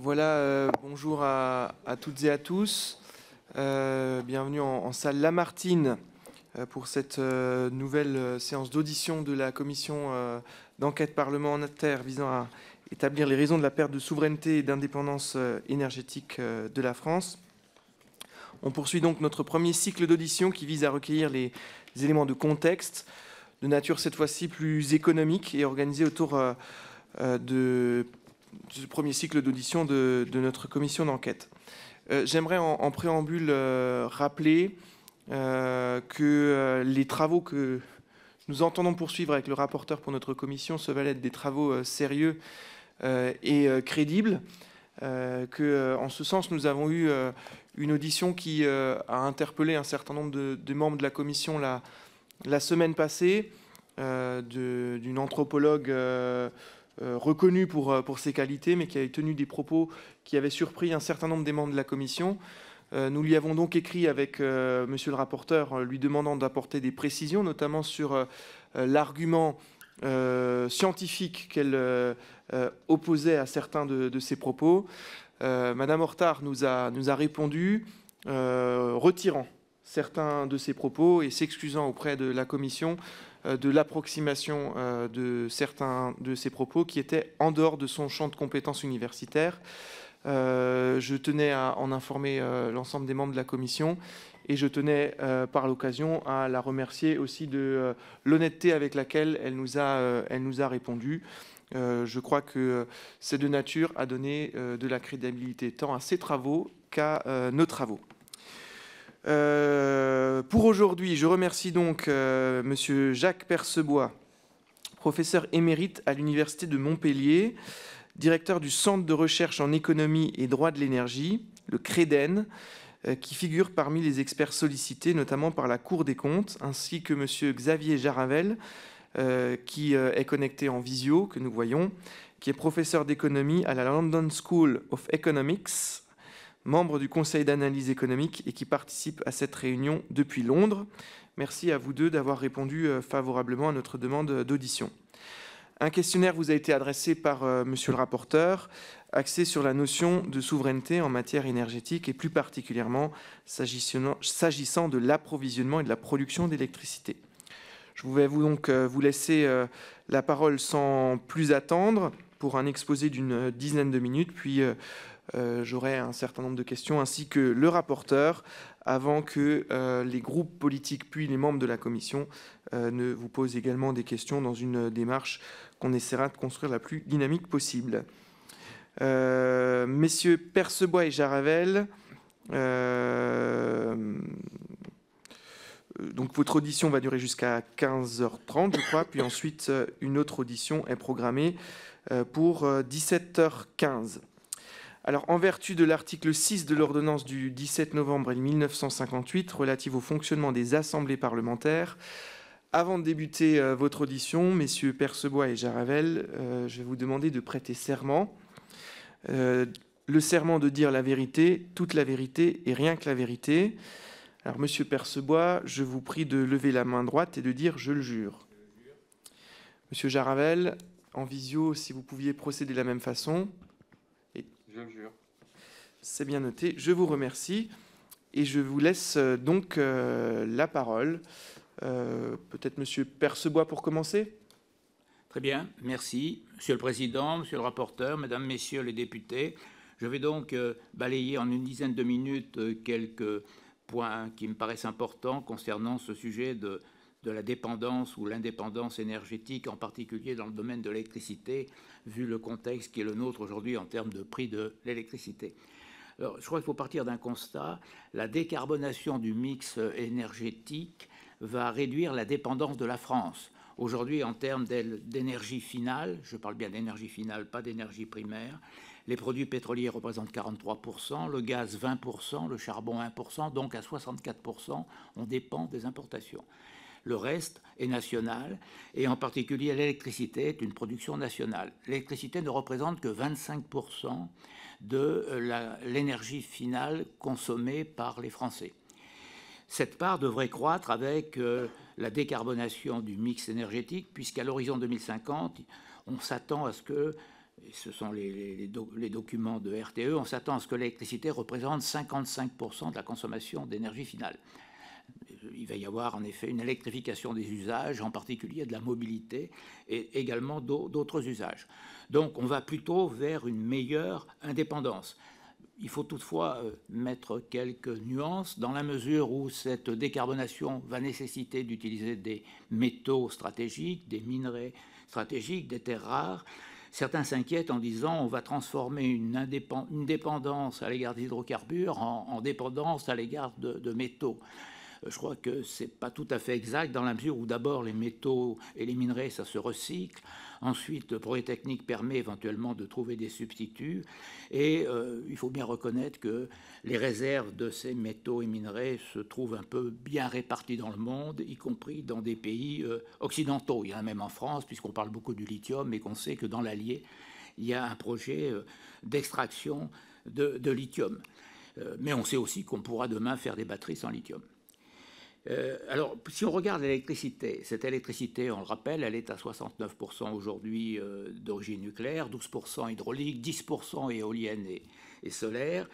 Voilà, euh, bonjour à, toutes et à tous. Euh, bienvenue en, salle Lamartine euh, pour cette nouvelle séance d'audition de la commission d'enquête parlementaire visant à établir les raisons de la perte de souveraineté et d'indépendance énergétique de la France. On poursuit donc notre premier cycle d'audition qui vise à recueillir les éléments de contexte, de nature cette fois-ci plus économique et organisé autour de du premier cycle d'audition de, notre commission d'enquête. Euh, j'aimerais en, préambule euh, rappeler euh, que les travaux que nous entendons poursuivre avec le rapporteur pour notre commission se être des travaux sérieux et crédibles. que, en ce sens, nous avons eu une audition qui a interpellé un certain nombre de, membres de la commission la, semaine passée, d'une anthropologue reconnu pour, euh, pour ses qualités, mais qui avait tenu des propos qui avaient surpris un certain nombre des membres de la commission. Euh, nous lui avons donc écrit avec monsieur le rapporteur, lui demandant d'apporter des précisions, notamment sur l'argument scientifique qu'elle opposait à certains de, ses propos. Madame Hortard nous a, nous a répondu, retirant certains de ses propos et s'excusant auprès de la commission euh, de l'approximation euh, de certains de ses propos qui étaient en dehors de son champ de compétences universitaires. Euh, je tenais à en informer l'ensemble des membres de la commission et je tenais par l'occasion à la remercier aussi de l'honnêteté avec laquelle elle nous a répondu. je crois que c'est de nature à donner de la crédibilité tant à ses travaux qu'à nos travaux. Euh, pour aujourd'hui, je remercie donc euh, Monsieur Jacques Percebois, professeur émérite à l'Université de Montpellier, directeur du Centre de recherche en économie et droit de l'énergie, le CREDEN, euh, qui figure parmi les experts sollicités, notamment par la Cour des comptes, ainsi que Monsieur Xavier Jaravel, qui est connecté en visio, que nous voyons, qui est professeur d'économie à la London School of Economics membre du Conseil d'analyse économique et qui participe à cette réunion depuis Londres. Merci à vous deux d'avoir répondu euh, favorablement à notre demande d'audition. Un questionnaire vous a été adressé par euh, Monsieur le rapporteur, axé sur la notion de souveraineté en matière énergétique et plus particulièrement s'agissant de l'approvisionnement et de la production d'électricité. Je vais donc euh, vous laisser la parole sans plus attendre pour un exposé d'une dizaine de minutes, puis euh, j'aurai un certain nombre de questions, ainsi que le rapporteur, avant que euh, les groupes politiques puis les membres de la commission euh, ne vous posent également des questions dans une démarche qu'on essaiera de construire la plus dynamique possible. messieurs Percebois et Jaravel, donc votre audition va durer jusqu'à 15h30, je crois, puis ensuite une autre audition est programmée pour 17h15. Alors, en vertu de l'article 6 de l'ordonnance du 17 novembre 1958 relative au fonctionnement des assemblées parlementaires, avant de débuter euh, votre audition, messieurs Percebois et Jaravel, euh, je vais vous demander de prêter serment. Euh, le serment de dire la vérité, toute la vérité et rien que la vérité. Alors, monsieur Percebois, je vous prie de lever la main droite et de dire je le jure. Monsieur Jaravel, en visio, si vous pouviez procéder de la même façon. Je le jure. C'est bien noté. Je vous remercie. Et je vous laisse euh, donc euh, la parole. Euh, peut-être Monsieur Percebois pour commencer Très bien, merci. Monsieur le Président, Monsieur le rapporteur, Mesdames, Messieurs les députés, je vais donc balayer en une dizaine de minutes quelques points qui me paraissent importants concernant ce sujet de, de la dépendance ou l'indépendance énergétique, en particulier dans le domaine de l'électricité, vu le contexte qui est le nôtre aujourd'hui en termes de prix de l'électricité. Alors, je crois qu'il faut partir d'un constat. La décarbonation du mix énergétique va réduire la dépendance de la France. Aujourd'hui, en termes d'énergie finale, je parle bien d'énergie finale, pas d'énergie primaire, les produits pétroliers représentent 43%, le gaz 20%, le charbon 1%, donc à 64%, on dépend des importations. Le reste est national et en particulier l'électricité est une production nationale. L'électricité ne représente que 25% de euh, l'énergie finale consommée par les Français. Cette part devrait croître avec euh, la décarbonation du mix énergétique, puisqu'à l'horizon 2050, on s'attend à ce que ce sont les, documents de RTE, on s'attend à ce que l'électricité représente 55% de la consommation d'énergie finale. Il va y avoir en effet une électrification des usages, en particulier de la mobilité et également d'autres usages. Donc on va plutôt vers une meilleure indépendance. Il faut toutefois euh, mettre quelques nuances dans la mesure où cette décarbonation va nécessiter d'utiliser des métaux stratégiques, des minerais stratégiques, des terres rares. Certains s'inquiètent en disant on va transformer une, dépendance à l'égard des hydrocarbures en, dépendance à l'égard de métaux. Euh, je crois que ce n'est pas tout à fait exact dans la mesure où d'abord les métaux et les minerais, ça se recycle. Ensuite, le progrès technique permet éventuellement de trouver des substituts. Et euh, il faut bien reconnaître que les réserves de ces métaux et minerais se trouvent un peu bien réparties dans le monde, y compris dans des pays euh, occidentaux. Il y en a même en France, puisqu'on parle beaucoup du lithium, et qu'on sait que dans l'Allier, il y a un projet d'extraction de lithium. Mais on sait aussi qu'on pourra demain faire des batteries sans lithium. Euh, alors, si on regarde l'électricité, cette électricité, on le rappelle, elle est à 69% aujourd'hui euh, d'origine nucléaire, 12% hydraulique, 10% éolienne et, solaire.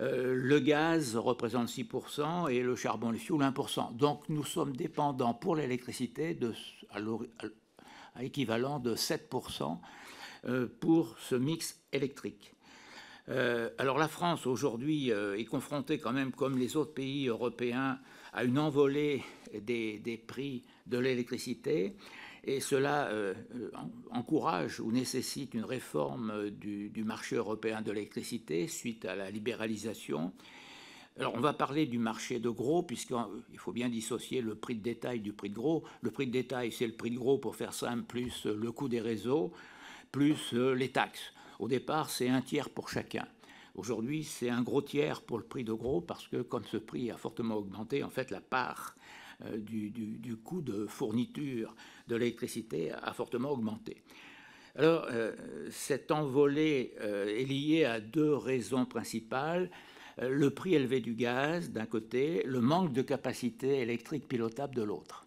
Euh, le gaz représente 6% et le charbon, le fioul, 1%. Donc, nous sommes dépendants pour l'électricité à, à équivalent de 7% pour ce mix électrique. alors, la France, aujourd'hui, est confrontée quand même, comme les autres pays européens, à une envolée des, prix de l'électricité et cela euh, encourage ou nécessite une réforme du, marché européen de l'électricité suite à la libéralisation. Alors on va parler du marché de gros puisqu'il faut bien dissocier le prix de détail du prix de gros. Le prix de détail c'est le prix de gros pour faire simple plus le coût des réseaux plus euh, les taxes. Au départ c'est un tiers pour chacun. Aujourd'hui, c'est un gros tiers pour le prix de gros parce que comme ce prix a fortement augmenté, en fait, la part euh, du, coût de fourniture de l'électricité a fortement augmenté. Alors, euh, cette envolée euh, est liée à deux raisons principales. le prix élevé du gaz d'un côté, le manque de capacité électrique pilotable de l'autre.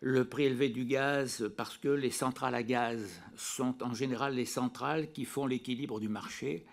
Le prix élevé du gaz parce que les centrales à gaz sont en général les centrales qui font l'équilibre du marché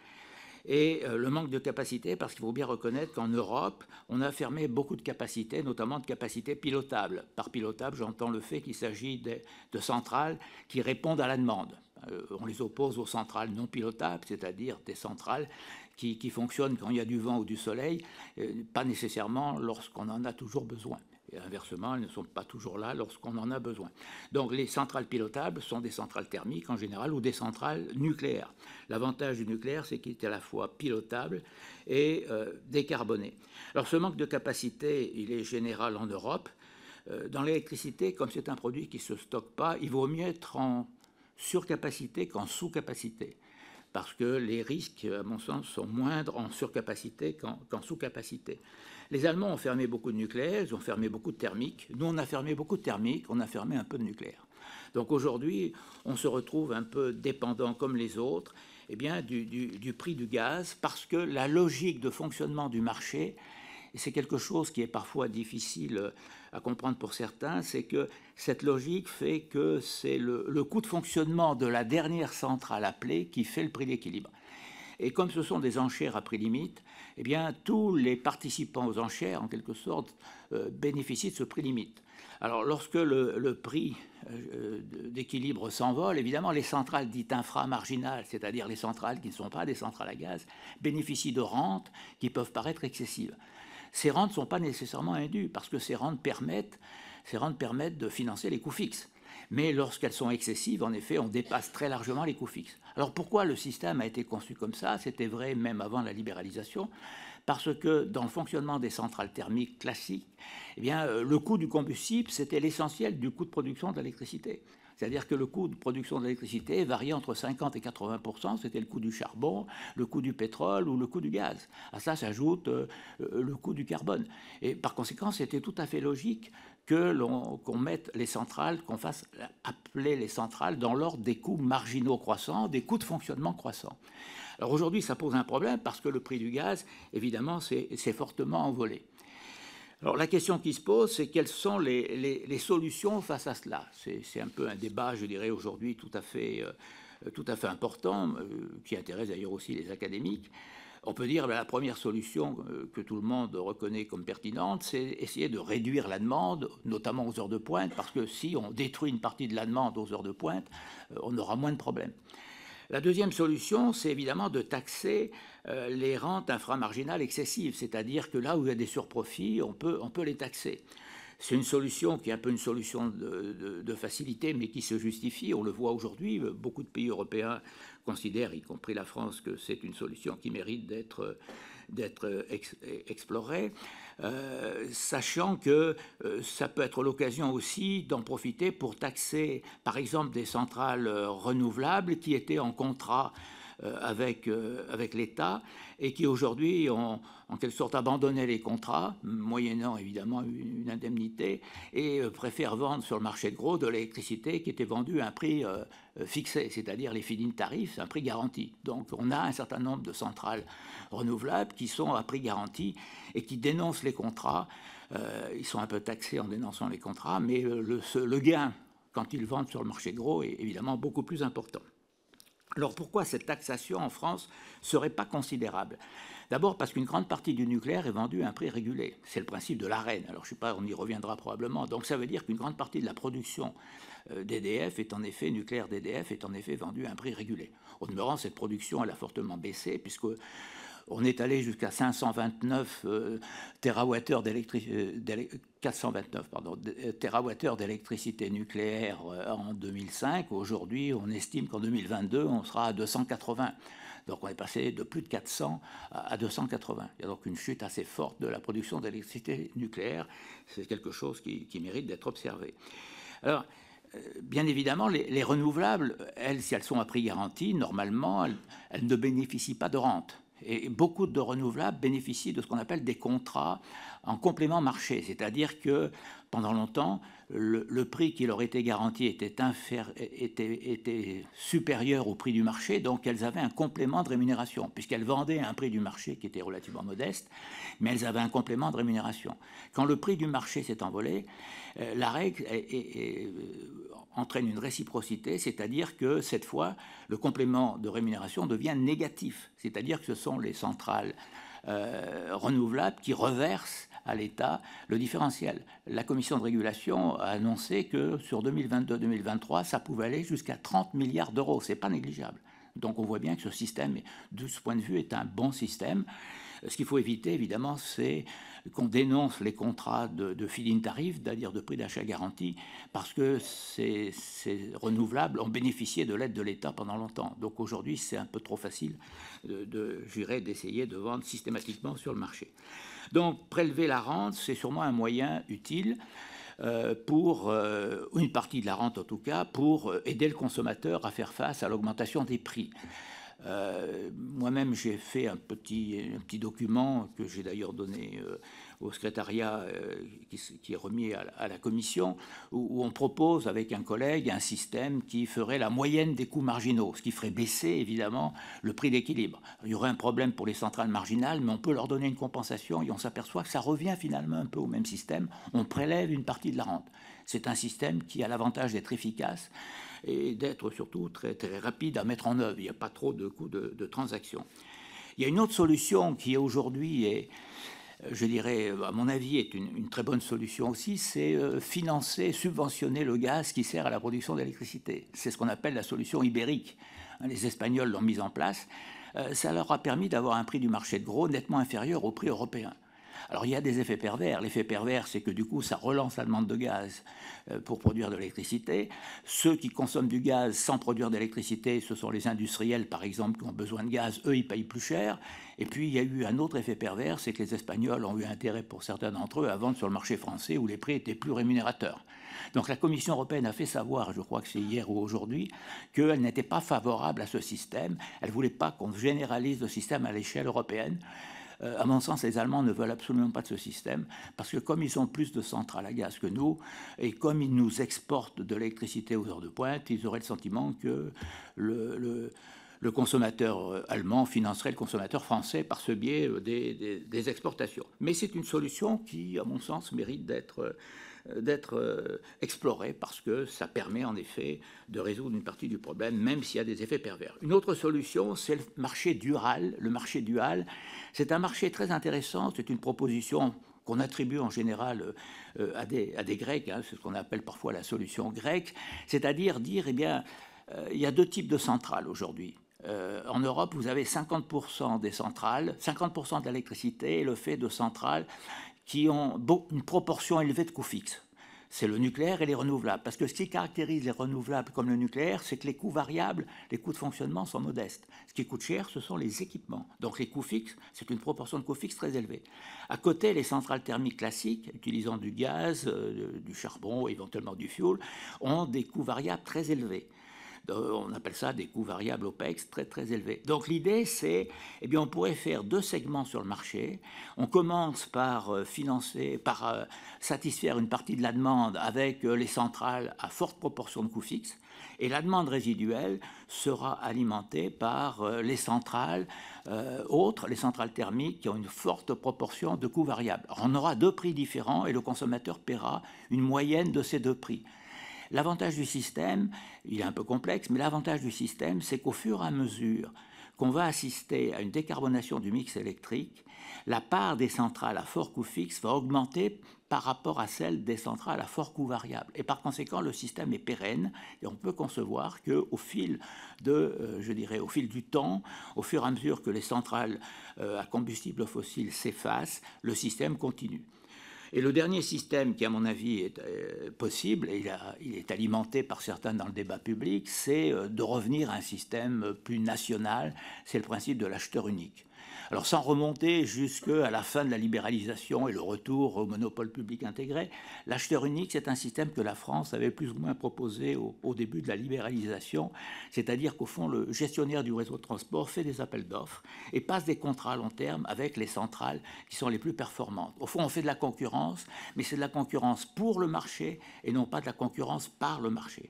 et euh, le manque de capacité, parce qu'il faut bien reconnaître qu'en Europe, on a fermé beaucoup de capacités, notamment de capacités pilotables. Par pilotable, j'entends le fait qu'il s'agit de, centrales qui répondent à la demande. Euh, on les oppose aux centrales non pilotables, c'est-à-dire des centrales qui, fonctionnent quand il y a du vent ou du soleil, euh, pas nécessairement lorsqu'on en a toujours besoin. Et inversement, elles ne sont pas toujours là lorsqu'on en a besoin. Donc les centrales pilotables sont des centrales thermiques en général ou des centrales nucléaires. L'avantage du nucléaire, c'est qu'il est à la fois pilotable et euh, décarboné. Alors ce manque de capacité, il est général en Europe. Euh, dans l'électricité, comme c'est un produit qui ne se stocke pas, il vaut mieux être en surcapacité qu'en sous-capacité parce que les risques, à mon sens, sont moindres en surcapacité qu'en sous-capacité. Les Allemands ont fermé beaucoup de nucléaire, ils ont fermé beaucoup de thermiques. Nous, on a fermé beaucoup de thermiques, on a fermé un peu de nucléaire. Donc aujourd'hui, on se retrouve un peu dépendant comme les autres eh bien, du prix du gaz parce que la logique de fonctionnement du marché et c'est quelque chose qui est parfois difficile euh, à comprendre pour certains, c'est que cette logique fait que c'est le, coût de fonctionnement de la dernière centrale appelée qui fait le prix d'équilibre. Et comme ce sont des enchères à prix limite, eh bien, tous les participants aux enchères, en quelque sorte, euh, bénéficient de ce prix limite. Alors, lorsque le, prix euh, d'équilibre s'envole, évidemment, les centrales dites inframarginales, c'est-à-dire les centrales qui ne sont pas des centrales à gaz, bénéficient de rentes qui peuvent paraître excessives. Ces rentes ne sont pas nécessairement indues, parce que ces rentes permettent, ces rentes permettent de financer les coûts fixes. Mais lorsqu'elles sont excessives, en effet, on dépasse très largement les coûts fixes. Alors pourquoi le système a été conçu comme ça? C'était vrai même avant la libéralisation, parce que dans le fonctionnement des centrales thermiques classiques, eh bien, euh, le coût du combustible, c'était l'essentiel du coût de production de l'électricité. C'est-à-dire que le coût de production d'électricité variait entre 50 et 80% c'était le coût du charbon, le coût du pétrole ou le coût du gaz. À ça s'ajoute euh, euh, le coût du carbone. Et par conséquent, c'était tout à fait logique que qu'on mette les centrales, qu'on fasse appeler les centrales dans l'ordre des coûts marginaux croissants, des coûts de fonctionnement croissants. Alors aujourd'hui, ça pose un problème parce que le prix du gaz, évidemment, s'est fortement envolé. Alors la question qui se pose, c'est quelles sont les, solutions face à cela? C'est un peu un débat, je dirais, aujourd'hui tout, à fait, euh, tout à fait important, euh, qui intéresse d'ailleurs aussi les académiques. On peut dire que ben, la première solution euh, que tout le monde reconnaît comme pertinente, c'est essayer de réduire la demande, notamment aux heures de pointe, parce que si on détruit une partie de la demande aux heures de pointe, on aura moins de problèmes. La deuxième solution, c'est évidemment de taxer euh, les rentes inframarginales excessives, c'est-à-dire que là où il y a des surprofits, on peut, on peut les taxer. C'est une solution qui est un peu une solution de, facilité, mais qui se justifie. On le voit aujourd'hui, beaucoup de pays européens considèrent, y compris la France, que c'est une solution qui mérite d'être d'être explorée, euh, sachant que euh, ça peut être l'occasion aussi d'en profiter pour taxer, par exemple, des centrales renouvelables qui étaient en contrat euh, avec, euh, avec l'État et qui aujourd'hui ont en quelque sorte abandonné les contrats, moyennant évidemment une, indemnité, et euh, préfèrent vendre sur le marché de gros de l'électricité qui était vendue à un prix fixé, c'est-à-dire les feed-in tarifs, un prix garanti. Donc on a un certain nombre de centrales renouvelables qui sont à prix garanti et qui dénoncent les contrats. ils sont un peu taxés en dénonçant les contrats, mais le, le gain quand ils vendent sur le marché gros est évidemment beaucoup plus important. Alors pourquoi cette taxation en France serait pas considérable? D'abord parce qu'une grande partie du nucléaire est vendue à un prix régulé. C'est le principe de l'arène. Alors je sais pas, on y reviendra probablement. Donc ça veut dire qu'une grande partie de la production euh, d'EDF est en effet, nucléaire d'EDF est en effet vendue à un prix régulé. Au demeurant, cette production elle a fortement baissé puisque on est allé jusqu'à 529 euh, d'électricité, 429 d'électricité nucléaire euh, en 2005. Aujourd'hui, on estime qu'en 2022, on sera à 280. Donc on est passé de plus de 400 à 280. Il y a donc une chute assez forte de la production d'électricité nucléaire. C'est quelque chose qui, mérite d'être observé. Alors, euh, bien évidemment, les, renouvelables, elles, si elles sont à prix garanti, normalement, elles ne bénéficient pas de rente. Et beaucoup de renouvelables bénéficient de ce qu'on appelle des contrats en complément marché, c'est-à-dire que pendant longtemps, le, prix qui leur était garanti était, supérieur au prix du marché, donc elles avaient un complément de rémunération, puisqu'elles vendaient à un prix du marché qui était relativement modeste, mais elles avaient un complément de rémunération. Quand le prix du marché s'est envolé, euh, la règle entraîne une réciprocité, c'est-à-dire que cette fois, le complément de rémunération devient négatif, c'est-à-dire que ce sont les centrales euh, renouvelables qui reversent à l'État le différentiel. La commission de régulation a annoncé que sur 2022-2023, ça pouvait aller jusqu'à 30 milliards d'euros. C'est pas négligeable. Donc on voit bien que ce système, de ce point de vue, est un bon système. Ce qu'il faut éviter, évidemment, c'est qu'on dénonce les contrats de, de feed-in tarif, c'est-à-dire de prix d'achat garanti, parce que ces, renouvelables ont bénéficié de l'aide de l'État pendant longtemps. Donc aujourd'hui, c'est un peu trop facile de, de d'essayer de vendre systématiquement sur le marché. Donc prélever la rente, c'est sûrement un moyen utile. Euh, pour euh, une partie de la rente en tout cas, pour euh, aider le consommateur à faire face à l'augmentation des prix. Moi-même, j'ai fait un petit, document que j'ai d'ailleurs donné au secrétariat euh, qui, est remis à, la commission, où, on propose avec un collègue un système qui ferait la moyenne des coûts marginaux, ce qui ferait baisser évidemment le prix d'équilibre. Il y aurait un problème pour les centrales marginales, mais on peut leur donner une compensation et on s'aperçoit que ça revient finalement un peu au même système. On prélève une partie de la rente. C'est un système qui a l'avantage d'être efficace et d'être surtout très, très rapide à mettre en œuvre. Il n'y a pas trop de coûts de, de transaction. Il y a une autre solution qui aujourd'hui est, je dirais, à mon avis, est une, très bonne solution aussi, c'est euh, financer, subventionner le gaz qui sert à la production d'électricité. C'est ce qu'on appelle la solution ibérique. Hein, les Espagnols l'ont mise en place. Euh, ça leur a permis d'avoir un prix du marché de gros nettement inférieur au prix européen. Alors il y a des effets pervers. L'effet pervers, c'est que du coup, ça relance la demande de gaz euh, pour produire de l'électricité. Ceux qui consomment du gaz sans produire d'électricité, ce sont les industriels, par exemple, qui ont besoin de gaz. Eux, ils payent plus cher. Et puis, il y a eu un autre effet pervers, c'est que les Espagnols ont eu intérêt, pour certains d'entre eux, à vendre sur le marché français où les prix étaient plus rémunérateurs. Donc la Commission européenne a fait savoir, je crois que c'est hier ou aujourd'hui, qu'elle n'était pas favorable à ce système. Elle ne voulait pas qu'on généralise le système à l'échelle européenne. Euh, à mon sens, les Allemands ne veulent absolument pas de ce système, parce que comme ils ont plus de centrales à gaz que nous, et comme ils nous exportent de l'électricité aux heures de pointe, ils auraient le sentiment que le, consommateur allemand financerait le consommateur français par ce biais des exportations. Mais c'est une solution qui, à mon sens, mérite d'être euh, d'être euh, exploré parce que ça permet en effet de résoudre une partie du problème, même s'il y a des effets pervers. Une autre solution, c'est le marché dual. Le marché dual, c'est un marché très intéressant, c'est une proposition qu'on attribue en général euh, à, des, Grecs, hein, c'est ce qu'on appelle parfois la solution grecque, c'est-à-dire dire, eh bien, il y a deux types de centrales aujourd'hui. en Europe, vous avez 50% des centrales, 50% de l'électricité est le fait de centrales qui ont une proportion élevée de coûts fixes. C'est le nucléaire et les renouvelables. Parce que ce qui caractérise les renouvelables comme le nucléaire, c'est que les coûts variables, les coûts de fonctionnement sont modestes. Ce qui coûte cher, ce sont les équipements. Donc les coûts fixes, c'est une proportion de coûts fixes très élevée. À côté, les centrales thermiques classiques, utilisant du gaz, euh, du charbon, éventuellement du fioul, ont des coûts variables très élevés on appelle ça des coûts variables OPEX très très élevés. Donc l'idée c'est, eh bien on pourrait faire deux segments sur le marché. On commence par euh, financer, par euh, satisfaire une partie de la demande avec euh, les centrales à forte proportion de coûts fixes. Et la demande résiduelle sera alimentée par les centrales autres, les centrales thermiques qui ont une forte proportion de coûts variables. on aura deux prix différents et le consommateur paiera une moyenne de ces deux prix. L'avantage du système, il est un peu complexe, mais l'avantage du système, c'est qu'au fur et à mesure qu'on va assister à une décarbonation du mix électrique, la part des centrales à fort coût fixe va augmenter par rapport à celle des centrales à fort coût variable. Et par conséquent, le système est pérenne et on peut concevoir qu'au fil de, euh, je dirais, au fil du temps, au fur et à mesure que les centrales euh, à combustible fossile s'effacent, le système continue. Et le dernier système qui, à mon avis, est euh, possible, et il, est alimenté par certains dans le débat public, c'est euh, de revenir à un système plus national, c'est le principe de l'acheteur unique. Alors sans remonter jusqu'à la fin de la libéralisation et le retour au monopole public intégré, l'acheteur unique, c'est un système que la France avait plus ou moins proposé au, début de la libéralisation, c'est-à-dire qu'au fond, le gestionnaire du réseau de transport fait des appels d'offres et passe des contrats à long terme avec les centrales qui sont les plus performantes. Au fond, on fait de la concurrence, mais c'est de la concurrence pour le marché et non pas de la concurrence par le marché.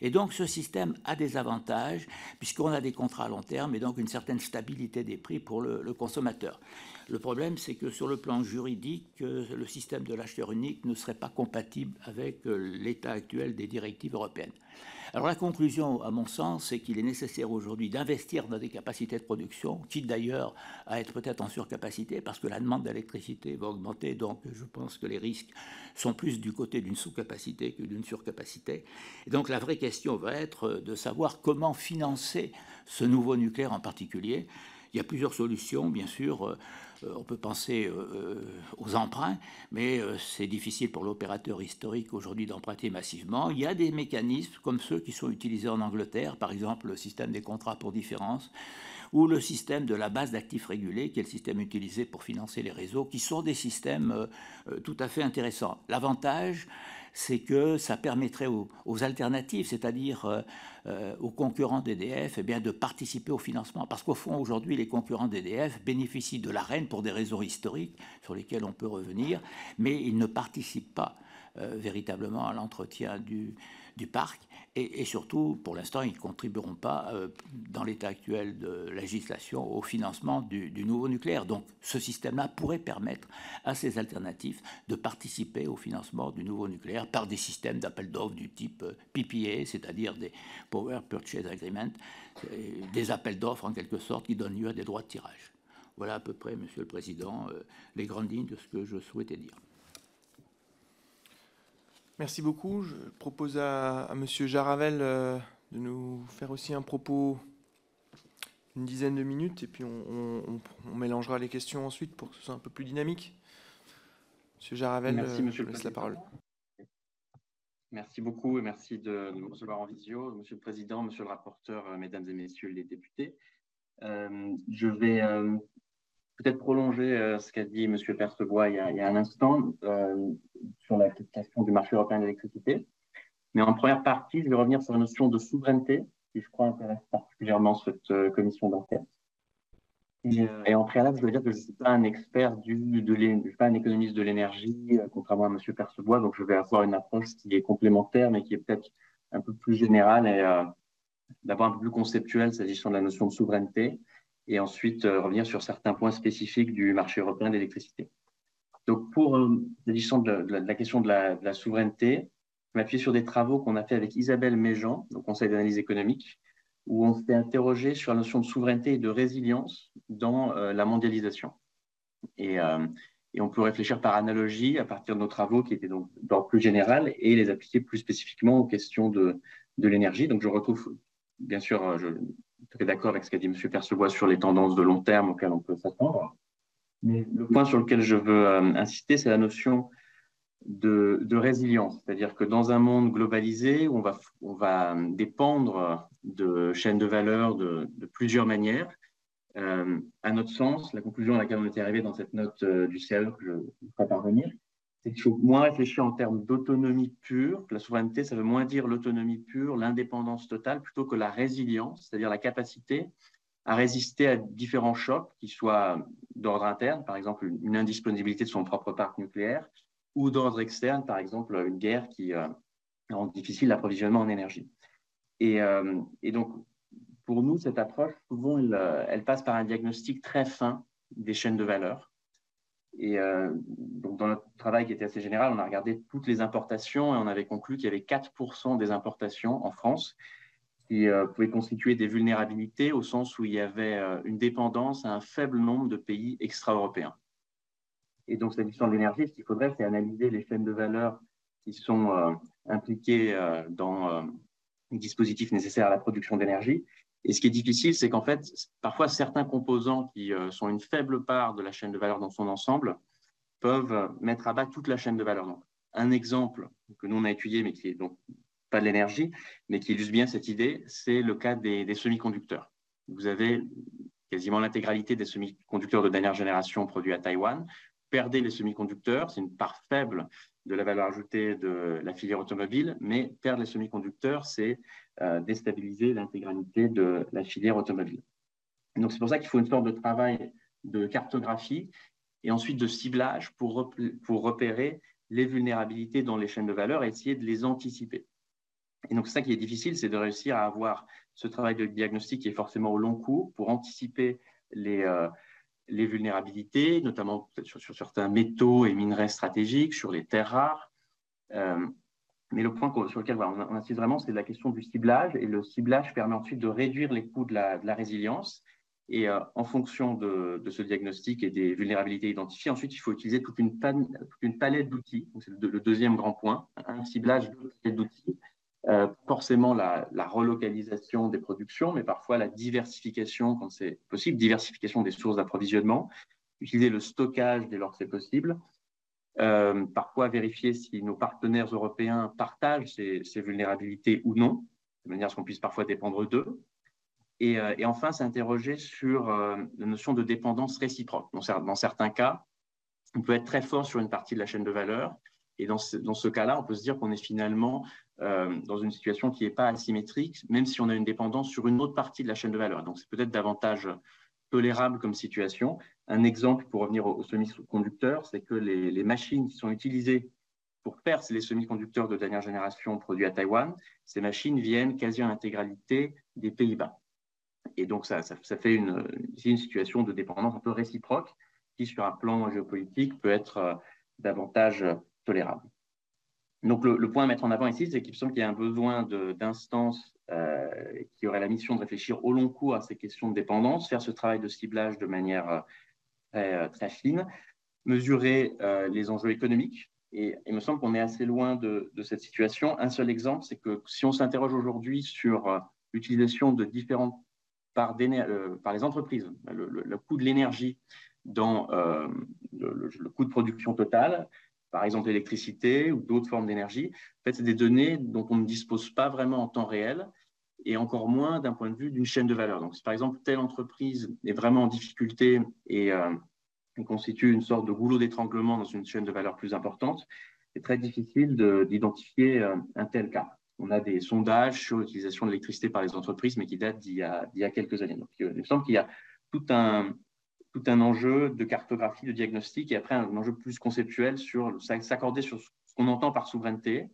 Et donc ce système a des avantages puisqu'on a des contrats à long terme et donc une certaine stabilité des prix pour le, consommateur. Le problème, c'est que sur le plan juridique, euh, le système de l'acheteur unique ne serait pas compatible avec euh, l'état actuel des directives européennes. Alors la conclusion, à mon sens, c'est qu'il est nécessaire aujourd'hui d'investir dans des capacités de production, quitte d'ailleurs à être peut-être en surcapacité, parce que la demande d'électricité va augmenter, donc je pense que les risques sont plus du côté d'une sous-capacité que d'une surcapacité. Et donc la vraie question va être de savoir comment financer ce nouveau nucléaire en particulier. Il y a plusieurs solutions, bien sûr. Euh, on peut penser euh, euh, aux emprunts, mais c'est difficile pour l'opérateur historique aujourd'hui d'emprunter massivement. Il y a des mécanismes comme ceux qui sont utilisés en Angleterre, par exemple le système des contrats pour différence ou le système de la base d'actifs régulés, qui est le système utilisé pour financer les réseaux, qui sont des systèmes tout à fait intéressants. L'avantage, c'est que ça permettrait aux, alternatives, c'est-à-dire euh, aux concurrents d'EDF, eh bien, de participer au financement. Parce qu'au fond, aujourd'hui, les concurrents d'EDF bénéficient de l'arène pour des réseaux historiques sur lesquels on peut revenir, mais ils ne participent pas euh, véritablement à l'entretien du parc. Et, surtout, pour l'instant, ils ne contribueront pas, euh, dans l'état actuel de législation, au financement du, nouveau nucléaire. Donc, ce système-là pourrait permettre à ces alternatives de participer au financement du nouveau nucléaire par des systèmes d'appel d'offres du type euh, PPA, c'est-à-dire des Power Purchase Agreement, des appels d'offres en quelque sorte qui donnent lieu à des droits de tirage. Voilà à peu près, Monsieur le Président, euh, les grandes lignes de ce que je souhaitais dire. Merci beaucoup. Je propose à, à Monsieur Jaravel euh, de nous faire aussi un propos une dizaine de minutes et puis on, mélangera les questions ensuite pour que ce soit un peu plus dynamique. Monsieur Jaravel, merci, monsieur laisse la parole. Merci beaucoup et merci de, nous recevoir en visio, Monsieur le Président, Monsieur le rapporteur, euh, Mesdames et Messieurs les députés. Euh, je vais peut-être prolonger euh, ce qu'a dit M. Percebois il, y a un instant euh, sur la question du marché européen de l'électricité. Mais en première partie, je vais revenir sur la notion de souveraineté, qui je crois intéresse particulièrement cette euh, commission d'enquête. Et, en préalable, je veux dire que je ne suis pas un expert du, de suis pas un économiste de l'énergie, contrairement à M. Percebois, donc je vais avoir une approche qui est complémentaire, mais qui est peut-être un peu plus générale et d'abord un peu plus conceptuel s'agissant de la notion de souveraineté, et ensuite revenir sur certains points spécifiques du marché européen d'électricité. Donc, pour s'agissant de, la question de la, souveraineté, je m'appuie sur des travaux qu'on a fait avec Isabelle Méjean, au Conseil d'analyse économique, où on s'est interrogé sur la notion de souveraineté et de résilience dans la mondialisation. Et, on peut réfléchir par analogie à partir de nos travaux qui étaient donc d'ordre plus général et les appliquer plus spécifiquement aux questions de, l'énergie. Donc, je retrouve, bien sûr, suis d'accord avec ce qu'a dit M. Percebois sur les tendances de long terme auxquelles on peut s'attendre. Mais le point sur lequel je veux insister, c'est la notion de, résilience. C'est-à-dire que dans un monde globalisé, on va, on va dépendre de chaînes de valeur de, plusieurs manières, euh, à notre sens, la conclusion à laquelle on était arrivé dans cette note euh, du CAE que je vais parvenir, c'est qu'il faut moins réfléchir en termes d'autonomie pure. La souveraineté, ça veut moins dire l'autonomie pure, l'indépendance totale, plutôt que la résilience, c'est-à-dire la capacité à résister à différents chocs, qui soient d'ordre interne, par exemple une indisponibilité de son propre parc nucléaire, ou d'ordre externe, par exemple une guerre qui euh, rend difficile l'approvisionnement en énergie. Et, euh, et, donc, pour nous, cette approche, souvent, euh, elle, passe par un diagnostic très fin des chaînes de valeur. Et donc, dans notre travail qui était assez général, on a regardé toutes les importations et on avait conclu qu'il y avait 4% des importations en France qui pouvaient constituer des vulnérabilités au sens où il y avait une dépendance à un faible nombre de pays extra-européens. Et donc, question de l'énergie, ce qu'il faudrait, c'est analyser les chaînes de valeur qui sont euh, impliquées euh, dans euh, les dispositifs nécessaires à la production d'énergie. Et ce qui est difficile, c'est qu'en fait, parfois, certains composants qui sont une faible part de la chaîne de valeur dans son ensemble peuvent mettre à bas toute la chaîne de valeur. Donc, un exemple que nous, on a étudié, mais qui est donc pas de l'énergie, mais qui illustre bien cette idée, c'est le cas des, des semi-conducteurs. Vous avez quasiment l'intégralité des semi-conducteurs de dernière génération produits à Taïwan perdez les semi-conducteurs, c'est une part faible de la valeur ajoutée de la filière automobile, mais perdre les semi-conducteurs, c'est euh, déstabiliser l'intégralité de la filière automobile. Donc c'est pour ça qu'il faut une sorte de travail de cartographie et ensuite de ciblage pour, pour repérer les vulnérabilités dans les chaînes de valeur et essayer de les anticiper. Et donc, ça qui est difficile, c'est de réussir à avoir ce travail de diagnostic qui est forcément au long cours pour anticiper les, euh, les vulnérabilités, notamment sur, certains métaux et minerais stratégiques, sur les terres rares. Euh, mais le point sur lequel on, insiste vraiment, c'est la question du ciblage. Et le ciblage permet ensuite de réduire les coûts de la, résilience. Et euh, en fonction de, ce diagnostic et des vulnérabilités identifiées, ensuite, il faut utiliser toute une, toute une palette d'outils. C'est le, le, deuxième grand point, un ciblage d'outils euh, forcément la, relocalisation des productions, mais parfois la diversification quand c'est possible, diversification des sources d'approvisionnement, utiliser le stockage dès lors que c'est possible, euh, parfois vérifier si nos partenaires européens partagent ces, vulnérabilités ou non, de manière à ce qu'on puisse parfois dépendre d'eux. Et, euh, enfin, s'interroger sur la notion de dépendance réciproque. Dans, certains cas, on peut être très fort sur une partie de la chaîne de valeur, et dans ce, dans ce cas-là, on peut se dire qu'on est finalement euh, dans une situation qui n'est pas asymétrique, même si on a une dépendance sur une autre partie de la chaîne de valeur. Donc, c'est peut-être davantage tolérable comme situation. Un exemple, pour revenir aux, semi-conducteurs, c'est que les, machines qui sont utilisées pour percer les semi-conducteurs de dernière génération produits à Taïwan, ces machines viennent quasi en intégralité des Pays-Bas. Et donc, ça, ça, fait une, une, situation de dépendance un peu réciproque qui, sur un plan géopolitique, peut être euh, davantage tolérable. Donc, le, point à mettre en avant ici, c'est qu'il semble qu'il y a un besoin d'instances euh, qui auraient la mission de réfléchir au long cours à ces questions de dépendance, faire ce travail de ciblage de manière euh, très, euh, très, fine, mesurer les enjeux économiques. Et il me semble qu'on est assez loin de, cette situation. Un seul exemple, c'est que si on s'interroge aujourd'hui sur l'utilisation de différentes par, par les entreprises, le, coût de l'énergie dans le, coût de production total, par exemple l'électricité ou d'autres formes d'énergie. En fait, c'est des données dont on ne dispose pas vraiment en temps réel et encore moins d'un point de vue d'une chaîne de valeur. Donc, si par exemple telle entreprise est vraiment en difficulté et euh, constitue une sorte de goulot d'étranglement dans une chaîne de valeur plus importante, c'est très difficile d'identifier euh, un tel cas. On a des sondages sur l'utilisation de l'électricité par les entreprises, mais qui datent d'il y, y, a quelques années. Donc, il me semble qu'il y a tout un, tout un enjeu de cartographie, de diagnostic, et après un enjeu plus conceptuel sur s'accorder sur ce qu'on entend par souveraineté,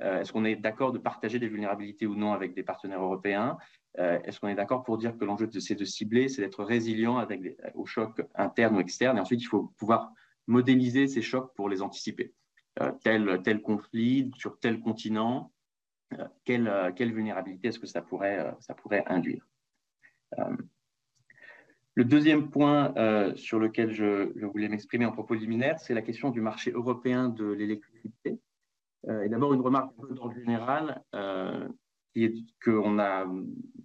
Est-ce qu'on est d'accord de partager des vulnérabilités ou non avec des partenaires européens? Est-ce qu'on est, d'accord pour dire que l'enjeu, c'est de cibler, c'est d'être résilient des, aux chocs internes ou externes? Et ensuite, il faut pouvoir modéliser ces chocs pour les anticiper. tel, conflit sur tel continent, quelle, vulnérabilité est-ce que ça pourrait induire? Le deuxième point euh, sur lequel je, voulais m'exprimer en propos liminaire, c'est la question du marché européen de l'électricité. Euh, et d'abord, une remarque d'ordre général, euh, qui est qu'on a,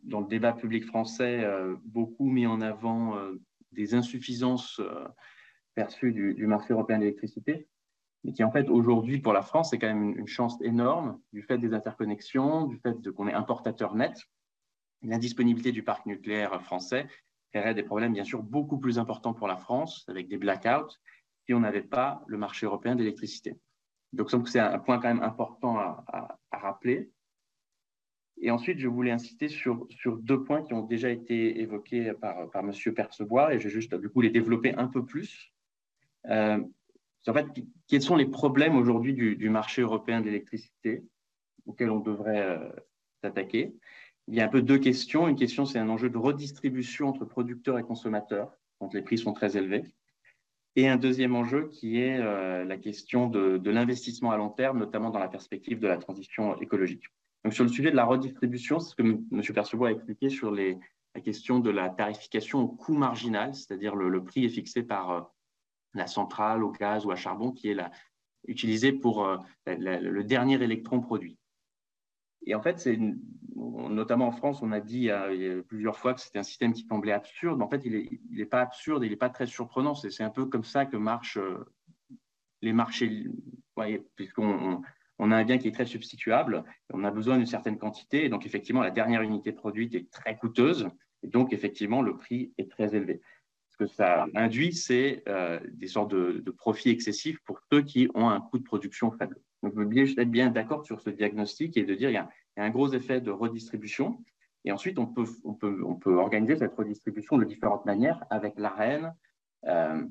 dans le débat public français, beaucoup mis en avant des insuffisances perçues du, marché européen de l'électricité, mais qui en fait, aujourd'hui, pour la France, c'est quand même une, chance énorme du fait des interconnexions, du fait qu'on est importateur net, l'indisponibilité du parc nucléaire français créerait des problèmes bien sûr beaucoup plus importants pour la France, avec des blackouts, si on n'avait pas le marché européen d'électricité. Donc, c'est un point quand même important à, rappeler. Et ensuite, je voulais insister sur, sur, deux points qui ont déjà été évoqués par, par M. Percebois, et je vais juste du coup les développer un peu plus. Euh, en fait, quels sont les problèmes aujourd'hui du, marché européen de l'électricité auxquels on devrait euh, s'attaquer? Il y a un peu deux questions. Une question, c'est un enjeu de redistribution entre producteurs et consommateurs, quand les prix sont très élevés. Et un deuxième enjeu qui est euh, la question de, l'investissement à long terme, notamment dans la perspective de la transition écologique. Donc, sur le sujet de la redistribution, c'est ce que M. Percebois a expliqué sur la question de la tarification au coût marginal, c'est-à-dire le, prix est fixé par euh, la centrale au gaz ou à charbon qui est la, utilisé pour euh, le dernier électron produit. Et en fait, c'est notamment en France, on a dit plusieurs fois que c'était un système qui semblait absurde. En fait, il n'est pas absurde, il n'est pas très surprenant. C'est un peu comme ça que marchent euh, les marchés. Puisqu'on on, a un bien qui est très substituable, on a besoin d'une certaine quantité. Donc, effectivement, la dernière unité produite est très coûteuse. Et donc, effectivement, le prix est très élevé. Ce que ça induit, c'est euh, des sortes de profits excessifs pour ceux qui ont un coût de production faible. Donc, vous être bien d'accord sur ce diagnostic et de dire qu'il y, a, un gros effet de redistribution. Et ensuite, on peut, organiser cette redistribution de différentes manières avec l'AREN, euh,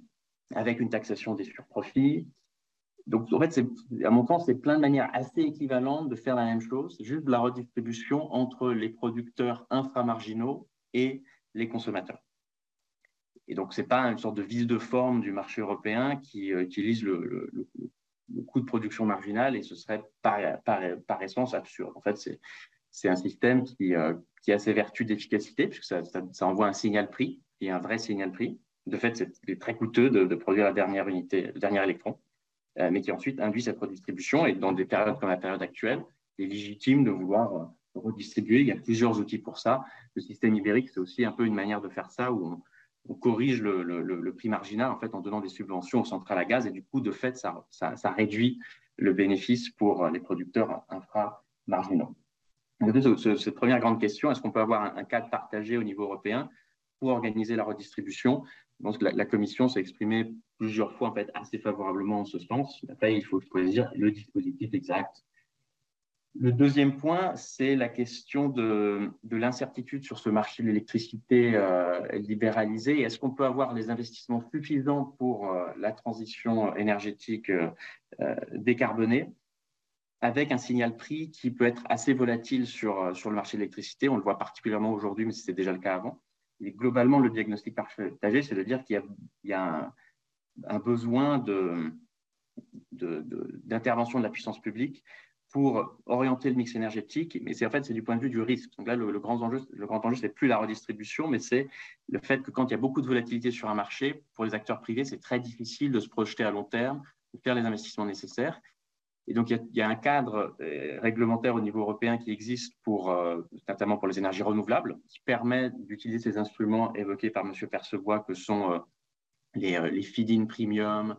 avec une taxation des surprofits. Donc, en fait, à mon sens, c'est plein de manières assez équivalentes de faire la même chose, juste de la redistribution entre les producteurs inframarginaux et les consommateurs. Et donc, ce n'est pas une sorte de vis de forme du marché européen qui euh, utilise le, le coût de production marginal et ce serait par, essence absurde. En fait, c'est un système qui, euh, qui, a ses vertus d'efficacité, puisque ça, ça, envoie un signal prix, est un vrai signal prix. De fait, c'est très coûteux de, produire la dernière unité, le dernier électron, euh, mais qui ensuite induit cette redistribution. Et dans des périodes comme la période actuelle, il est légitime de vouloir euh, redistribuer. Il y a plusieurs outils pour ça. Le système ibérique, c'est aussi un peu une manière de faire ça, où on, on corrige le, prix marginal en, fait, en donnant des subventions aux centrales à gaz et du coup, de fait, ça, réduit le bénéfice pour les producteurs inframarginaux. Cette première grande question, est-ce qu'on peut avoir un, cadre partagé au niveau européen pour organiser la redistribution? Je pense que la, Commission s'est exprimée plusieurs fois en fait, assez favorablement en ce sens. Après, il faut choisir le dispositif exact le deuxième point, c'est la question de, l'incertitude sur ce marché de l'électricité euh, libéralisé. Est-ce qu'on peut avoir les investissements suffisants pour euh, la transition énergétique euh, décarbonée avec un signal prix qui peut être assez volatile sur, sur le marché de l'électricité? On le voit particulièrement aujourd'hui, mais c'était déjà le cas avant. Globalement, le diagnostic partagé, c'est de dire qu'il y a, un, besoin d'intervention de la puissance publique pour orienter le mix énergétique, mais c'est en fait c'est du point de vue du risque. Donc là, le, grand enjeu, le grand enjeu, c'est plus la redistribution, mais c'est le fait que quand il y a beaucoup de volatilité sur un marché, pour les acteurs privés, c'est très difficile de se projeter à long terme, de faire les investissements nécessaires. Et donc, il y a, un cadre euh, réglementaire au niveau européen qui existe pour, euh, notamment pour les énergies renouvelables, qui permet d'utiliser ces instruments évoqués par M. Percebois, que sont euh, les, les feed-in premium,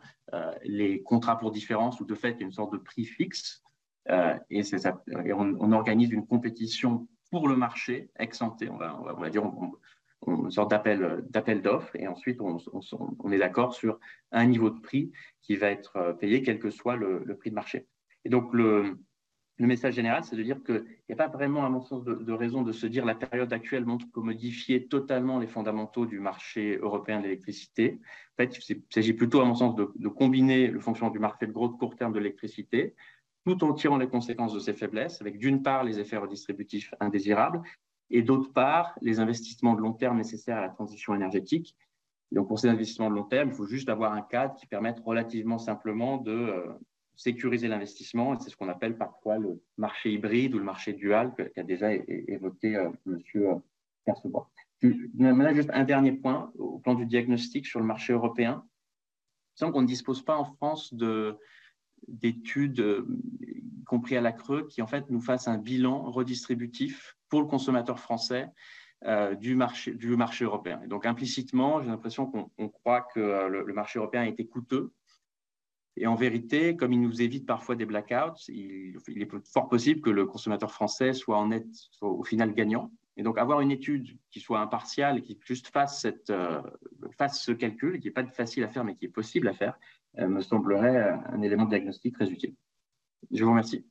les contrats pour différence, où de fait, il y a une sorte de prix fixe et, ça, on, organise une compétition pour le marché, ex ante, on va, dire, une sorte d'appel d'offres, et ensuite on, est d'accord sur un niveau de prix qui va être euh, payé quel que soit le, prix de marché. Et donc le, message général, c'est de dire qu'il n'y a pas vraiment, à mon sens, de, raison de se dire la période actuelle montre qu'on modifier totalement les fondamentaux du marché européen de l'électricité. En fait, il s'agit plutôt, à mon sens, de, de, combiner le fonctionnement du marché de gros de court terme de l'électricité tout en tirant les conséquences de ces faiblesses, avec d'une part les effets redistributifs indésirables et d'autre part les investissements de long terme nécessaires à la transition énergétique. donc pour ces investissements de long terme, il faut juste avoir un cadre qui permette relativement simplement de euh, sécuriser l'investissement. C'est ce qu'on appelle parfois le marché hybride ou le marché dual qu'a déjà évoqué M. Percebois. Maintenant, juste un dernier point au plan du diagnostic sur le marché européen. Il semble qu'on ne dispose pas en France d'études, euh, y compris à la Creux, qui en fait nous fassent un bilan redistributif pour le consommateur français euh, du, marché, du marché européen. Et donc implicitement, j'ai l'impression qu'on croit que euh, le, marché européen a été coûteux. Et en vérité, comme il nous évite parfois des blackouts, il, est fort possible que le consommateur français soit en net, soit au final gagnant. Et donc, avoir une étude qui soit impartiale, qui juste fasse, ce calcul, qui n'est pas facile à faire, mais qui est possible à faire, me semblerait un élément de diagnostic très utile. Je vous remercie.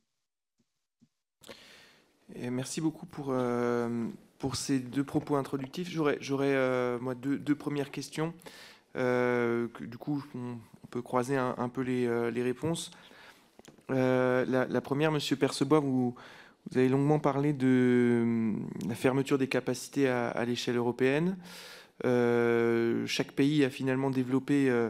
Et merci beaucoup pour, euh, pour ces deux propos introductifs. J'aurais, moi, deux, deux, premières questions. Que, du coup, on, peut croiser un, peu les, les réponses. La, la, première, Monsieur Percebois, vous vous avez longuement parlé de la fermeture des capacités à, l'échelle européenne. Euh, chaque pays a finalement développé euh,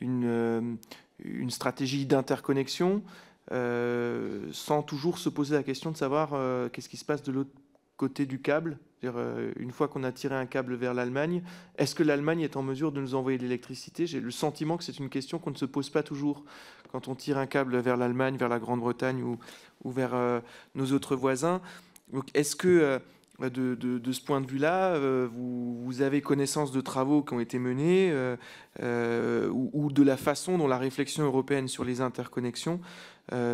une, euh, une, stratégie d'interconnexion sans toujours se poser la question de savoir qu'est-ce qui se passe de l'autre côté du câble. Une fois qu'on a tiré un câble vers l'Allemagne, est-ce que l'Allemagne est en mesure de nous envoyer de l'électricité? J'ai le sentiment que c'est une question qu'on ne se pose pas toujours quand on tire un câble vers l'Allemagne, vers la Grande-Bretagne ou, vers euh, nos autres voisins. est-ce que euh, de, ce point de vue-là, euh, vous, avez connaissance de travaux qui ont été menés ou, de la façon dont la réflexion européenne sur les interconnexions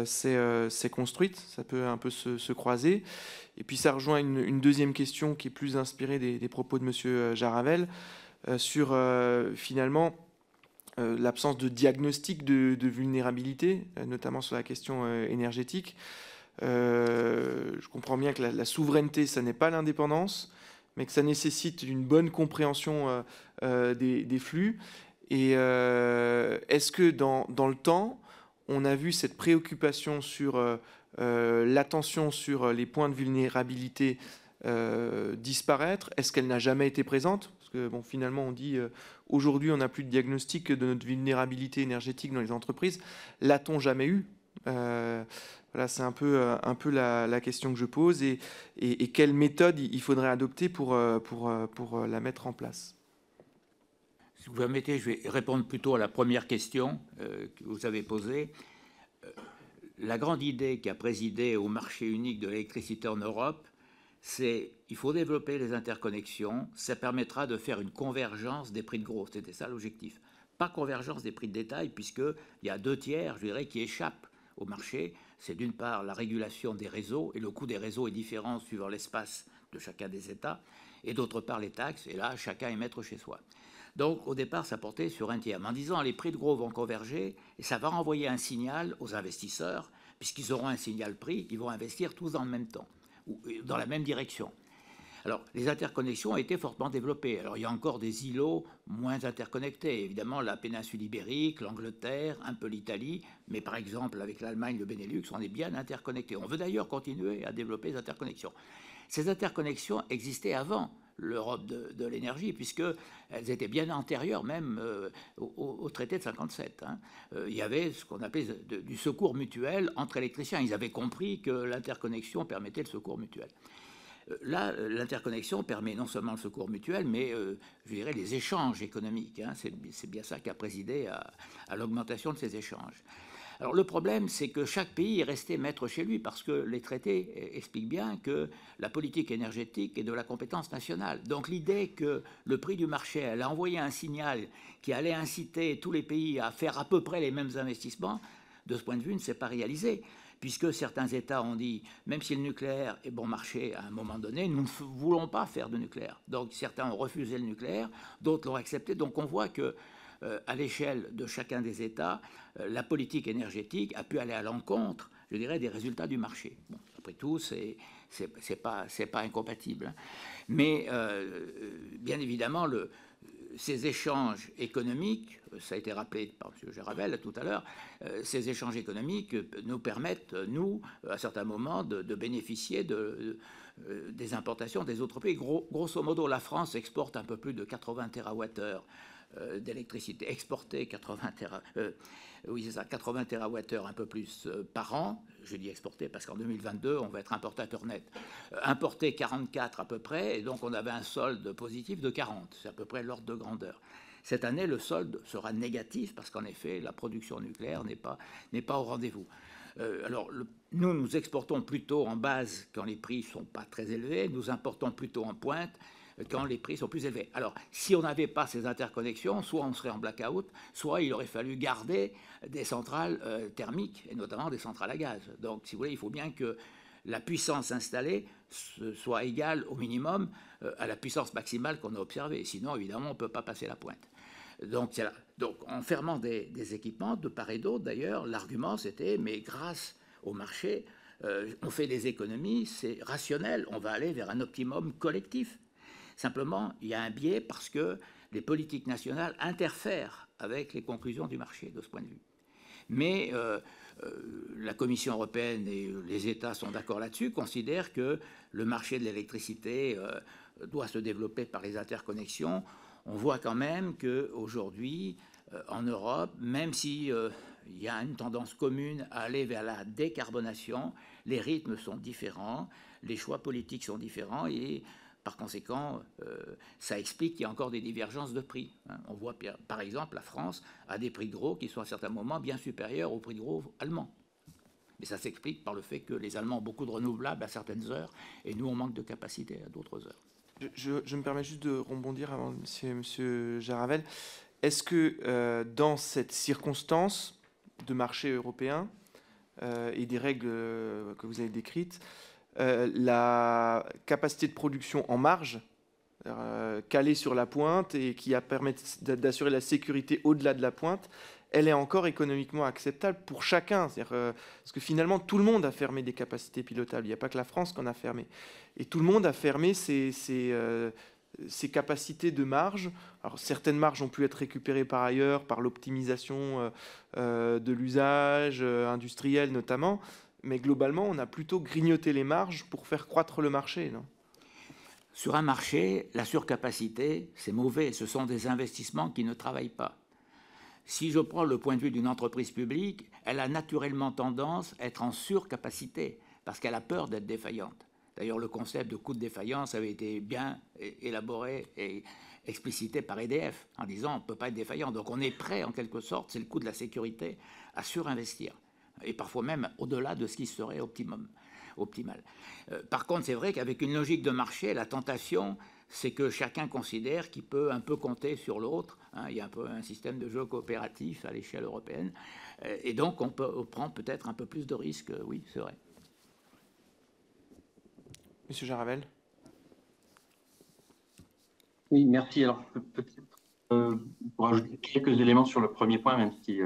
s'est construite Ça peut un peu se, croiser. Et puis ça rejoint une, deuxième question qui est plus inspirée des, propos de M. Jaravel sur finalement l'absence de diagnostic de, vulnérabilité, notamment sur la question énergétique. Euh, je comprends bien que la, souveraineté, ça n'est pas l'indépendance, mais que ça nécessite une bonne compréhension euh, euh, des, flux. Et est-ce que dans, dans, le temps, on a vu cette préoccupation sur l'attention sur les points de vulnérabilité disparaître? Est-ce qu'elle n'a jamais été présente? Parce que bon, finalement, on dit aujourd'hui, on n'a plus de diagnostic de notre vulnérabilité énergétique dans les entreprises. L'a-t-on jamais eu? Voilà, c'est un peu, euh, un peu la, question que je pose et, quelle méthode il faudrait adopter pour, euh, pour, euh, pour la mettre en place? Si vous permettez, je vais répondre plutôt à la première question que vous avez posée. La grande idée qui a présidé au marché unique de l'électricité en Europe, c'est il faut développer les interconnexions, ça permettra de faire une convergence des prix de gros. C'était ça l'objectif. Pas convergence des prix de détail, puisqu'il y a deux tiers, je dirais, qui échappent au marché c'est d'une part la régulation des réseaux, et le coût des réseaux est différent suivant l'espace de chacun des États, et d'autre part les taxes, et là, chacun est maître chez soi. Donc, au départ, ça portait sur un tiers. en disant les prix de gros vont converger, et ça va renvoyer un signal aux investisseurs, puisqu'ils auront un signal prix, ils vont investir tous en même temps, ou dans la même direction. Alors, les interconnexions ont été fortement développées. Alors, il y a encore des îlots moins interconnectés. Évidemment, la péninsule ibérique, l'Angleterre, un peu l'Italie, mais par exemple, avec l'Allemagne, le Benelux, on est bien interconnectés. On veut d'ailleurs continuer à développer les interconnexions. Ces interconnexions existaient avant l'Europe de, l'énergie, puisqu'elles étaient bien antérieures même euh, au, traité de 57. Hein. Euh, il y avait ce qu'on appelait du secours mutuel entre électriciens. Ils avaient compris que l'interconnexion permettait le secours mutuel. Là, l'interconnexion permet non seulement le secours mutuel, mais euh, je dirais les échanges économiques. Hein. C'est bien ça qui a présidé à, l'augmentation de ces échanges. Alors le problème, c'est que chaque pays est resté maître chez lui parce que les traités expliquent bien que la politique énergétique est de la compétence nationale. Donc l'idée que le prix du marché allait envoyer un signal qui allait inciter tous les pays à faire à peu près les mêmes investissements, de ce point de vue, ne s'est pas réalisé puisque certains États ont dit, même si le nucléaire est bon marché à un moment donné, nous ne voulons pas faire de nucléaire. Donc certains ont refusé le nucléaire, d'autres l'ont accepté. Donc on voit que euh, à l'échelle de chacun des États, euh, la politique énergétique a pu aller à l'encontre, je dirais, des résultats du marché. Après tout, c'est c'est pas c'est pas incompatible. Hein. Mais euh, bien évidemment, le ces échanges économiques, ça a été rappelé par M. Géravel tout à l'heure, ces échanges économiques nous permettent, nous, à certains moments, de, bénéficier de, des importations des autres pays. grosso modo, la France exporte un peu plus de 80 TWh d'électricité, exportée 80 TWh oui, c'est ça, 80 TWh, un peu plus euh, par an. Je dis exporter parce qu'en 2022, on va être importateur net. Euh, importer 44 à peu près, et donc on avait un solde positif de 40. C'est à peu près l'ordre de grandeur. Cette année, le solde sera négatif parce qu'en effet, la production nucléaire n'est pas, pas au rendez-vous. Euh, alors, nous, nous exportons plutôt en base quand les prix ne sont pas très élevés, nous importons plutôt en pointe quand les prix sont plus élevés. Alors, si on n'avait pas ces interconnexions, soit on serait en blackout, soit il aurait fallu garder des centrales euh, thermiques, et notamment des centrales à gaz. Donc, si vous voulez, il faut bien que la puissance installée soit égale au minimum euh, à la puissance maximale qu'on a observée. Sinon, évidemment, on ne peut pas passer la pointe. Donc, en fermant des, équipements, de part et d'autre, d'ailleurs, l'argument c'était, mais grâce au marché, euh, on fait des économies, c'est rationnel, on va aller vers un optimum collectif. Simplement, il y a un biais parce que les politiques nationales interfèrent avec les conclusions du marché de ce point de vue. Mais euh, euh, la Commission européenne et les États sont d'accord là-dessus, considèrent que le marché de l'électricité euh, doit se développer par les interconnexions. On voit quand même qu'aujourd'hui, en Europe, même s'il y a une tendance commune à aller vers la décarbonation, les rythmes sont différents, les choix politiques sont différents et par conséquent, euh, ça explique qu'il y a encore des divergences de prix. Hein. On voit par exemple la France a des prix gros qui sont à certains moments bien supérieurs aux prix gros allemands. Mais ça s'explique par le fait que les Allemands ont beaucoup de renouvelables à certaines heures et nous, on manque de capacité à d'autres heures. Je, me permets juste de rebondir avant M. Jaravel. Est-ce que euh, dans cette circonstance de marché européen euh, et des règles que vous avez décrites, euh, la capacité de production en marge, euh, calée sur la pointe et qui a permis d'assurer la sécurité au-delà de la pointe, elle est encore économiquement acceptable pour chacun. Euh, parce que finalement, tout le monde a fermé des capacités pilotables. Il n'y a pas que la France qu'on a fermé. Et tout le monde a fermé ses, ses, capacités de marge. Certaines marges ont pu être récupérées par ailleurs, par l'optimisation de l'usage industriel notamment mais globalement, on a plutôt grignoté les marges pour faire croître le marché, non? Sur un marché, la surcapacité, c'est mauvais. Ce sont des investissements qui ne travaillent pas. Si je prends le point de vue d'une entreprise publique, elle a naturellement tendance à être en surcapacité parce qu'elle a peur d'être défaillante. D'ailleurs, le concept de coût de défaillance avait été bien élaboré et explicité par EDF en disant on ne peut pas être défaillant. Donc on est prêt, en quelque sorte, c'est le coût de la sécurité, à surinvestir et parfois même au-delà de ce qui serait optimum, optimal. Euh, par contre, c'est vrai qu'avec une logique de marché, la tentation, c'est que chacun considère qu'il peut un peu compter sur l'autre. Hein. il y a un peu un système de jeu coopératif à l'échelle européenne. Euh, et donc, on, peut, prend peut-être un peu plus de risques, oui, c'est vrai. Monsieur Jaravel Oui, merci. Alors, peut-être euh, pour ajouter quelques éléments sur le premier point, même si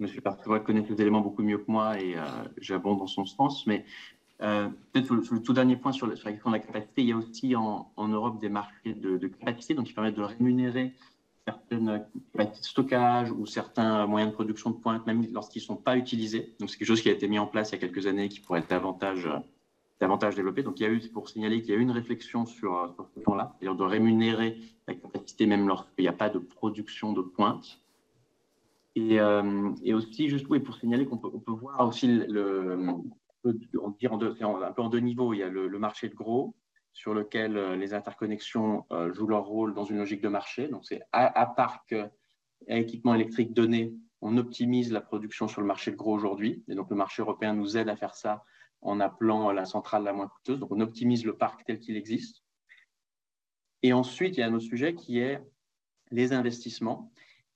M. Parfois connaît les éléments beaucoup mieux que moi et euh, j'abonde dans son sens. Mais euh, peut-être sur, le tout dernier point sur, la question de la capacité, il y a aussi en, Europe des marchés de, capacité donc qui permettent de rémunérer certaines capacités de stockage ou certains moyens de production de pointe, même lorsqu'ils ne sont pas utilisés. Donc c'est quelque chose qui a été mis en place il y a quelques années qui pourrait être davantage, davantage développé. Donc il y a eu, pour signaler qu'il y a eu une réflexion sur, sur ce point-là, c'est-à-dire de rémunérer la capacité même lorsqu'il n'y a pas de production de pointe. Et, euh, et aussi, juste pour signaler qu'on peut, voir aussi on un peu en deux niveaux. Il y a le, marché de gros, sur lequel euh, les interconnexions euh, jouent leur rôle dans une logique de marché. Donc, c'est à, parc, à équipement électrique donné, on optimise la production sur le marché de gros aujourd'hui. Et donc, le marché européen nous aide à faire ça en appelant la centrale la moins coûteuse. Donc, on optimise le parc tel qu'il existe. Et ensuite, il y a un autre sujet qui est les investissements.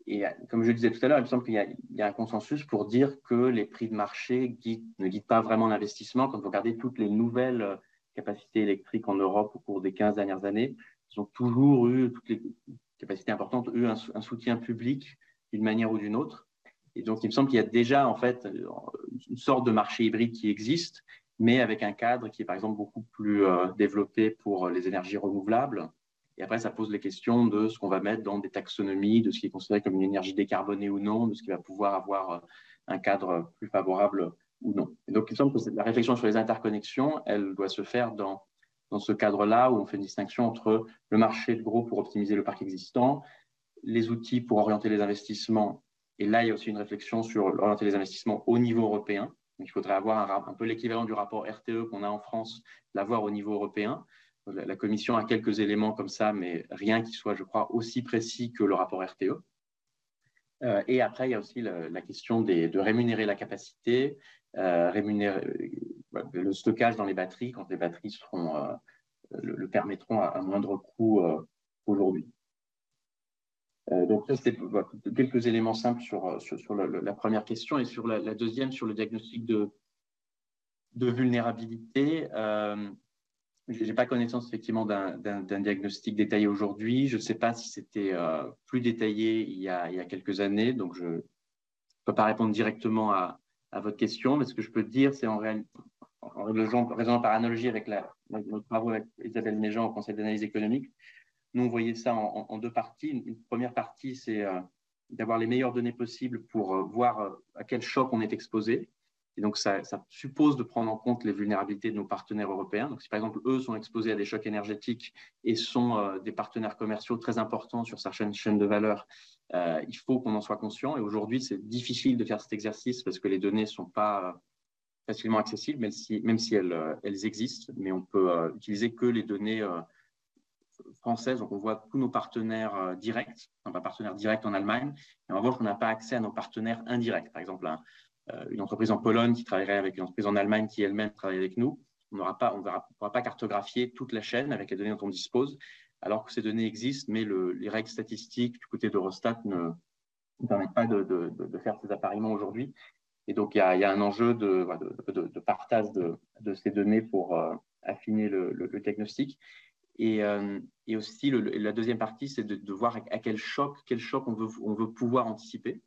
Et euh, comme je le disais tout à l'heure, il me semble qu'il y, a un consensus pour dire que les prix de marché ne guident pas vraiment l'investissement. Quand vous regardez toutes les nouvelles euh, capacités électriques en Europe au cours des 15 dernières années, ils ont toujours eu, toutes les capacités importantes, eu un, soutien public d'une manière ou d'une autre. Et donc, il me semble qu'il y a déjà en fait une sorte de marché hybride qui existe, mais avec un cadre qui est par exemple beaucoup plus euh, développé pour les énergies renouvelables Et après, ça pose les questions de ce qu'on va mettre dans des taxonomies, de ce qui est considéré comme une énergie décarbonée ou non, de ce qui va pouvoir avoir euh, un cadre plus favorable ou non. donc, il semble que la réflexion sur les interconnexions, elle doit se faire dans, dans ce cadre-là où on fait une distinction entre le marché de gros pour optimiser le parc existant, les outils pour orienter les investissements. Et là, il y a aussi une réflexion sur orienter les investissements au niveau européen. il faudrait avoir un peu l'équivalent du rapport RTE qu'on a en France, l'avoir au niveau européen. La, Commission a quelques éléments comme ça, mais rien qui soit, je crois, aussi précis que le rapport RTE. Euh, et après, il y a aussi la, question de rémunérer la capacité, euh, rémunérer euh, le stockage dans les batteries quand les batteries le, permettront à, moindre coût aujourd'hui. donc, ça, c'était quelques éléments simples sur, la, première question et sur la, deuxième, sur le diagnostic de vulnérabilité. Je n'ai pas connaissance effectivement d'un diagnostic détaillé aujourd'hui. Je ne sais pas si c'était euh, plus détaillé il y, a, quelques années, donc je ne peux pas répondre directement à, votre question. Mais ce que je peux dire, c'est en, réalité, en raisonnant par analogie avec notre travaux avec Isabelle Méjean au Conseil d'analyse économique, nous, on voyait ça en, deux parties. Une, première partie, c'est euh, d'avoir les meilleures données possibles pour euh, voir à quel choc on est exposé et donc, ça, suppose de prendre en compte les vulnérabilités de nos partenaires européens. Donc, si par exemple, eux sont exposés à des chocs énergétiques et sont euh, des partenaires commerciaux très importants sur certaines chaînes de valeur, euh, il faut qu'on en soit conscient. Et aujourd'hui, c'est difficile de faire cet exercice parce que les données ne sont pas euh, facilement accessibles, même si, même si elles, elles, existent. Mais on peut utiliser que les données françaises. Donc, on voit tous nos partenaires directs, enfin, pas partenaires directs en Allemagne. Et en revanche, on n'a pas accès à nos partenaires indirects. Par exemple, un, une entreprise en Pologne qui travaillerait avec une entreprise en Allemagne qui elle-même travaille avec nous. On ne pourra pas cartographier toute la chaîne avec les données dont on dispose, alors que ces données existent, mais les règles statistiques du côté d'Eurostat ne, permettent pas de, faire ces appariements aujourd'hui. Et donc, il y, a, un enjeu de, partage de, ces données pour euh, affiner le, diagnostic. Et, euh, aussi, la deuxième partie, c'est de, voir à, quel choc, quel choc on on veut pouvoir anticiper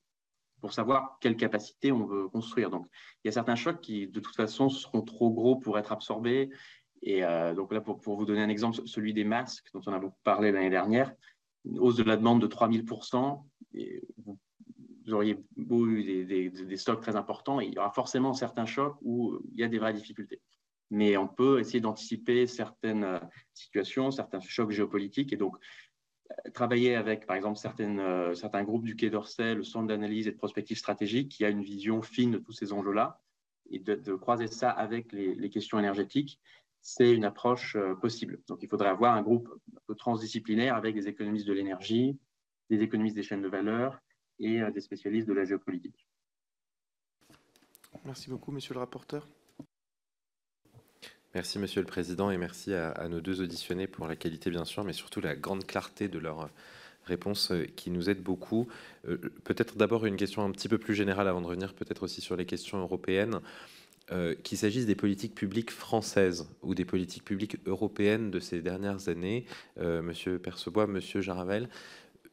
pour savoir quelle capacité on veut construire. Donc, il y a certains chocs qui, de toute façon, seront trop gros pour être absorbés. Et euh, donc là, pour, vous donner un exemple, celui des masques, dont on a beaucoup parlé l'année dernière, une hausse de la demande de 3000%, et vous, auriez eu des, stocks très importants, il y aura forcément certains chocs où il y a des vraies difficultés. Mais on peut essayer d'anticiper certaines euh, situations, certains chocs géopolitiques, et donc travailler avec, par exemple, certaines, euh, certains groupes du Quai d'Orsay, le Centre d'analyse et de prospective stratégique, qui a une vision fine de tous ces enjeux-là, et de, croiser ça avec les, questions énergétiques, c'est une approche euh, possible. Donc, il faudrait avoir un groupe transdisciplinaire avec des économistes de l'énergie, des économistes des chaînes de valeur et euh, des spécialistes de la géopolitique. Merci beaucoup, monsieur le rapporteur. Merci Monsieur le Président et merci à, nos deux auditionnés pour la qualité bien sûr, mais surtout la grande clarté de leurs réponses euh, qui nous aident beaucoup. Euh, peut-être d'abord une question un petit peu plus générale avant de revenir peut-être aussi sur les questions européennes. Euh, qu'il s'agisse des politiques publiques françaises ou des politiques publiques européennes de ces dernières années, Monsieur Percebois, Monsieur Jaravel,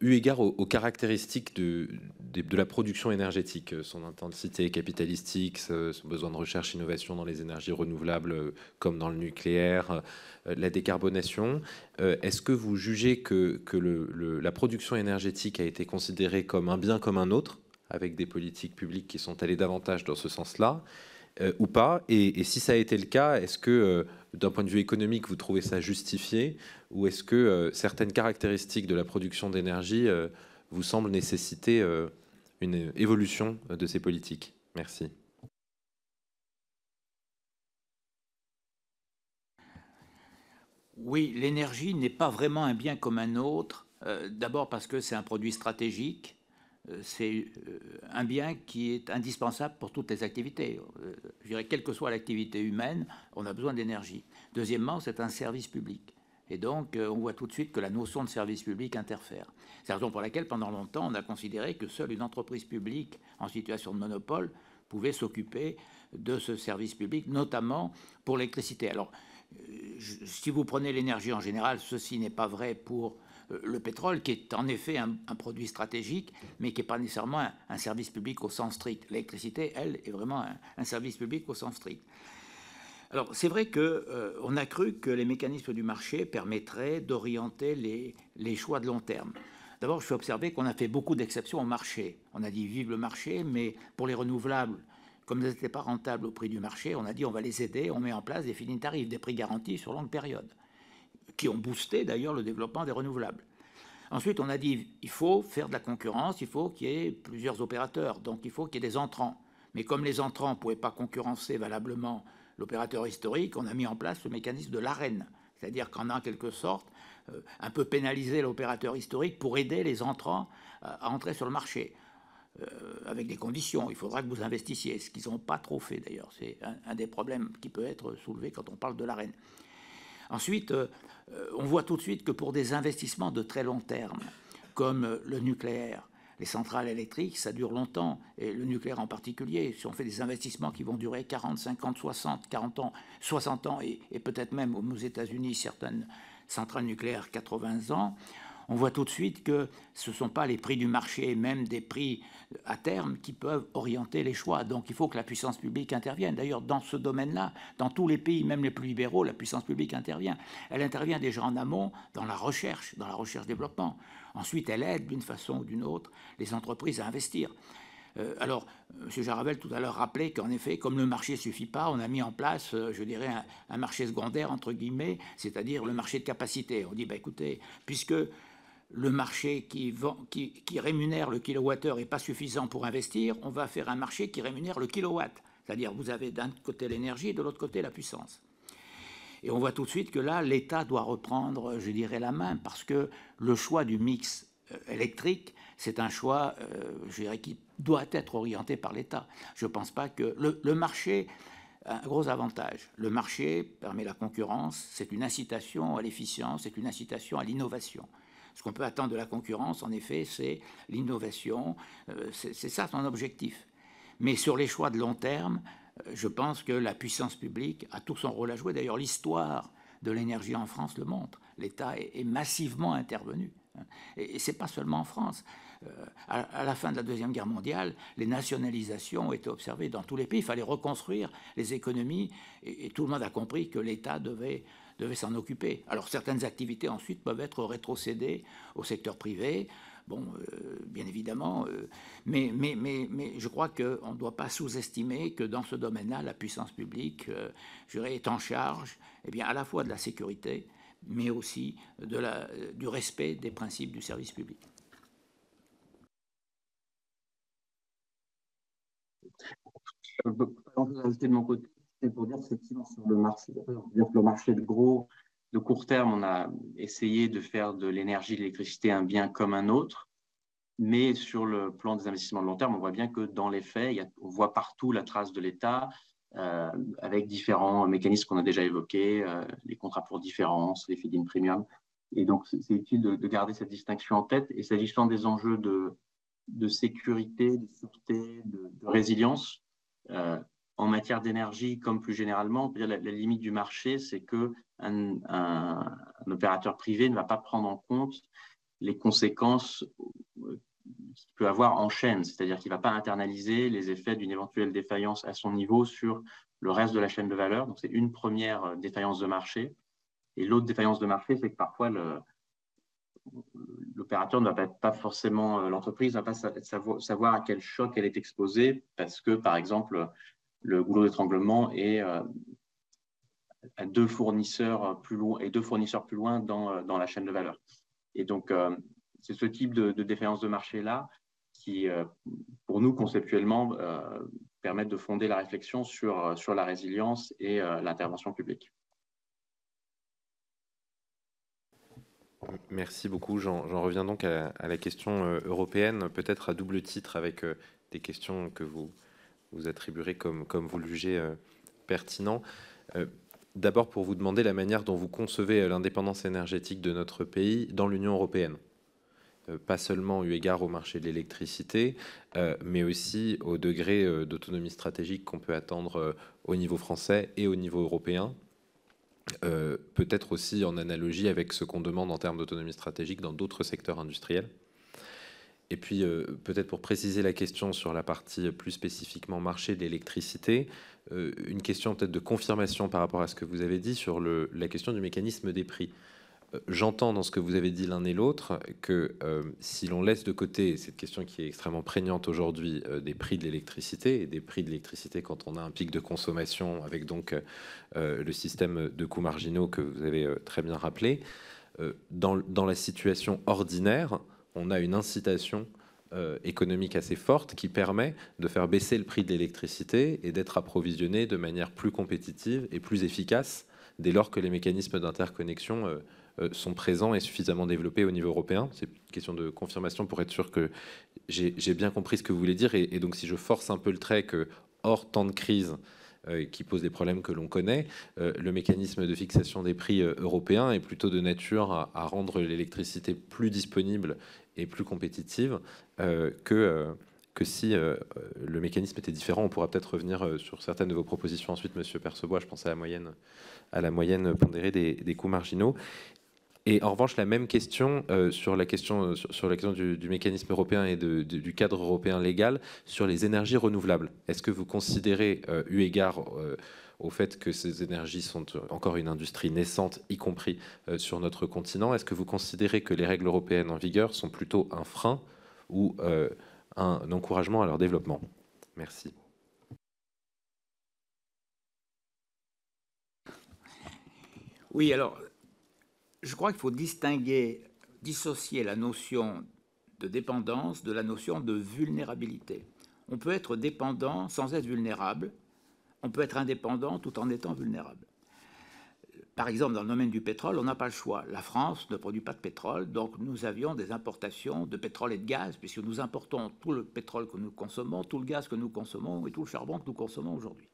eu égard aux, caractéristiques de, la production énergétique, euh, son intensité capitalistique, son besoin de recherche innovation dans les énergies renouvelables euh, comme dans le nucléaire, euh, la décarbonation, est-ce que vous jugez que, la production énergétique a été considérée comme un bien comme un autre, avec des politiques publiques qui sont allées davantage dans ce sens-là? Ou pas et, si ça a été le cas, est-ce que d'un point de vue économique, vous trouvez ça justifié ou est-ce que euh, certaines caractéristiques de la production d'énergie euh, vous semblent nécessiter euh, une évolution de ces politiques? Merci. Oui, l'énergie n'est pas vraiment un bien comme un autre. D'abord parce que c'est un produit stratégique, c'est un bien qui est indispensable pour toutes les activités. Je dirais, quelle que soit l'activité humaine, on a besoin d'énergie. Deuxièmement, c'est un service public. Et donc, euh, on voit tout de suite que la notion de service public interfère. C'est la raison pour laquelle, pendant longtemps, on a considéré que seule une entreprise publique en situation de monopole pouvait s'occuper de ce service public, notamment pour l'électricité. Alors, euh, si vous prenez l'énergie en général, ceci n'est pas vrai pour euh, le pétrole, qui est en effet un, produit stratégique, mais qui n'est pas nécessairement un, service public au sens strict. L'électricité, elle, est vraiment un service public au sens strict. Alors, c'est vrai qu'on euh, a cru que les mécanismes du marché permettraient d'orienter les, choix de long terme. D'abord, je fais observer qu'on a fait beaucoup d'exceptions au marché. On a dit vive le marché, mais pour les renouvelables, comme elles n'étaient pas rentables au prix du marché, on a dit on va les aider, on met en place des finis tarifs, des prix garantis sur longue période, qui ont boosté d'ailleurs le développement des renouvelables. Ensuite, on a dit il faut faire de la concurrence, il faut qu'il y ait plusieurs opérateurs, donc il faut qu'il y ait des entrants. Mais comme les entrants ne pouvaient pas concurrencer valablement l'opérateur historique, on a mis en place le mécanisme de l'arène, c'est-à-dire qu'en a en quelque sorte euh, un peu pénalisé l'opérateur historique pour aider les entrants à entrer sur le marché. Euh, avec des conditions. Il faudra que vous investissiez, ce qu'ils n'ont pas trop fait d'ailleurs. C'est un, des problèmes qui peut être soulevé quand on parle de l'arène. Ensuite, euh, on voit tout de suite que pour des investissements de très long terme, comme le nucléaire, les centrales électriques, ça dure longtemps, et le nucléaire en particulier. Si on fait des investissements qui vont durer 40, 50, 60, 40 ans, 60 ans, et, et peut-être même aux États-Unis, certaines centrales nucléaires 80 ans, on voit tout de suite que ce ne sont pas les prix du marché, même des prix à terme, qui peuvent orienter les choix. Donc il faut que la puissance publique intervienne. D'ailleurs, dans ce domaine-là, dans tous les pays, même les plus libéraux, la puissance publique intervient. Elle intervient déjà en amont dans la recherche, dans la recherche-développement. Ensuite, elle aide d'une façon ou d'une autre les entreprises à investir. Euh, alors, M. Jaravel tout à l'heure rappelait qu'en effet, comme le marché ne suffit pas, on a mis en place, euh, je dirais, un, marché secondaire, entre guillemets, c'est-à-dire le marché de capacité. On dit, bah, écoutez, puisque le marché qui, rémunère le kilowattheure n'est pas suffisant pour investir, on va faire un marché qui rémunère le kilowatt. C'est-à-dire vous avez d'un côté l'énergie et de l'autre côté la puissance. Et on voit tout de suite que là, l'État doit reprendre, je dirais, la main, parce que le choix du mix euh, électrique, c'est un choix, euh, je dirais, qui doit être orienté par l'État. Je ne pense pas que le marché a un gros avantage. Le marché permet la concurrence, c'est une incitation à l'efficience, c'est une incitation à l'innovation. Ce qu'on peut attendre de la concurrence, en effet, c'est l'innovation. Euh, c'est ça son objectif. Mais sur les choix de long terme, euh, je pense que la puissance publique a tout son rôle à jouer. D'ailleurs, l'histoire de l'énergie en France le montre. L'État est, massivement intervenu. Et, ce n'est pas seulement en France. Euh, à, la fin de la Deuxième Guerre mondiale, les nationalisations ont été observées dans tous les pays. Il fallait reconstruire les économies et tout le monde a compris que l'État devait devait s'en occuper. Alors certaines activités ensuite peuvent être rétrocédées au secteur privé. Bon, euh, bien évidemment, euh, mais, je crois qu'on ne doit pas sous-estimer que dans ce domaine-là, la puissance publique euh, est en charge eh bien, à la fois de la sécurité, mais aussi du respect des principes du service public. C'est pour dire effectivement sur le marché, dire le marché de gros, de court terme, on a essayé de faire de l'énergie, de l'électricité un bien comme un autre. Mais sur le plan des investissements de long terme, on voit bien que dans les faits, on voit partout la trace de l'État euh, avec différents mécanismes qu'on a déjà évoqués, euh, les contrats pour différence, les feed-in premium. Et donc, c'est utile de, garder cette distinction en tête. Et s'agissant des enjeux de, de sécurité, de sûreté, de, résilience, euh, en matière d'énergie, comme plus généralement, la, limite du marché, c'est que un, opérateur privé ne va pas prendre en compte les conséquences euh, qu'il peut avoir en chaîne, c'est-à-dire qu'il ne va pas internaliser les effets d'une éventuelle défaillance à son niveau sur le reste de la chaîne de valeur. Donc, c'est une première euh, défaillance de marché. Et l'autre défaillance de marché, c'est que parfois, l'opérateur ne va pas, forcément, euh, l'entreprise ne va pas savoir à quel choc elle est exposée parce que, par exemple, le goulot d'étranglement est euh, deux fournisseurs plus loin et deux fournisseurs plus loin dans, euh, dans la chaîne de valeur. Et donc, euh, c'est ce type de, de, de marché-là qui, pour nous, conceptuellement, permettent de fonder la réflexion sur, sur la résilience et l'intervention publique. Merci beaucoup. J'en reviens donc à la question européenne, peut-être à double titre avec des questions que vous, vous attribuerez comme, vous le jugez euh, pertinent. Euh, d'abord, pour vous demander la manière dont vous concevez euh, l'indépendance énergétique de notre pays dans l'Union européenne. pas seulement eu égard au marché de l'électricité, mais aussi au degré d'autonomie stratégique qu'on peut attendre au niveau français et au niveau européen. Peut-être aussi en analogie avec ce qu'on demande en termes d'autonomie stratégique dans d'autres secteurs industriels. Et puis, euh, peut-être pour préciser la question sur la partie plus spécifiquement marché de l'électricité, une question peut-être de confirmation par rapport à ce que vous avez dit sur la question du mécanisme des prix. J'entends dans ce que vous avez dit l'un et l'autre que si l'on laisse de côté cette question qui est extrêmement prégnante aujourd'hui des prix de l'électricité et des prix de l'électricité quand on a un pic de consommation avec donc le système de coûts marginaux que vous avez très bien rappelé, dans, la situation ordinaire, on a une incitation euh, économique assez forte qui permet de faire baisser le prix de l'électricité et d'être approvisionné de manière plus compétitive et plus efficace dès lors que les mécanismes d'interconnexion euh, euh, sont présents et suffisamment développés au niveau européen. C'est une question de confirmation pour être sûr que j'ai bien compris ce que vous voulez dire. Et, donc si je force un peu le trait que hors temps de crise, qui pose des problèmes que l'on connaît, le mécanisme de fixation des prix européens est plutôt de nature à rendre l'électricité plus disponible et plus compétitive euh, que, euh, que si euh, le mécanisme était différent. On pourra peut-être revenir sur certaines de vos propositions ensuite, Monsieur Percebois. Je pense à la moyenne, à la moyenne pondérée des, des coûts marginaux. Et en revanche, la même question sur la question, sur, la question du, mécanisme européen et de, du cadre européen légal sur les énergies renouvelables. Est-ce que vous considérez, eu égard au fait que ces énergies sont encore une industrie naissante, y compris euh, sur notre continent. Est-ce que vous considérez que les règles européennes en vigueur sont plutôt un frein ou euh, un encouragement à leur développement? Merci. Oui, alors, je crois qu'il faut distinguer, dissocier la notion de dépendance de la notion de vulnérabilité. On peut être dépendant sans être vulnérable, on peut être indépendant tout en étant vulnérable. Par exemple, dans le domaine du pétrole, on n'a pas le choix. La France ne produit pas de pétrole, donc nous avions des importations de pétrole et de gaz, puisque nous importons tout le pétrole que nous consommons, tout le gaz que nous consommons et tout le charbon que nous consommons aujourd'hui.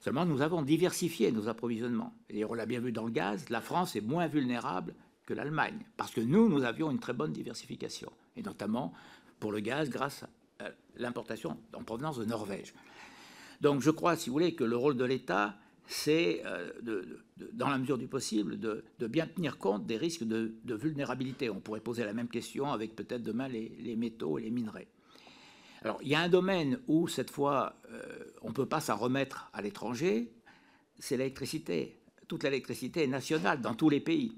Seulement, nous avons diversifié nos approvisionnements. Et on l'a bien vu dans le gaz, la France est moins vulnérable que l'Allemagne, parce que nous, nous avions une très bonne diversification, et notamment pour le gaz grâce à l'importation en provenance de Norvège. Donc je crois, si vous voulez, que le rôle de l'État, c'est, euh, dans la mesure du possible, de, bien tenir compte des risques de, vulnérabilité. On pourrait poser la même question avec peut-être demain les, métaux et les minerais. Alors il y a un domaine où, cette fois, euh, on ne peut pas s'en remettre à l'étranger, c'est l'électricité. Toute l'électricité est nationale dans tous les pays.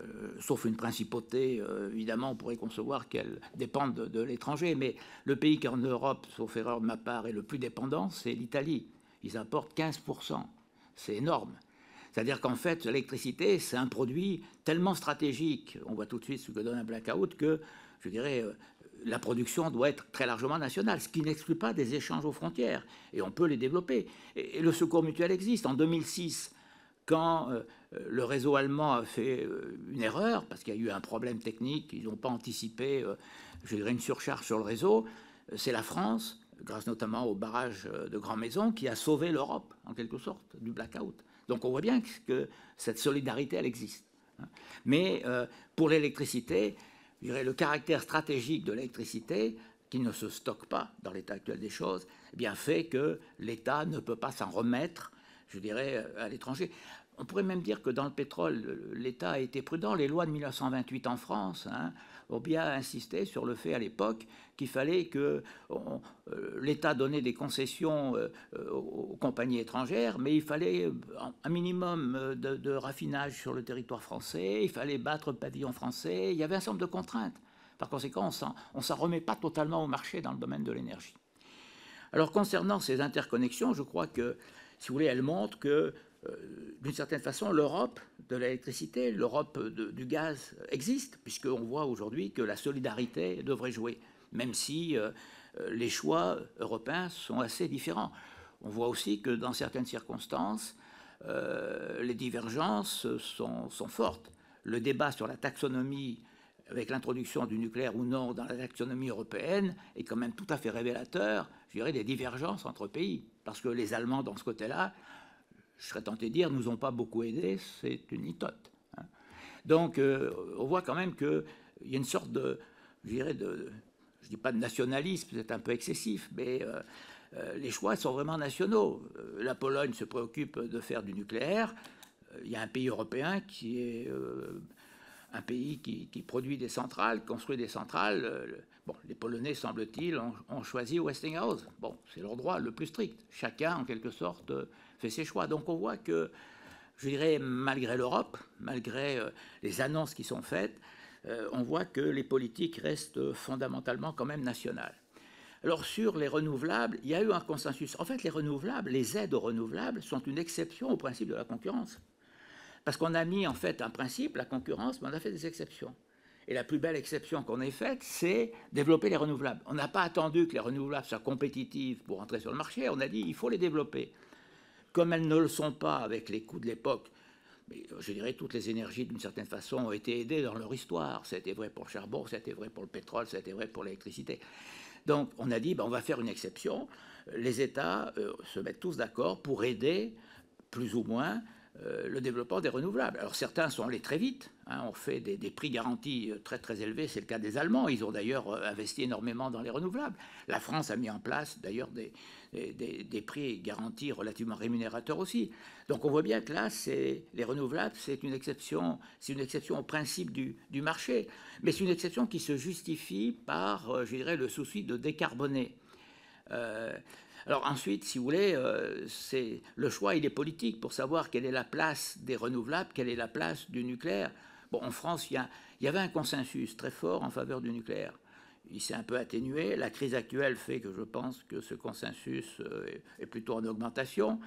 Euh, sauf une principauté, euh, évidemment, on pourrait concevoir qu'elle dépende de, l'étranger, mais le pays qui en Europe, sauf erreur de ma part, est le plus dépendant, c'est l'Italie. Ils importent 15%. C'est énorme. C'est-à-dire qu'en fait, l'électricité, c'est un produit tellement stratégique, on voit tout de suite ce que donne un blackout, que, je dirais, euh, la production doit être très largement nationale, ce qui n'exclut pas des échanges aux frontières. Et on peut les développer. Et, le secours mutuel existe. En 2006, quand euh, le réseau allemand a fait euh, une erreur parce qu'il y a eu un problème technique, ils n'ont pas anticipé, euh, je dirais, une surcharge sur le réseau. C'est la France, grâce notamment au barrage de Grand Maison, qui a sauvé l'Europe, en quelque sorte, du blackout. Donc on voit bien que cette solidarité, elle existe. Hein. Mais pour l'électricité, je dirais, le caractère stratégique de l'électricité, qui ne se stocke pas dans l'état actuel des choses, eh bien fait que l'État ne peut pas s'en remettre, je dirais, à l'étranger. On pourrait même dire que dans le pétrole, l'État a été prudent. Les lois de 1928 en France hein, ont bien insisté sur le fait à l'époque qu'il fallait que euh, l'État donnait des concessions euh, aux compagnies étrangères, mais il fallait un minimum de, raffinage sur le territoire français, il fallait battre le pavillon français, il y avait un certain nombre de contraintes. Par conséquent, on ne s'en remet pas totalement au marché dans le domaine de l'énergie. Alors concernant ces interconnexions, je crois que, si vous voulez, elles montrent que euh, d'une certaine façon, l'Europe de l'électricité, l'Europe du gaz existe, puisqu'on voit aujourd'hui que la solidarité devrait jouer, même si euh, euh, les choix européens sont assez différents. On voit aussi que dans certaines circonstances, les divergences sont, sont, fortes. Le débat sur la taxonomie, avec l'introduction du nucléaire ou non dans la taxonomie européenne, est quand même tout à fait révélateur, je dirais, des divergences entre pays. Parce que les Allemands, dans ce côté-là, je serais tenté de dire, nous ont pas beaucoup aidé, c'est une litote. Hein. Donc, euh, on voit quand même qu'il y a une sorte de, je dirais, de, je dis pas de nationalisme, c'est un peu excessif, mais euh, euh, les choix sont vraiment nationaux. la Pologne se préoccupe de faire du nucléaire. Il y a un pays européen qui est un pays qui, produit des centrales, construit des centrales. bon, les Polonais, semble-t-il, ont, choisi Westinghouse. Bon, c'est leur droit le plus strict. Chacun, en quelque sorte, fait ses choix. Donc on voit que, je dirais, malgré l'Europe, malgré les annonces qui sont faites, on voit que les politiques restent fondamentalement quand même nationales. Alors sur les renouvelables, il y a eu un consensus. En fait, les renouvelables, les aides aux renouvelables sont une exception au principe de la concurrence. Parce qu'on a mis en fait un principe, la concurrence, mais on a fait des exceptions. Et la plus belle exception qu'on ait faite, c'est développer les renouvelables. On n'a pas attendu que les renouvelables soient compétitives pour entrer sur le marché, on a dit il faut les développer. Comme elles ne le sont pas avec les coûts de l'époque, mais je dirais toutes les énergies d'une certaine façon ont été aidées dans leur histoire. C'était vrai pour le charbon, c'était vrai pour le pétrole, c'était vrai pour l'électricité. Donc on a dit, ben, on va faire une exception. Les États euh, se mettent tous d'accord pour aider plus ou moins euh, le développement des renouvelables. Alors certains sont allés très vite, hein, on fait des, prix garantis euh, très très élevés, c'est le cas des Allemands, ils ont d'ailleurs investi énormément dans les renouvelables. La France a mis en place d'ailleurs des, des, prix garantis relativement rémunérateurs aussi. Donc on voit bien que là, les renouvelables, c'est une exception, c'est une exception au principe du, marché, mais c'est une exception qui se justifie par, euh, je dirais, le souci de décarboner. Euh, alors ensuite, si vous voulez, euh, c'est le choix, il est politique pour savoir quelle est la place des renouvelables, quelle est la place du nucléaire. Bon, en France, il y avait un consensus très fort en faveur du nucléaire il s'est un peu atténué. La crise actuelle fait que je pense que ce consensus euh, est plutôt en augmentation.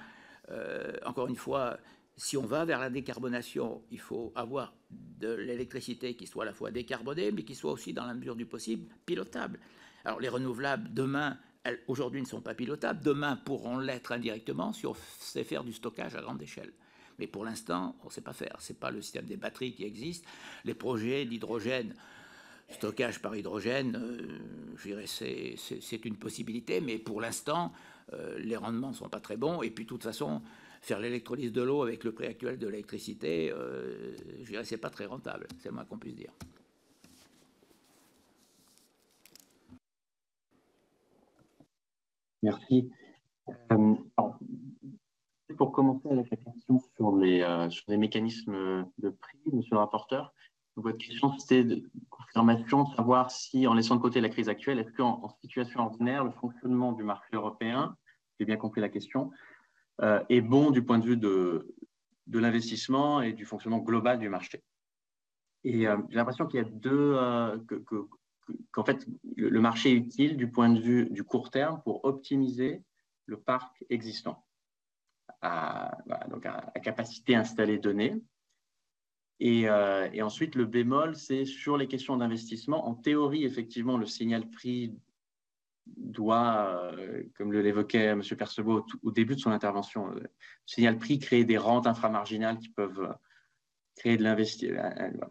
Euh, encore une fois, si on va vers la décarbonation, il faut avoir de l'électricité qui soit à la fois décarbonée, mais qui soit aussi, dans la mesure du possible, pilotable. Alors les renouvelables, demain, aujourd'hui ne sont pas pilotables, demain pourront l'être indirectement si on sait faire du stockage à grande échelle. Mais pour l'instant, on ne sait pas faire. Ce n'est pas le système des batteries qui existe. Les projets d'hydrogène stockage par hydrogène, euh, je dirais c'est, une possibilité, mais pour l'instant, euh, les rendements ne sont pas très bons. Et puis, de toute façon, faire l'électrolyse de l'eau avec le prix actuel de l'électricité, euh, je dirais c'est pas très rentable, c'est le moins qu'on puisse dire. Merci. pour commencer avec la question sur les, sur les mécanismes de prix, monsieur le rapporteur, votre question, c'était de confirmation savoir si, en laissant de côté la crise actuelle, est-ce qu'en situation ordinaire, le fonctionnement du marché européen, j'ai bien compris la question, euh, est bon du point de vue de, de l'investissement et du fonctionnement global du marché? Et euh, j'ai l'impression qu'il y a deux, euh, qu'en fait, le marché est utile du point de vue du court terme pour optimiser le parc existant à, capacité installée donnée euh, et, ensuite, le bémol, c'est sur les questions d'investissement. En théorie, effectivement, le signal prix doit, euh, comme l'évoquait M. Percebot au, début de son intervention, le signal prix créer des rentes inframarginales qui peuvent créer,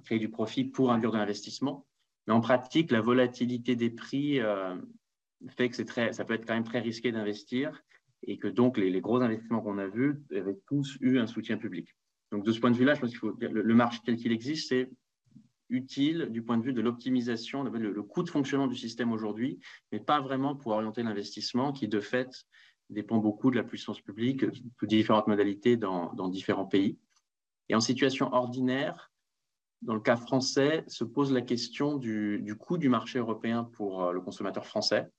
créer du profit pour induire de l'investissement. Mais en pratique, la volatilité des prix euh, fait que ça peut être quand même très risqué d'investir et que donc les, gros investissements qu'on a vus avaient tous eu un soutien public. Donc, de ce point de vue-là, je pense qu'il faut le, marché tel qu'il existe, c'est utile du point de vue de l'optimisation, le, coût de fonctionnement du système aujourd'hui, mais pas vraiment pour orienter l'investissement qui, de fait, dépend beaucoup de la puissance publique sous différentes modalités dans, différents pays. Et en situation ordinaire, dans le cas français, se pose la question du, coût du marché européen pour euh, le consommateur français.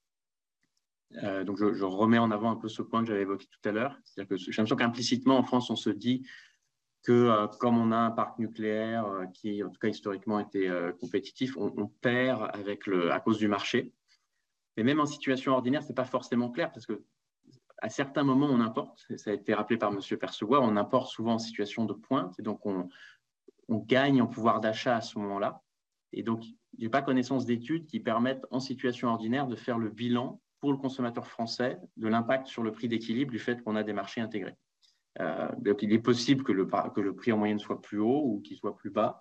Euh, donc, je, remets en avant un peu ce point que j'avais évoqué tout à l'heure. C'est-à-dire que j'ai l'impression qu'implicitement, en France, on se dit que euh, comme on a un parc nucléaire qui, en tout cas historiquement, était compétitif, on, perd à cause du marché. Mais même en situation ordinaire, ce n'est pas forcément clair parce que à certains moments, on importe. Ça a été rappelé par M. Percevoix, on importe souvent en situation de pointe et donc on, on gagne en pouvoir d'achat à ce moment-là. Et donc, je n'ai pas connaissance d'études qui permettent en situation ordinaire de faire le bilan pour le consommateur français de l'impact sur le prix d'équilibre du fait qu'on a des marchés intégrés. Euh, donc, il est possible que le, que le prix en moyenne soit plus haut ou qu'il soit plus bas.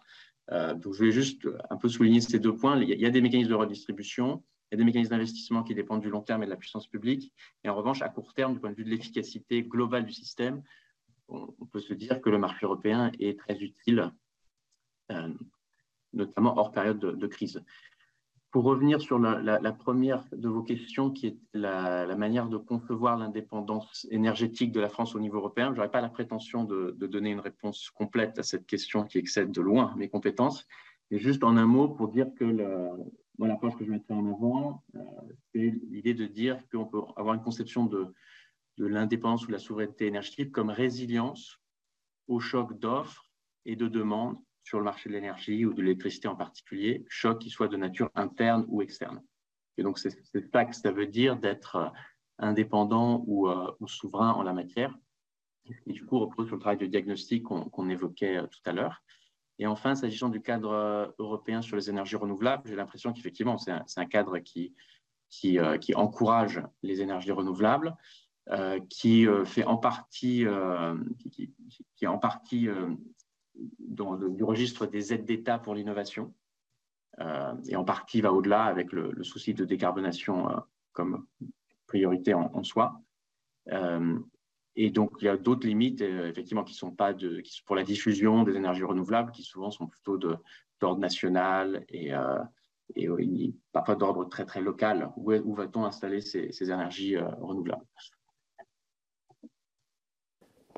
Euh, donc, je vais juste un peu souligner ces deux points. Il y, a, des mécanismes de redistribution, il y a des mécanismes d'investissement qui dépendent du long terme et de la puissance publique. Et en revanche, à court terme, du point de vue de l'efficacité globale du système, on, peut se dire que le marché européen est très utile, notamment hors période de crise. Pour revenir sur la, première de vos questions, qui est la, manière de concevoir l'indépendance énergétique de la France au niveau européen, je n'aurais pas la prétention de, donner une réponse complète à cette question qui excède de loin mes compétences. Et juste en un mot pour dire que l'approche que je mettrai en avant, euh, c'est l'idée de dire qu'on peut avoir une conception de, de l'indépendance ou de la souveraineté énergétique comme résilience au choc d'offres et de demandes sur le marché de l'énergie ou de l'électricité en particulier, choc qui soit de nature interne ou externe. Et donc, c'est ça que ça veut dire d'être euh, indépendant ou, euh, ou, souverain en la matière, et du coup repose sur le travail de diagnostic qu'on évoquait euh, tout à l'heure. Et enfin, s'agissant du cadre européen sur les énergies renouvelables, j'ai l'impression qu'effectivement, c'est un, cadre qui, qui, encourage les énergies renouvelables, qui fait en partie, qui, qui, en partie du registre des aides d'État pour l'innovation, euh, et en partie va au-delà avec le, souci de décarbonation euh, comme priorité en, soi. Euh, et donc, il y a d'autres limites, effectivement, qui sont pas de, qui sont pour la diffusion des énergies renouvelables, qui souvent sont plutôt d'ordre national et, et, parfois d'ordre très, très local. Où, où va-t-on installer ces, ces énergies renouvelables?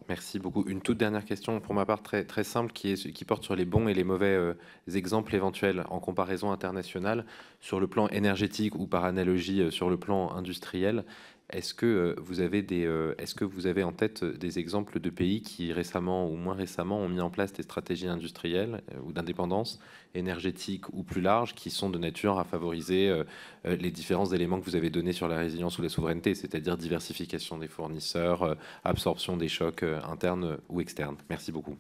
Merci beaucoup. Une toute dernière question pour ma part très, simple qui, est, porte sur les bons et les mauvais euh, exemples éventuels en comparaison internationale sur le plan énergétique ou par analogie euh, sur le plan industriel. Est-ce que, euh, vous avez des, euh, est-ce que vous avez en tête euh, des exemples de pays qui récemment ou moins récemment ont mis en place des stratégies industrielles ou d'indépendance énergétique ou plus larges qui sont de nature à favoriser les différents éléments que vous avez donnés sur la résilience ou la souveraineté, c'est-à-dire diversification des fournisseurs, absorption des chocs internes ou externes? Merci beaucoup.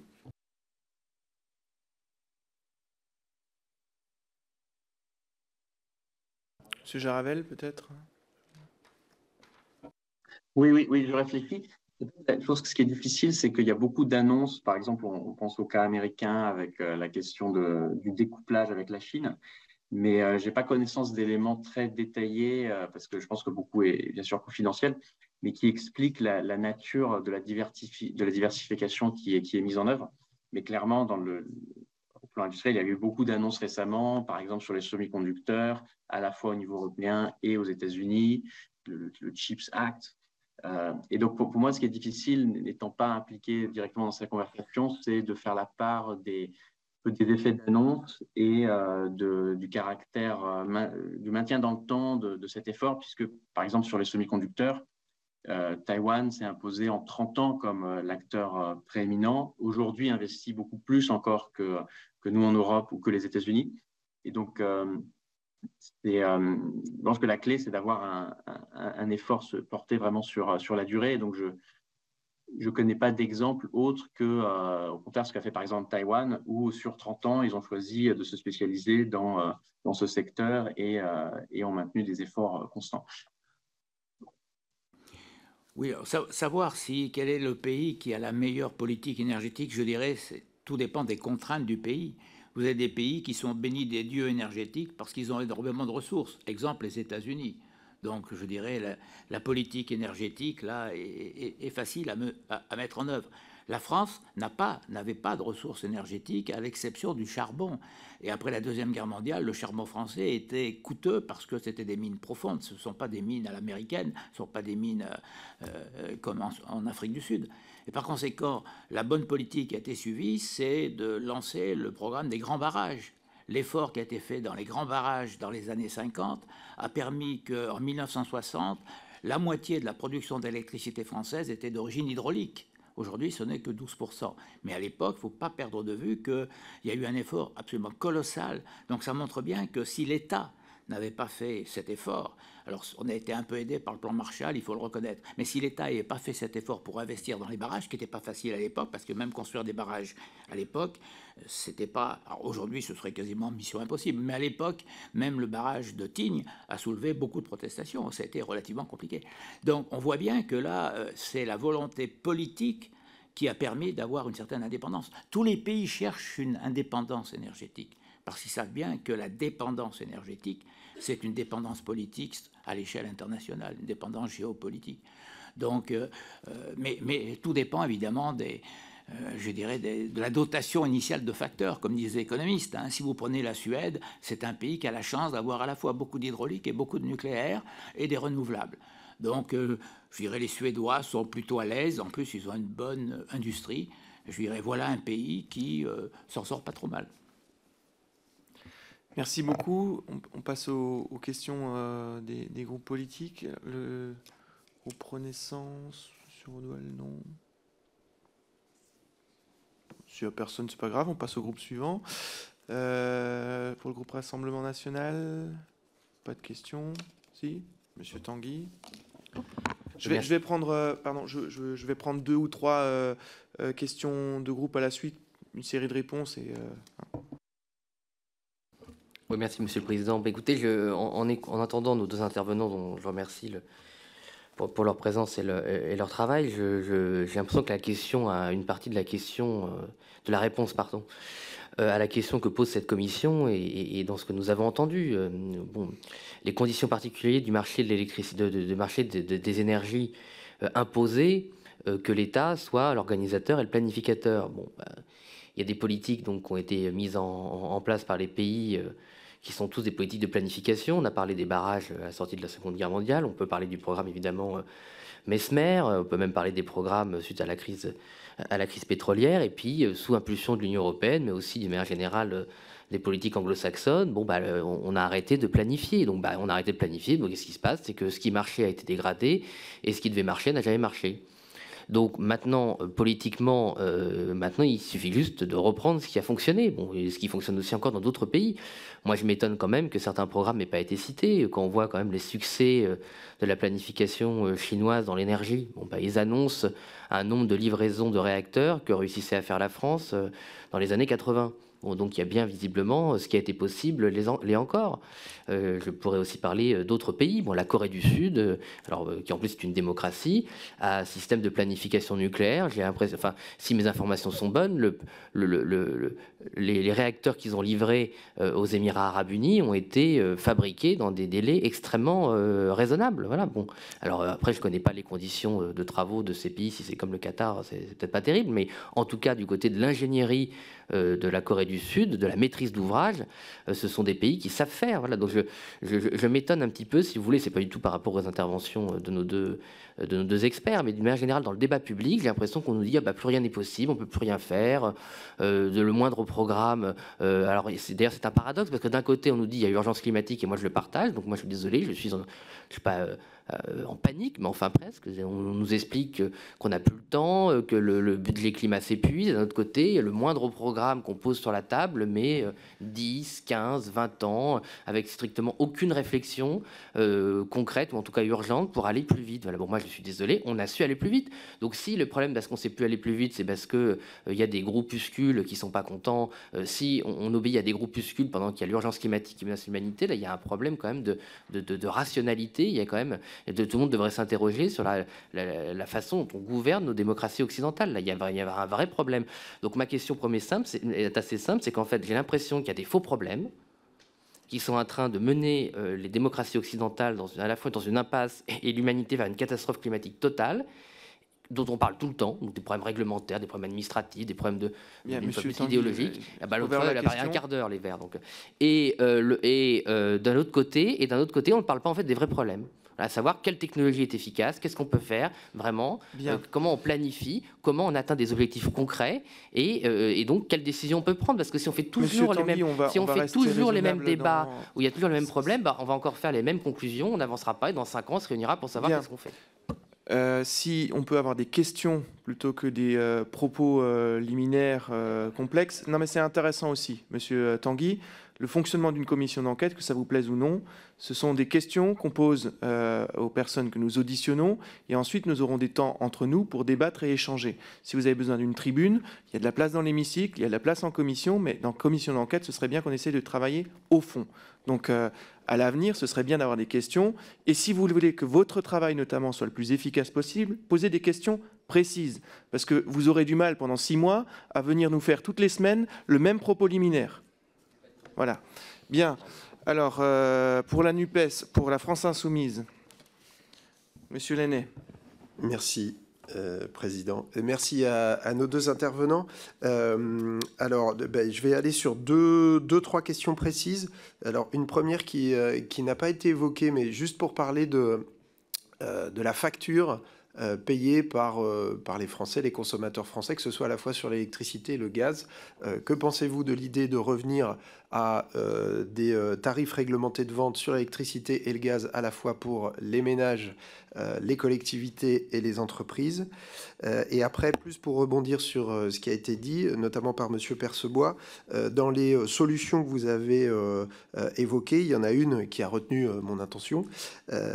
Monsieur Jaravel, peut-être? Oui, oui, oui, je réfléchis. La chose, ce qui est difficile, c'est qu'il y a beaucoup d'annonces. Par exemple, on, pense au cas américain avec euh, la question du découplage avec la Chine. Mais euh, je n'ai pas connaissance d'éléments très détaillés, euh, parce que je pense que beaucoup est bien sûr confidentiel, mais qui expliquent la, nature de la, diversification qui est, mise en œuvre. Mais clairement, dans le, plan industriel, il y a eu beaucoup d'annonces récemment, par exemple sur les semi-conducteurs, à la fois au niveau européen et aux États-Unis, le, CHIPS Act. Euh, et donc, pour, moi, ce qui est difficile, n'étant pas impliqué directement dans cette conversation, c'est de faire la part des, des effets d'annonce et euh, du caractère, euh, du maintien dans le temps de, cet effort, puisque, par exemple, sur les semi-conducteurs, Taïwan s'est imposé en 30 ans comme l'acteur prééminent. Aujourd'hui, investit beaucoup plus encore que, que nous en Europe ou que les États-Unis. Et donc, je pense que la clé, c'est d'avoir un, effort se porter vraiment sur, sur la durée. Donc, je ne connais pas d'exemple autre que, euh, au contraire, ce qu'a fait par exemple Taïwan, où sur 30 ans, ils ont choisi de se spécialiser dans, euh, dans ce secteur et, et, ont maintenu des efforts constants. Oui, savoir si quel est le pays qui a la meilleure politique énergétique, je dirais, tout dépend des contraintes du pays. Vous avez des pays qui sont bénis des dieux énergétiques parce qu'ils ont énormément de ressources. Exemple, les États-Unis. Donc, je dirais, la, politique énergétique, là, est, facile à, mettre en œuvre. La France n'avait pas, pas de ressources énergétiques, à l'exception du charbon. Et après la Deuxième Guerre mondiale, le charbon français était coûteux parce que c'était des mines profondes. Ce ne sont pas des mines à l'américaine, ce ne sont pas des mines euh, euh, comme en, Afrique du Sud. Et par conséquent, la bonne politique qui a été suivie, c'est de lancer le programme des grands barrages. L'effort qui a été fait dans les grands barrages dans les années 50 a permis qu'en 1960, la moitié de la production d'électricité française était d'origine hydraulique. Aujourd'hui, ce n'est que 12%. Mais à l'époque, il ne faut pas perdre de vue qu'il y a eu un effort absolument colossal. Donc ça montre bien que si l'État n'avait pas fait cet effort, alors on a été un peu aidé par le plan Marshall, il faut le reconnaître, mais si l'État n'avait pas fait cet effort pour investir dans les barrages, qui n'était pas facile à l'époque, parce que même construire des barrages à l'époque, c'était pas. Aujourd'hui, ce serait quasiment mission impossible, mais à l'époque, même le barrage de Tignes a soulevé beaucoup de protestations. Ça a été relativement compliqué. Donc on voit bien que là, euh, c'est la volonté politique qui a permis d'avoir une certaine indépendance. Tous les pays cherchent une indépendance énergétique parce qu'ils savent bien que la dépendance énergétique, c'est une dépendance politique à l'échelle internationale, une dépendance géopolitique. Donc, euh, euh, mais, tout dépend évidemment des, euh, je dirais, de la dotation initiale de facteurs, comme disent les économistes. Hein. Si vous prenez la Suède, c'est un pays qui a la chance d'avoir à la fois beaucoup d'hydraulique et beaucoup de nucléaire et des renouvelables. Donc, je dirais, les Suédois sont plutôt à l'aise. En plus, ils ont une bonne industrie. Je dirais, voilà un pays qui s'en sort pas trop mal. Merci beaucoup. On, passe aux, questions euh, des, groupes politiques. Le groupe Renaissance, sur non. Si personne, c'est pas grave. On passe au groupe suivant. Euh, pour le groupe Rassemblement National, pas de questions. Si, Monsieur Tanguy. Je vais, prendre, euh, pardon, je, vais prendre deux ou trois questions de groupe à la suite, une série de réponses et. Oui, merci Monsieur le Président. Bah, écoutez, en, en, attendant nos deux intervenants, dont je remercie le, pour, leur présence et, leur travail, j'ai l'impression que la question a une partie de la question, euh, de la réponse, pardon, euh, à la question que pose cette commission et, dans ce que nous avons entendu. Euh, bon, les conditions particulières du marché de l'électricité, de, marché des énergies imposées, que l'État soit l'organisateur et le planificateur. Bon, bah, il y a des politiques donc, qui ont été mises en place par les pays qui sont tous des politiques de planification. On a parlé des barrages à la sortie de la Seconde Guerre mondiale. On peut parler du programme évidemment euh, Mesmer. On peut même parler des programmes suite à la crise, pétrolière. Et puis, euh, sous impulsion de l'Union européenne, mais aussi d'une manière générale euh, des politiques anglo-saxonnes, bah, on a arrêté de planifier. Donc, bah, on a arrêté de planifier. Donc, qu'est-ce qui se passe? C'est que ce qui marchait a été dégradé et ce qui devait marcher n'a jamais marché. Donc maintenant, euh, politiquement, euh, maintenant, il suffit juste de reprendre ce qui a fonctionné, bon, et ce qui fonctionne aussi encore dans d'autres pays. Moi, je m'étonne quand même que certains programmes n'aient pas été cités, quand on voit quand même les succès euh, de la planification chinoise dans l'énergie. Bon, bah, ils annoncent un nombre de livraisons de réacteurs que réussissait à faire la France dans les années 80 donc il y a bien visiblement ce qui a été possible les, encore. Euh, je pourrais aussi parler euh, d'autres pays. Bon, la Corée du Sud, euh, alors, qui en plus est une démocratie, a un système de planification nucléaire. J'ai l'impression, enfin, si mes informations sont bonnes, le, les, réacteurs qu'ils ont livrés aux Émirats arabes unis ont été fabriqués dans des délais extrêmement raisonnables. Voilà, bon. Alors après, je ne connais pas les conditions de travaux de ces pays. Si c'est comme le Qatar, c'est peut-être pas terrible, mais en tout cas, du côté de l'ingénierie de la Corée du Sud, de la maîtrise d'ouvrage. Euh, ce sont des pays qui savent faire. Voilà. Donc je, je, m'étonne un petit peu, si vous voulez, c'est pas du tout par rapport aux interventions de nos deux, de nos deux experts, mais d'une manière générale, dans le débat public, j'ai l'impression qu'on nous dit ah bah, plus rien n'est possible, on peut plus rien faire, euh, de le moindre programme. alors d'ailleurs c'est un paradoxe parce que d'un côté on nous dit il y a urgence climatique et moi je le partage, donc moi je suis désolé, je suis, suis pas euh, en panique, mais enfin presque. On nous explique qu'on n'a plus le temps, euh, que le, budget climat s'épuise. D'un autre côté, le moindre programme qu'on pose sur la table met 10, 15, 20 ans, avec strictement aucune réflexion euh, concrète, ou en tout cas urgente, pour aller plus vite. Voilà, bon, moi je suis désolé, on a su aller plus vite. Donc si le problème parce qu'on ne sait plus aller plus vite, c'est parce qu'il il y a des groupuscules qui ne sont pas contents, si on, obéit à des groupuscules pendant qu'il y a l'urgence climatique qui menace l'humanité, là il y a un problème quand même de, de rationalité, il y a quand même et tout le monde devrait s'interroger sur la, façon dont on gouverne nos démocraties occidentales. Là, il y a, il y a un vrai problème. Donc ma question premier simple, est, assez simple, c'est qu'en fait, j'ai l'impression qu'il y a des faux problèmes qui sont en train de mener euh, les démocraties occidentales dans à la fois dans une impasse et, l'humanité vers une catastrophe climatique totale dont on parle tout le temps, donc des problèmes réglementaires, des problèmes administratifs, des problèmes de, idéologiques. Ah bah, L'autre fois, il a un quart d'heure, les Verts. Donc. Et, euh, et euh, d'un autre côté, et d'un autre côté, on ne parle pas en fait des vrais problèmes à savoir quelle technologie est efficace, qu'est-ce qu'on peut faire vraiment, euh, comment on planifie, comment on atteint des objectifs concrets euh, et, donc quelles décisions on peut prendre. Parce que si on fait toujours les mêmes, si on, fait toujours les mêmes débats où il y a toujours les mêmes problèmes, bah, on va encore faire les mêmes conclusions, on n'avancera pas et dans cinq ans on se réunira pour savoir qu'est-ce qu'on fait. Euh, si on peut avoir des questions plutôt que des propos liminaires complexes. Non, mais c'est intéressant aussi, Monsieur Tanguy le fonctionnement d'une commission d'enquête, que ça vous plaise ou non. Ce sont des questions qu'on pose euh, aux personnes que nous auditionnons et ensuite nous aurons des temps entre nous pour débattre et échanger. Si vous avez besoin d'une tribune, il y a de la place dans l'hémicycle, il y a de la place en commission, mais dans commission d'enquête, ce serait bien qu'on essaie de travailler au fond. Donc euh, à l'avenir, ce serait bien d'avoir des questions. Et si vous voulez que votre travail notamment soit le plus efficace possible, posez des questions précises. Parce que vous aurez du mal pendant six mois à venir nous faire toutes les semaines le même propos liminaire. Voilà. Bien. Alors, euh, pour la NUPES, pour la France Insoumise, Monsieur Lenné. Merci. Euh, président. Merci à, nos deux intervenants. Euh, alors, ben, je vais aller sur deux, deux, trois questions précises. Alors, une première qui, qui n'a pas été évoquée, mais juste pour parler de, de la facture euh, payés par, par les Français, les consommateurs français, que ce soit à la fois sur l'électricité et le gaz. Que pensez-vous de l'idée de revenir à des tarifs réglementés de vente sur l'électricité et le gaz à la fois pour les ménages, les collectivités et les entreprises. et après, plus pour rebondir sur ce qui a été dit, notamment par Monsieur Percebois, dans les solutions que vous avez évoquées, il y en a une qui a retenu mon attention.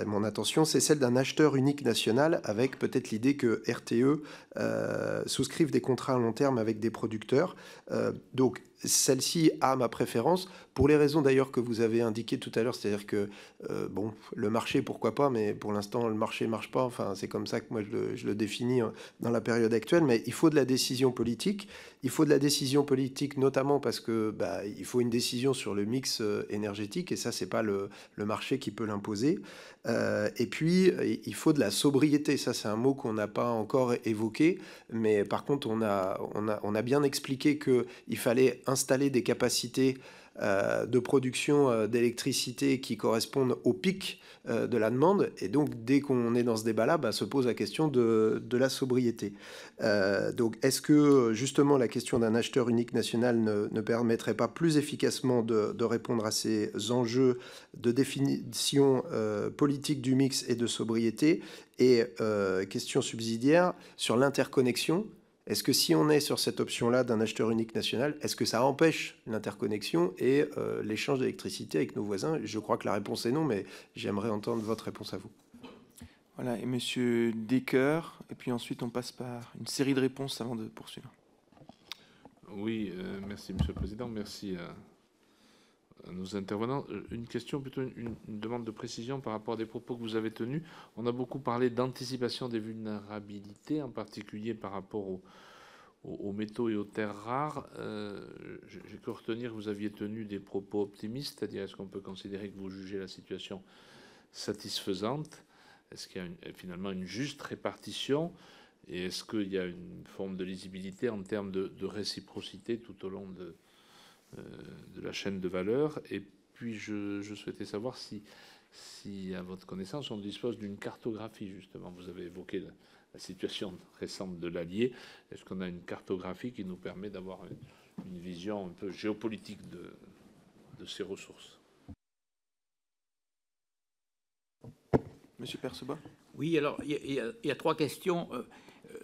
mon attention, c'est celle d'un acheteur unique national avec peut-être l'idée que RTE euh, souscrivent des contrats à long terme avec des producteurs. Euh, donc celle-ci a ma préférence, pour les raisons d'ailleurs que vous avez indiquées tout à l'heure, c'est-à-dire que, euh, bon, le marché, pourquoi pas, mais pour l'instant, le marché ne marche pas, enfin, c'est comme ça que moi je le, définis dans la période actuelle, mais il faut de la décision politique, il faut de la décision politique notamment parce que bah, il faut une décision sur le mix énergétique, et ça, c'est pas le, marché qui peut l'imposer. Euh, et puis, il faut de la sobriété, ça c'est un mot qu'on n'a pas encore évoqué, mais par contre, on a, on a, bien expliqué qu'il fallait installer des capacités euh, de production euh, d'électricité qui correspondent au pic euh, de la demande. Et donc, dès qu'on est dans ce débat-là, bah, se pose la question de, la sobriété. donc, est-ce que justement la question d'un acheteur unique national ne, permettrait pas plus efficacement de, répondre à ces enjeux de définition politique du mix et de sobriété? Et question subsidiaire sur l'interconnexion. Est-ce que si on est sur cette option-là d'un acheteur unique national, est-ce que ça empêche l'interconnexion et euh, l'échange d'électricité avec nos voisins? Je crois que la réponse est non, mais j'aimerais entendre votre réponse à vous. Voilà, et Monsieur Decker, et puis ensuite on passe par une série de réponses avant de poursuivre. Oui, euh, merci Monsieur le Président, merci à, nos intervenants. Euh, une question, plutôt une, demande de précision par rapport à des propos que vous avez tenus. On a beaucoup parlé d'anticipation des vulnérabilités, en particulier par rapport aux, aux, métaux et aux terres rares. Euh, J'ai pu retenir que vous aviez tenu des propos optimistes, c'est-à-dire est-ce qu'on peut considérer que vous jugez la situation satisfaisante? Est-ce qu'il y a finalement une juste répartition? Et est-ce qu'il y a une forme de lisibilité en termes de, réciprocité tout au long de, de la chaîne de valeur Et puis je, je souhaitais savoir si, si, à votre connaissance, on dispose d'une cartographie, justement. Vous avez évoqué la situation récente de l'Allier. Est-ce qu'on a une cartographie qui nous permet d'avoir une, vision un peu géopolitique de, de ces ressources? Monsieur Perceba Oui, alors il y, y, a trois questions.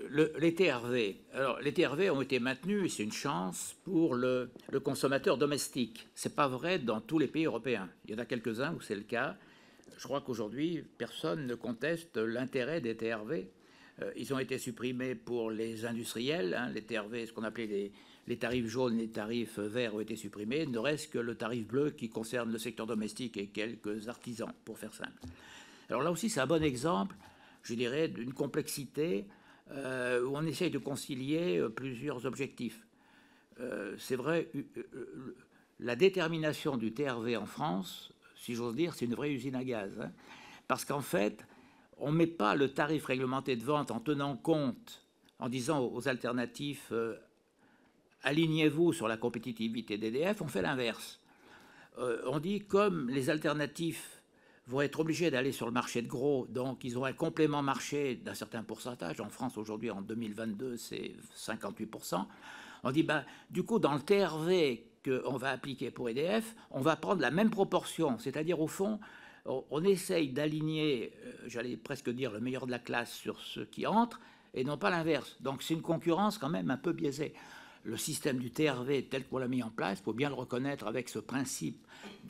Le, les TRV, alors les TRV ont été maintenus, c'est une chance pour le, consommateur domestique. C'est pas vrai dans tous les pays européens. Il y en a quelques-uns où c'est le cas. Je crois qu'aujourd'hui, personne ne conteste l'intérêt des TRV euh, ils ont été supprimés pour les industriels. Hein, les TRV, ce qu'on appelait les, les, tarifs jaunes, les tarifs verts ont été supprimés. Ne reste que le tarif bleu qui concerne le secteur domestique et quelques artisans, pour faire simple. Alors là aussi, c'est un bon exemple, je dirais, d'une complexité où on essaye de concilier euh, plusieurs objectifs. Euh, c'est vrai, la détermination du TRV en France, si j'ose dire, c'est une vraie usine à gaz. Hein, parce qu'en fait, on ne met pas le tarif réglementé de vente en tenant compte, en disant aux alternatifs, euh, alignez-vous sur la compétitivité d'EDF, on fait l'inverse. Euh, on dit comme les alternatifs vont être obligés d'aller sur le marché de gros, donc ils ont un complément marché d'un certain pourcentage. En France, aujourd'hui, en 2022, c'est 58%. On dit, bah, du coup, dans le TRV qu'on va appliquer pour EDF, on va prendre la même proportion, c'est-à-dire au fond, on, essaye d'aligner, euh, j'allais presque dire, le meilleur de la classe sur ceux qui entrent, et non pas l'inverse. Donc c'est une concurrence quand même un peu biaisée. Le système du TRV tel qu'on l'a mis en place, il faut bien le reconnaître avec ce principe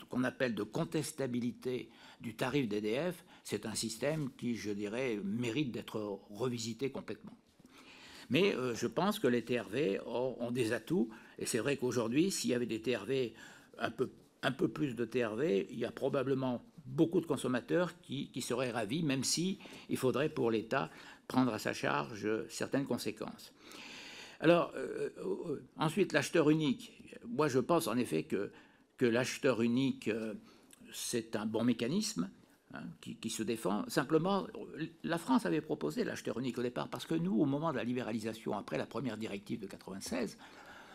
qu'on appelle de contestabilité du tarif d'EDF, c'est un système qui, je dirais, mérite d'être revisité complètement. Mais euh, je pense que les TRV ont, des atouts, et c'est vrai qu'aujourd'hui, s'il y avait des TRV un peu, un peu plus de TRV, il y a probablement beaucoup de consommateurs qui, seraient ravis, même si il faudrait pour l'État prendre à sa charge certaines conséquences. Alors, euh, euh, ensuite, l'acheteur unique. Moi, je pense en effet que, l'acheteur unique, euh, c'est un bon mécanisme hein, qui, se défend. Simplement, la France avait proposé l'acheteur unique au départ parce que nous, au moment de la libéralisation, après la première directive de 96,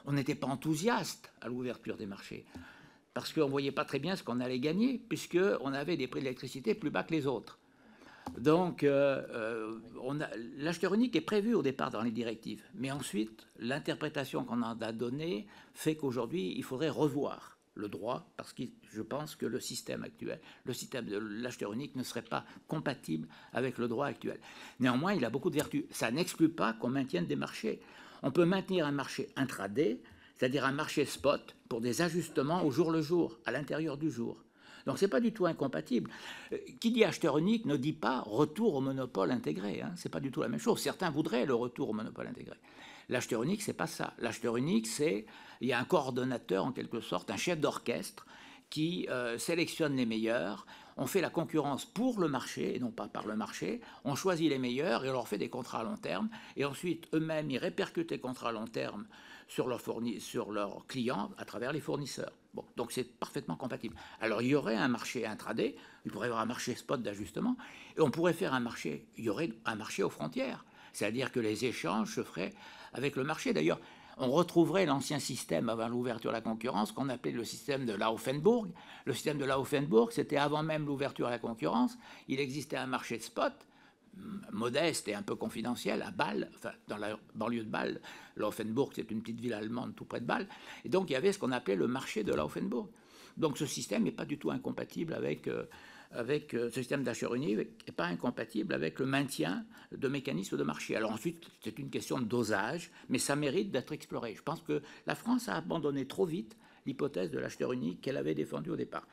on n'était pas enthousiaste à l'ouverture des marchés parce qu'on ne voyait pas très bien ce qu'on allait gagner, puisqu'on avait des prix de l'électricité plus bas que les autres. Donc, euh, l'acheteur unique est prévu au départ dans les directives, mais ensuite, l'interprétation qu'on en a donnée fait qu'aujourd'hui, il faudrait revoir le droit, parce que je pense que le système actuel, le système de l'acheteur unique ne serait pas compatible avec le droit actuel. Néanmoins, il a beaucoup de vertus. Ça n'exclut pas qu'on maintienne des marchés. On peut maintenir un marché intraday, c'est-à-dire un marché spot, pour des ajustements au jour le jour, à l'intérieur du jour. Donc ce n'est pas du tout incompatible. Euh, qui dit acheteur unique ne dit pas retour au monopole intégré. Hein. Ce n'est pas du tout la même chose. Certains voudraient le retour au monopole intégré. L'acheteur unique, c'est pas ça. L'acheteur unique, c'est il y a un coordonnateur en quelque sorte, un chef d'orchestre qui euh, sélectionne les meilleurs. On fait la concurrence pour le marché et non pas par le marché. On choisit les meilleurs et on leur fait des contrats à long terme. Et ensuite, eux-mêmes, ils répercutent les contrats à long terme sur leurs, clients à travers les fournisseurs. Donc c'est parfaitement compatible. Alors il y aurait un marché intraday, il pourrait y avoir un marché spot d'ajustement, et on pourrait faire un marché, il y aurait un marché aux frontières. C'est-à-dire que les échanges se feraient avec le marché. D'ailleurs, on retrouverait l'ancien système avant l'ouverture à la concurrence qu'on appelait le système de Laufenburg. Le système de Laufenburg, c'était avant même l'ouverture à la concurrence. Il existait un marché spot modeste et un peu confidentiel à Bâle, enfin dans la banlieue de Bâle. Laufenburg, c'est une petite ville allemande tout près de Bâle. Et donc il y avait ce qu'on appelait le marché de Laufenburg. Donc ce système n'est pas du tout incompatible avec euh, avec euh, ce système d'achat unique n'est pas incompatible avec le maintien de mécanismes de marché. Alors ensuite, c'est une question de dosage, mais ça mérite d'être exploré. Je pense que la France a abandonné trop vite l'hypothèse de l'acheteur unique qu'elle avait défendue au départ.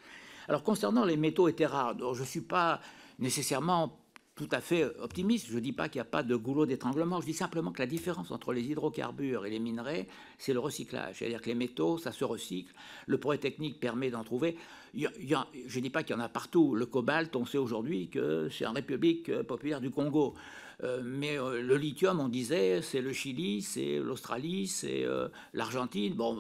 Alors concernant les métaux et terres rares, je ne suis pas nécessairement tout à fait optimiste. Je ne dis pas qu'il n'y a pas de goulot d'étranglement. Je dis simplement que la différence entre les hydrocarbures et les minerais, c'est le recyclage. C'est-à-dire que les métaux, ça se recycle. Le progrès technique permet d'en trouver. je ne dis pas qu'il y en a partout. Le cobalt, on sait aujourd'hui que c'est en République populaire du Congo. Euh, mais euh, le lithium, on disait, c'est le Chili, c'est l'Australie, c'est euh, l'Argentine. Bon,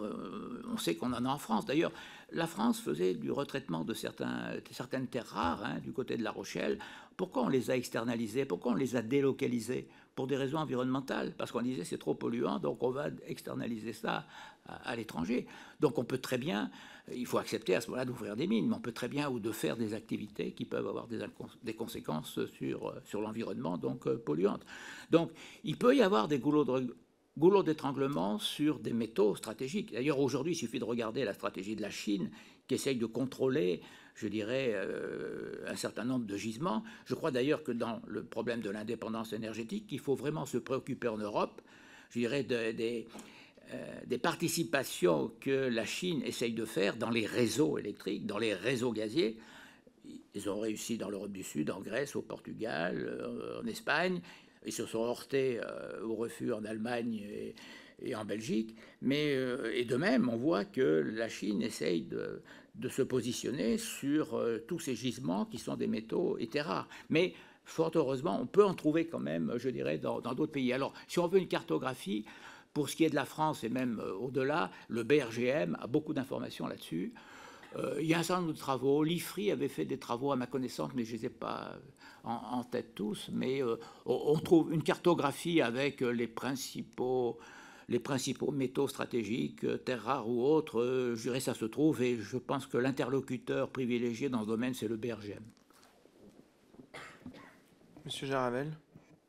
on sait qu'on en a en France. D'ailleurs, la France faisait du retraitement de, certaines terres rares hein, du côté de La Rochelle. Pourquoi on les a externalisées? Pourquoi on les a délocalisées? Pour des raisons environnementales, parce qu'on disait c'est trop polluant, donc on va externaliser ça à, l'étranger. Donc on peut très bien, il faut accepter à ce moment-là d'ouvrir des mines, mais on peut très bien ou de faire des activités qui peuvent avoir des, des conséquences sur, sur l'environnement, donc euh, polluantes. Donc il peut y avoir des goulots de goulot d'étranglement sur des métaux stratégiques. D'ailleurs, aujourd'hui, il suffit de regarder la stratégie de la Chine qui essaye de contrôler, je dirais, euh, un certain nombre de gisements. Je crois d'ailleurs que dans le problème de l'indépendance énergétique, il faut vraiment se préoccuper en Europe, je dirais, des, euh, des participations que la Chine essaye de faire dans les réseaux électriques, dans les réseaux gaziers. Ils ont réussi dans l'Europe du Sud, en Grèce, au Portugal, euh, en Espagne. Ils se sont heurtés euh, au refus en Allemagne et, en Belgique. Mais, euh, et de même, on voit que la Chine essaye de, se positionner sur euh, tous ces gisements qui sont des métaux et terres rares. Mais fort heureusement, on peut en trouver quand même, je dirais, dans d'autres pays. Alors, si on veut une cartographie, pour ce qui est de la France et même au-delà, le BRGM a beaucoup d'informations là-dessus. il y a un certain nombre de travaux. L'IFRI avait fait des travaux à ma connaissance, mais je ne les ai pas en, tête tous, mais euh, on trouve une cartographie avec euh, les principaux, les principaux métaux stratégiques, euh, terres rares ou autres. je dirais ça se trouve et je pense que l'interlocuteur privilégié dans ce domaine, c'est le BRGM. Monsieur Jaravel,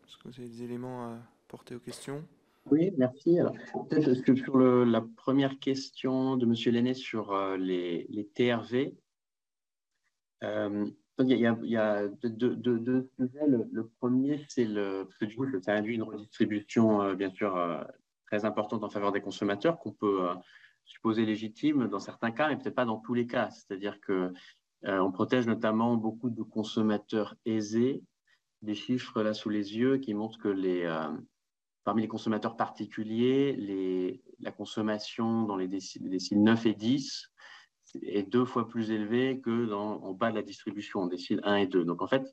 est-ce que vous avez des éléments à porter aux questions? Oui, merci. Peut-être que sur la première question de M. Lenné sur les, TRV, il y a, a deux, sujets. Le, premier, c'est le, ça induit une redistribution, euh, bien sûr, euh, très importante en faveur des consommateurs, qu'on peut euh, supposer légitime dans certains cas, mais peut-être pas dans tous les cas. C'est-à-dire que on protège notamment beaucoup de consommateurs aisés. Des chiffres là sous les yeux qui montrent que les, parmi les consommateurs particuliers, les, la consommation dans les déciles, déciles 9 et 10 est deux fois plus élevé que en bas de la distribution, en décile 1 et 2. Donc en fait,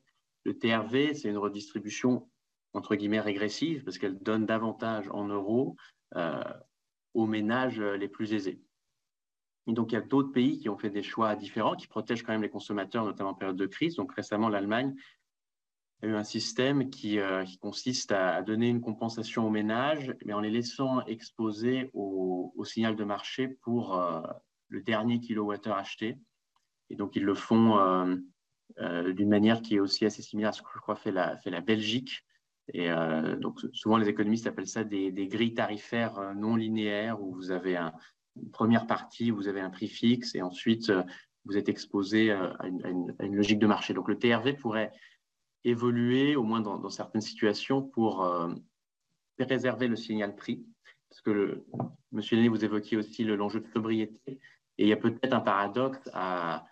le TRV, c'est une redistribution entre guillemets régressive parce qu'elle donne davantage en euros euh, aux ménages les plus aisés. Et donc il y a d'autres pays qui ont fait des choix différents, qui protègent quand même les consommateurs, notamment en période de crise. Donc récemment, l'Allemagne a eu un système qui, euh, consiste à, donner une compensation aux ménages, mais en les laissant exposer au, signal de marché pour euh, le dernier kilowattheure acheté. Et donc, ils le font euh, euh, d'une manière qui est aussi assez similaire à ce que je crois fait la, Belgique. Et euh, donc, souvent, les économistes appellent ça des, grilles tarifaires non linéaires où vous avez un, une première partie, vous avez un prix fixe et ensuite vous êtes exposé à une, logique de marché. Donc le TRV pourrait évoluer, au moins dans, certaines situations, pour préserver le signal prix. Parce que, le, Monsieur Lenné, vous évoquiez aussi l'enjeu de sobriété. Et il y a peut-être un paradoxe à,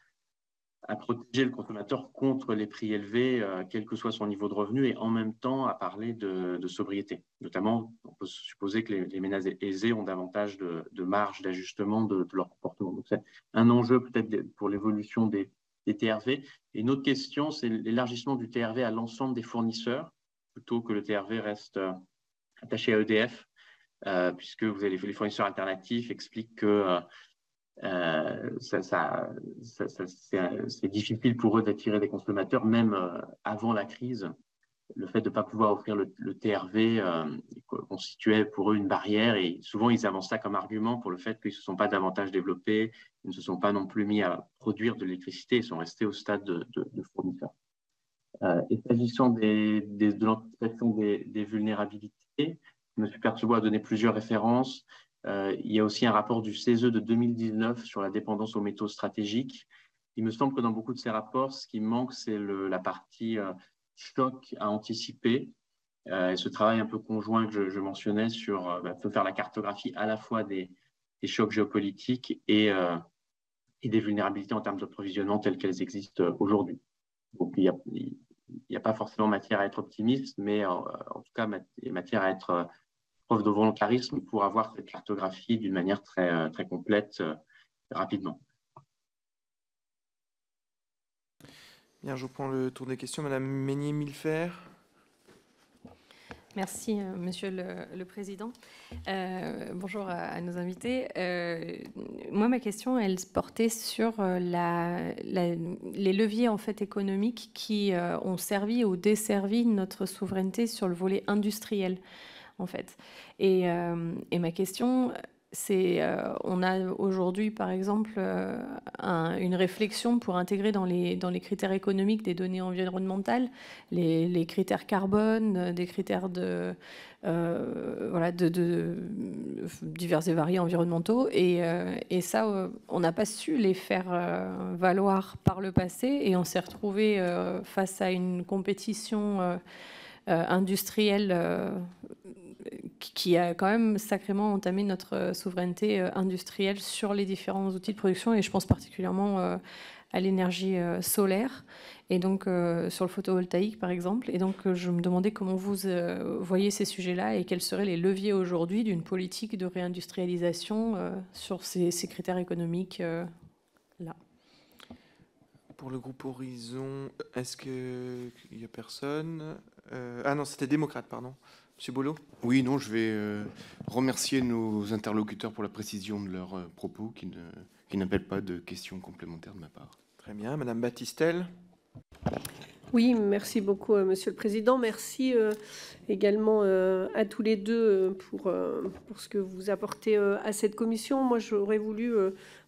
protéger le consommateur contre les prix élevés, euh, quel que soit son niveau de revenu, et en même temps à parler de, sobriété. Notamment, on peut supposer que les, ménages aisés ont davantage de, marge d'ajustement de, leur comportement. Donc, c'est un enjeu peut-être pour l'évolution des, TRV. Et une autre question, c'est l'élargissement du TRV à l'ensemble des fournisseurs, plutôt que le TRV reste euh, attaché à EDF, euh, puisque vous avez les, fournisseurs alternatifs expliquent que ça, c'est difficile pour eux d'attirer des consommateurs, même euh, avant la crise. Le fait de ne pas pouvoir offrir le, TRV euh, constituait pour eux une barrière et souvent ils avancent ça comme argument pour le fait qu'ils ne se sont pas davantage développés, ils ne se sont pas non plus mis à produire de l'électricité, ils sont restés au stade de, de, fournisseurs. et s'agissant de l'anticipation des, vulnérabilités, M. Percebois a donné plusieurs références. Euh, il y a aussi un rapport du CESE de 2019 sur la dépendance aux métaux stratégiques. Il me semble que dans beaucoup de ces rapports, ce qui manque, c'est la partie euh, choc à anticiper. Euh, et ce travail un peu conjoint que je, mentionnais sur bah, faire la cartographie à la fois des, chocs géopolitiques et, des vulnérabilités en termes d'approvisionnement telles qu'elles existent aujourd'hui. Donc, il n'y a, pas forcément matière à être optimiste, mais en, tout cas, a matière à être preuve de volontarisme pour avoir cette cartographie d'une manière très, euh, très complète euh, rapidement. Bien, je prends le tour des questions. Madame Meignier-Milfer. Merci, euh, Monsieur le, Président. bonjour à, nos invités. moi, ma question, elle se portait sur la, les leviers en fait économiques qui ont servi ou desservi notre souveraineté sur le volet industriel en fait. Et, euh, et ma question, c'est, euh, on a aujourd'hui, par exemple, euh, une réflexion pour intégrer dans les, critères économiques des données environnementales les, critères carbone, des critères de, de, divers et variés environnementaux. Et ça, on n'a pas su les faire valoir par le passé et on s'est retrouvé face à une compétition industrielle qui a quand même sacrément entamé notre euh, souveraineté euh, industrielle sur les différents outils de production, et je pense particulièrement euh, à l'énergie solaire, et donc sur le photovoltaïque par exemple. Et donc je me demandais comment vous voyez ces sujets-là et quels seraient les leviers aujourd'hui d'une politique de réindustrialisation sur ces, critères économiques là. Pour le groupe Horizon, est-ce qu'il n'y a personne Ah non, c'était démocrate, pardon. Monsieur Bolo Oui, non, je vais euh, remercier nos interlocuteurs pour la précision de leurs euh, propos qui, n'appellent pas de questions complémentaires de ma part. Très bien. Madame Baptistel? Oui, merci beaucoup, euh, Monsieur le Président. Merci également à tous les deux pour, pour ce que vous apportez à cette commission. Moi, j'aurais voulu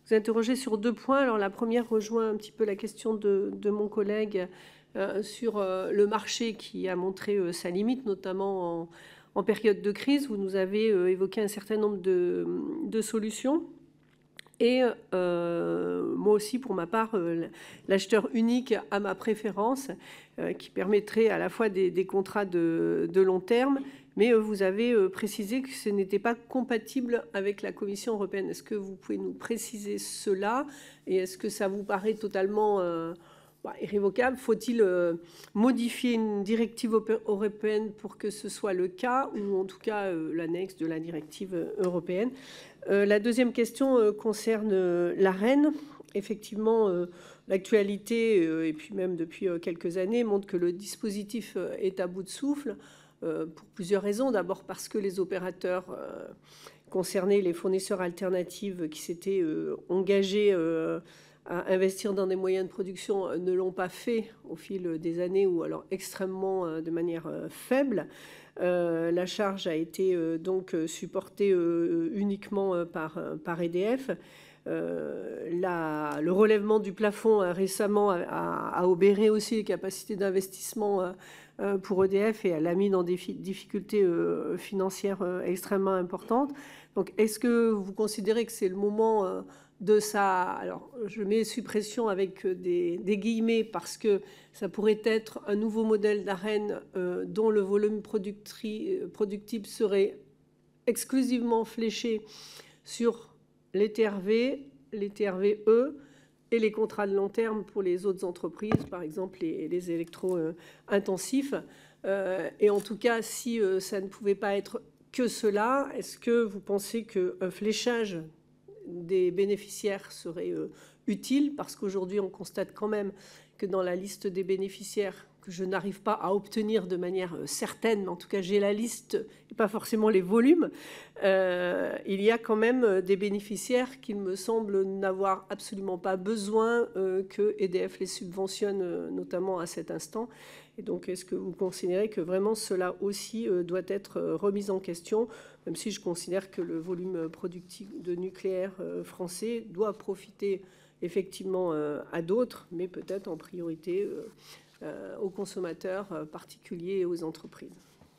vous interroger sur deux points. Alors, la première rejoint un petit peu la question de, de mon collègue euh, sur euh, le marché qui a montré euh, sa limite, notamment en, période de crise. Vous nous avez évoqué un certain nombre de, solutions. Et moi aussi, pour ma part, l'acheteur unique a ma préférence, qui permettrait à la fois des, contrats de, long terme, mais vous avez précisé que ce n'était pas compatible avec la Commission européenne. Est-ce que vous pouvez nous préciser cela? Et est-ce que ça vous paraît totalement bah, irrévocable? Faut-il euh, modifier une directive européenne pour que ce soit le cas, ou en tout cas euh, l'annexe de la directive euh, européenne? La deuxième question concerne l'AREN. Effectivement, l'actualité, et puis même depuis quelques années, montre que le dispositif est à bout de souffle pour plusieurs raisons. D'abord parce que les opérateurs concernés, les fournisseurs alternatifs qui s'étaient engagés à investir dans des moyens de production euh, ne l'ont pas fait au fil des années ou alors extrêmement euh, de manière euh, faible. la charge a été donc supportée uniquement par, EDF. La, le relèvement du plafond récemment a, a, obéré aussi les capacités d'investissement pour EDF et elle a mis dans des difficultés financières extrêmement importantes. Donc, est-ce que vous considérez que c'est le moment de ça Alors, je mets suppression avec des, guillemets parce que ça pourrait être un nouveau modèle d'arène dont le volume productible serait exclusivement fléché sur les TRV, les TRVE les contrats de long terme pour les autres entreprises, par exemple les, les électro-intensifs. Euh, et en tout cas, si euh, ça ne pouvait pas être que cela, est-ce que vous pensez qu'un fléchage des bénéficiaires serait euh, utile? Parce qu'aujourd'hui, on constate quand même que dans la liste des bénéficiaires que je n'arrive pas à obtenir de manière euh, certaine, mais en tout cas j'ai la liste et pas forcément les volumes, euh, il y a quand même euh, des bénéficiaires qui me semblent n'avoir absolument pas besoin que EDF les subventionne, notamment à cet instant. Et donc, est-ce que vous considérez que vraiment cela aussi doit être remis en question, même si je considère que le volume productif de nucléaire français doit profiter effectivement à d'autres, mais peut-être en priorité aux consommateurs euh, particuliers et aux entreprises.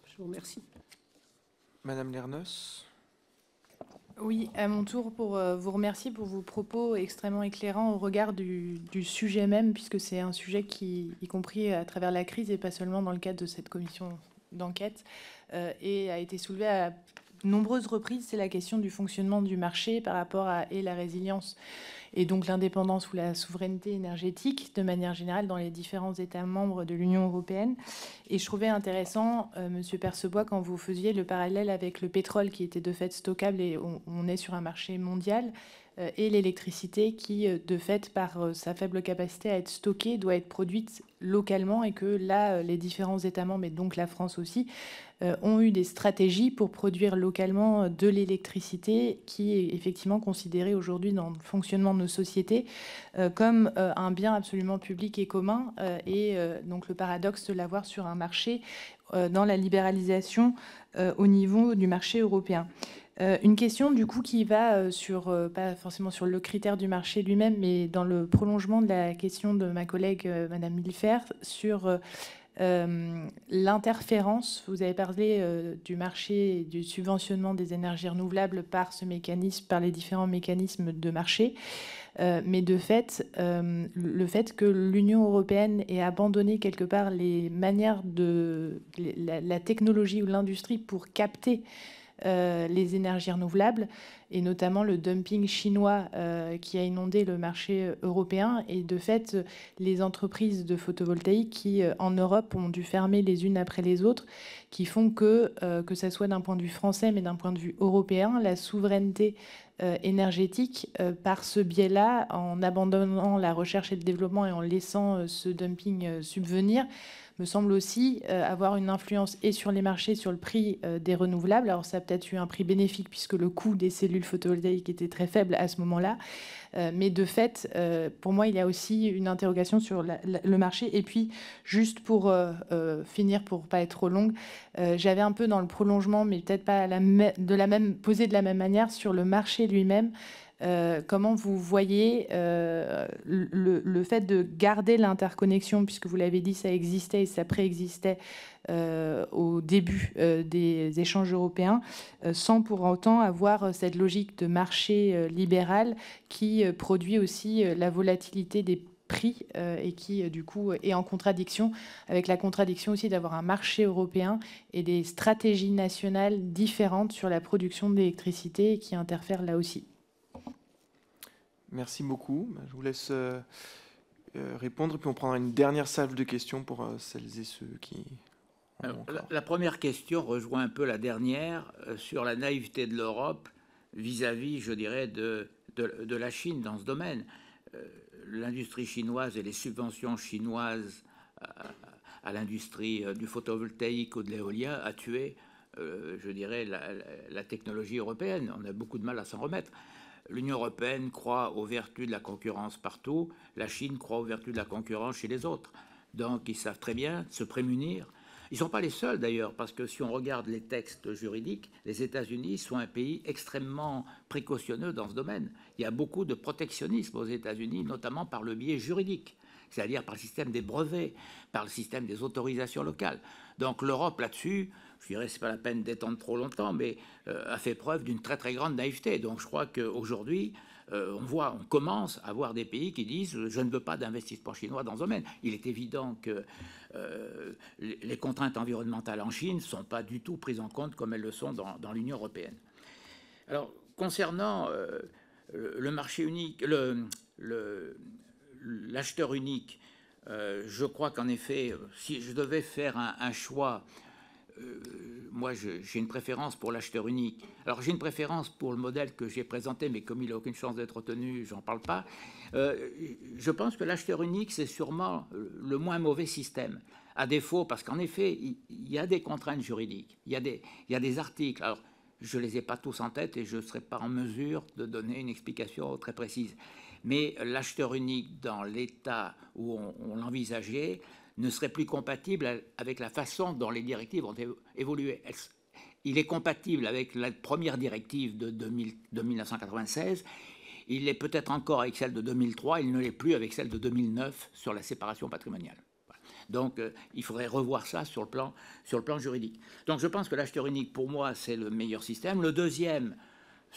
Je vous remercie. Madame Lernos. Oui, à mon tour, pour euh, vous remercier pour vos propos extrêmement éclairants au regard du, sujet même, puisque c'est un sujet qui, y compris à travers la crise et pas seulement dans le cadre de cette commission d'enquête, et a été soulevé à nombreuses reprises, c'est la question du fonctionnement du marché par rapport à la résilience et donc l'indépendance ou la souveraineté énergétique de manière générale dans les différents États membres de l'Union européenne. Et je trouvais intéressant, euh, Monsieur Percebois, quand vous faisiez le parallèle avec le pétrole qui était de fait stockable et on, est sur un marché mondial, et l'électricité qui, euh, de fait, par sa faible capacité à être stockée, doit être produite localement et que là, les différents États membres, et donc la France aussi, euh, ont eu des stratégies pour produire localement euh, de l'électricité qui est effectivement considérée aujourd'hui dans le fonctionnement de nos sociétés euh, comme un bien absolument public et commun. et donc le paradoxe de l'avoir sur un marché dans la libéralisation au niveau du marché européen. Une question du coup qui va sur, pas forcément sur le critère du marché lui-même, mais dans le prolongement de la question de ma collègue Madame Milfer sur euh, l'interférence, vous avez parlé euh, du marché du subventionnement des énergies renouvelables par ce mécanisme, par les différents mécanismes de marché. Euh, mais de fait, le fait que l'Union européenne ait abandonné quelque part les manières de la technologie ou l'industrie pour capter euh, les énergies renouvelables et notamment le dumping chinois euh, qui a inondé le marché européen. Et de fait les entreprises de photovoltaïque qui euh, en Europe ont dû fermer les unes après les autres qui font que que ce soit d'un point de vue français mais d'un point de vue européen la souveraineté énergétique par ce biais-là en abandonnant la recherche et le développement et en laissant ce dumping subvenir me semble aussi euh, avoir une influence et sur les marchés, sur le prix euh, des renouvelables. Alors ça a peut-être eu un prix bénéfique puisque le coût des cellules photovoltaïques était très faible à ce moment-là. Euh, mais de fait, pour moi, il y a aussi une interrogation sur le marché. Et puis, juste pour finir, pour pas être trop longue, j'avais un peu dans le prolongement, mais peut-être pas de la même, posé de la même manière sur le marché lui-même. Euh, comment vous voyez euh, le, fait de garder l'interconnexion, puisque vous l'avez dit, ça existait et ça préexistait euh, au début des échanges européens, sans pour autant avoir cette logique de marché libéral qui produit aussi la volatilité des prix et qui du coup est en contradiction avec la contradiction aussi d'avoir un marché européen et des stratégies nationales différentes sur la production d'électricité qui interfèrent là aussi. Merci beaucoup. Je vous laisse euh, euh, répondre, puis on prendra une dernière salve de questions pour euh, celles et ceux qui... la, première question rejoint un peu la dernière sur la naïveté de l'Europe vis-à-vis, je dirais, de, de, la Chine dans ce domaine. L'industrie chinoise et les subventions chinoises à, l'industrie du photovoltaïque ou de l'éolien a tué, je dirais, la, la, technologie européenne. On a beaucoup de mal à s'en remettre. L'Union européenne croit aux vertus de la concurrence partout, la Chine croit aux vertus de la concurrence chez les autres. Donc ils savent très bien se prémunir. Ils ne sont pas les seuls d'ailleurs, parce que si on regarde les textes juridiques, les États-Unis sont un pays extrêmement précautionneux dans ce domaine. Il y a beaucoup de protectionnisme aux États-Unis, notamment par le biais juridique. c'est-à-dire par le système des brevets, par le système des autorisations locales. Donc l'Europe là-dessus, je dirais, c'est pas la peine d'étendre trop longtemps, mais euh, a fait preuve d'une très très grande naïveté. Donc je crois qu'aujourd'hui, euh, on voit, on commence à voir des pays qui disent je ne veux pas d'investissement chinois dans ce domaine. Il est évident que euh, les contraintes environnementales en Chine ne sont pas du tout prises en compte comme elles le sont dans, l'Union européenne. Alors, concernant euh, le marché unique, l'acheteur unique, je crois qu'en effet, si je devais faire un choix euh, moi, j'ai une préférence pour l'acheteur unique. Alors, j'ai une préférence pour le modèle que j'ai présenté, mais comme il n'a aucune chance d'être retenu, j'en parle pas. Euh, je pense que l'acheteur unique, c'est sûrement le moins mauvais système. À défaut, parce qu'en effet, il, y a des contraintes juridiques, il y a des, articles. Alors, je ne les ai pas tous en tête et je ne serai pas en mesure de donner une explication très précise. Mais l'acheteur unique, dans l'état où on l'envisageait, ne serait plus compatible avec la façon dont les directives ont évolué. Il est compatible avec la première directive de, 1996. Il est peut-être encore avec celle de 2003. Il ne l'est plus avec celle de 2009 sur la séparation patrimoniale. Donc, euh, il faudrait revoir ça sur le, plan, sur le plan juridique. Donc, je pense que l'acheteur unique, pour moi, c'est le meilleur système. Le deuxième,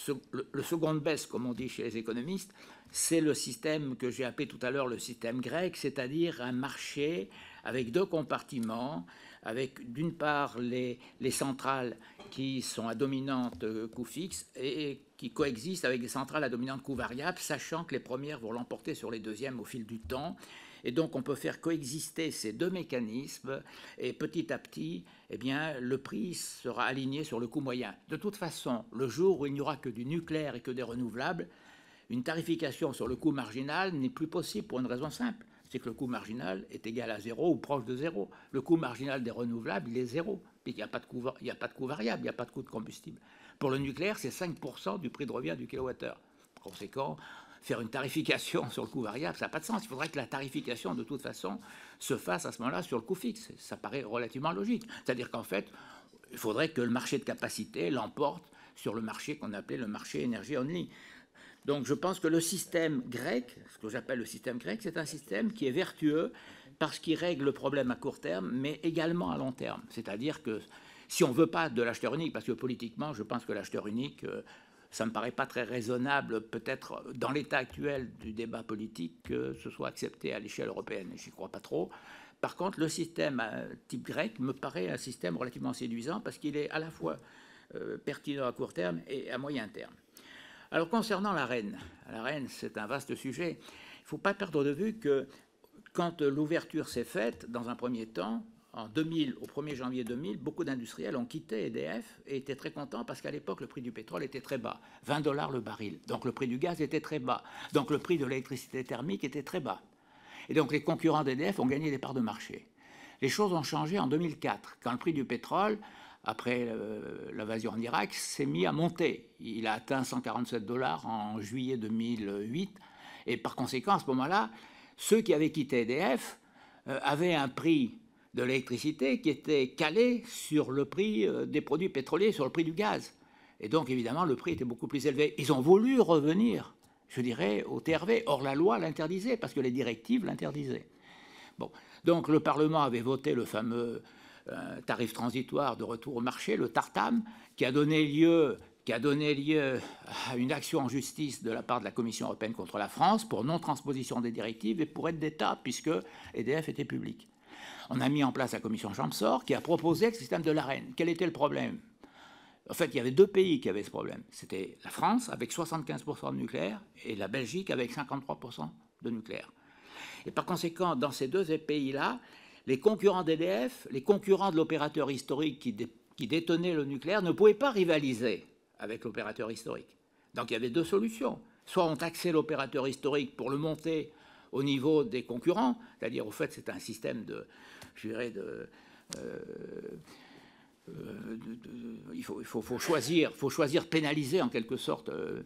le, le second baisse, comme on dit chez les économistes, c'est le système que j'ai appelé tout à l'heure le système grec, c'est-à-dire un marché avec deux compartiments, avec d'une part les, centrales qui sont à dominante euh, coût fixe et qui coexistent avec des centrales à dominante coût variable, sachant que les premières vont l'emporter sur les deuxièmes au fil du temps. Et donc, on peut faire coexister ces deux mécanismes et petit à petit, eh bien, le prix sera aligné sur le coût moyen. De toute façon, le jour où il n'y aura que du nucléaire et que des renouvelables, une tarification sur le coût marginal n'est plus possible pour une raison simple c'est que le coût marginal est égal à zéro ou proche de zéro. Le coût marginal des renouvelables, il est zéro. Il n'y a, pas de coût, il a pas de coût variable, il n'y a pas de coût de combustible. Pour le nucléaire, c'est 5% du prix de revient du kilowattheure. Par conséquent, faire une tarification sur le coût variable, ça n'a pas de sens. Il faudrait que la tarification, de toute façon, se fasse à ce moment-là sur le coût fixe. Ça paraît relativement logique. C'est-à-dire qu'en fait, il faudrait que le marché de capacité l'emporte sur le marché qu'on appelait le marché énergie only. Donc je pense que le système grec, ce que j'appelle le système grec, c'est un système qui est vertueux parce qu'il règle le problème à court terme, mais également à long terme. C'est-à-dire que si on ne veut pas de l'acheteur unique, parce que politiquement, je pense que l'acheteur unique, euh, ça ne me paraît pas très raisonnable, peut-être dans l'état actuel du débat politique, que ce soit accepté à l'échelle européenne. J'y crois pas trop. Par contre, le système euh, type grec me paraît un système relativement séduisant parce qu'il est à la fois euh, pertinent à court terme et à moyen terme. Alors concernant la reine, la reine c'est un vaste sujet. Il ne faut pas perdre de vue que quand l'ouverture s'est faite, dans un premier temps, en 2000, au 1er janvier 2000, beaucoup d'industriels ont quitté EDF et étaient très contents parce qu'à l'époque, le prix du pétrole était très bas, 20 dollars le baril. Donc le prix du gaz était très bas. Donc le prix de l'électricité thermique était très bas. Et donc les concurrents d'EDF ont gagné des parts de marché. Les choses ont changé en 2004, quand le prix du pétrole après euh, l'invasion en Irak, s'est mis à monter. Il a atteint 147 dollars en juillet 2008. Et par conséquent, à ce moment-là, ceux qui avaient quitté EDF euh, avaient un prix de l'électricité qui était calé sur le prix euh, des produits pétroliers, sur le prix du gaz. Et donc, évidemment, le prix était beaucoup plus élevé. Ils ont voulu revenir, je dirais, au TRV. Or, la loi l'interdisait parce que les directives l'interdisaient. Bon. Donc, le Parlement avait voté le fameux un tarif transitoire de retour au marché, le TARTAM, qui a donné lieu qui a donné lieu à une action en justice de la part de la Commission européenne contre la France pour non-transposition des directives et pour aide d'État, puisque EDF était public. On a mis en place la Commission Chamsor qui a proposé le système de l'AREN. Quel était le problème? En fait, il y avait deux pays qui avaient ce problème. C'était la France avec 75% de nucléaire et la Belgique avec 53% de nucléaire. Et par conséquent, dans ces deux pays-là, les concurrents d'EDF, les concurrents de l'opérateur historique qui, détenait le nucléaire, ne pouvaient pas rivaliser avec l'opérateur historique. Donc il y avait deux solutions. Soit on taxait l'opérateur historique pour le monter au niveau des concurrents, c'est-à-dire au fait c'est un système de, je euh, euh, il, faut, choisir, faut pénaliser en quelque sorte euh,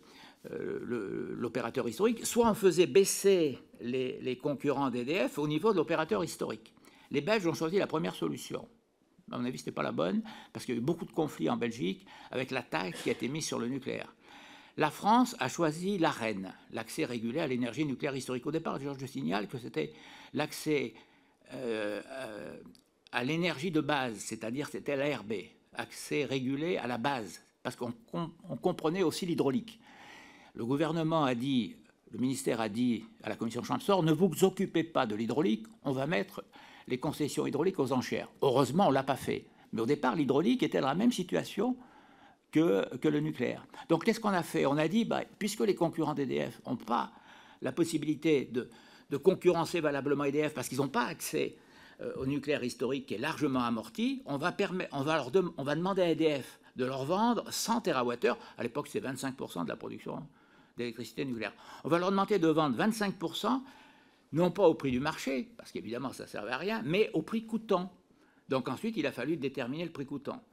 l'opérateur historique, soit on faisait baisser les concurrents d'EDF au niveau de l'opérateur historique. Les Belges ont choisi la première solution. À mon avis, ce n'était pas la bonne, parce qu'il y a eu beaucoup de conflits en Belgique avec la taxe qui a été mise sur le nucléaire. la France a choisi l'AREN, l'accès régulé à l'énergie nucléaire historique. Au départ, je signale que c'était l'accès euh, euh, à l'énergie de base, c'est-à-dire c'était l'ARB, accès régulé à la base, parce qu'on comprenait aussi l'hydraulique. Le gouvernement a dit, le ministère a dit à la commission Champsor, ne vous occupez pas de l'hydraulique, on va mettre les concessions hydrauliques aux enchères. Heureusement, on ne l'a pas fait. Mais au départ, l'hydraulique était dans la même situation que, le nucléaire. Donc, qu'est-ce qu'on a fait? On a dit, bah, puisque les concurrents d'EDF n'ont pas la possibilité de, concurrencer valablement EDF parce qu'ils n'ont pas accès euh, au nucléaire historique qui est largement amorti, on va, on va, leur on va demander à EDF de leur vendre 100 TWh. À l'époque, c'est 25% de la production d'électricité nucléaire. On va leur demander de vendre 25%, non pas au prix du marché, parce qu'évidemment, ça ne servait à rien, mais au prix coûtant. Donc ensuite, il a fallu déterminer le prix coûtant.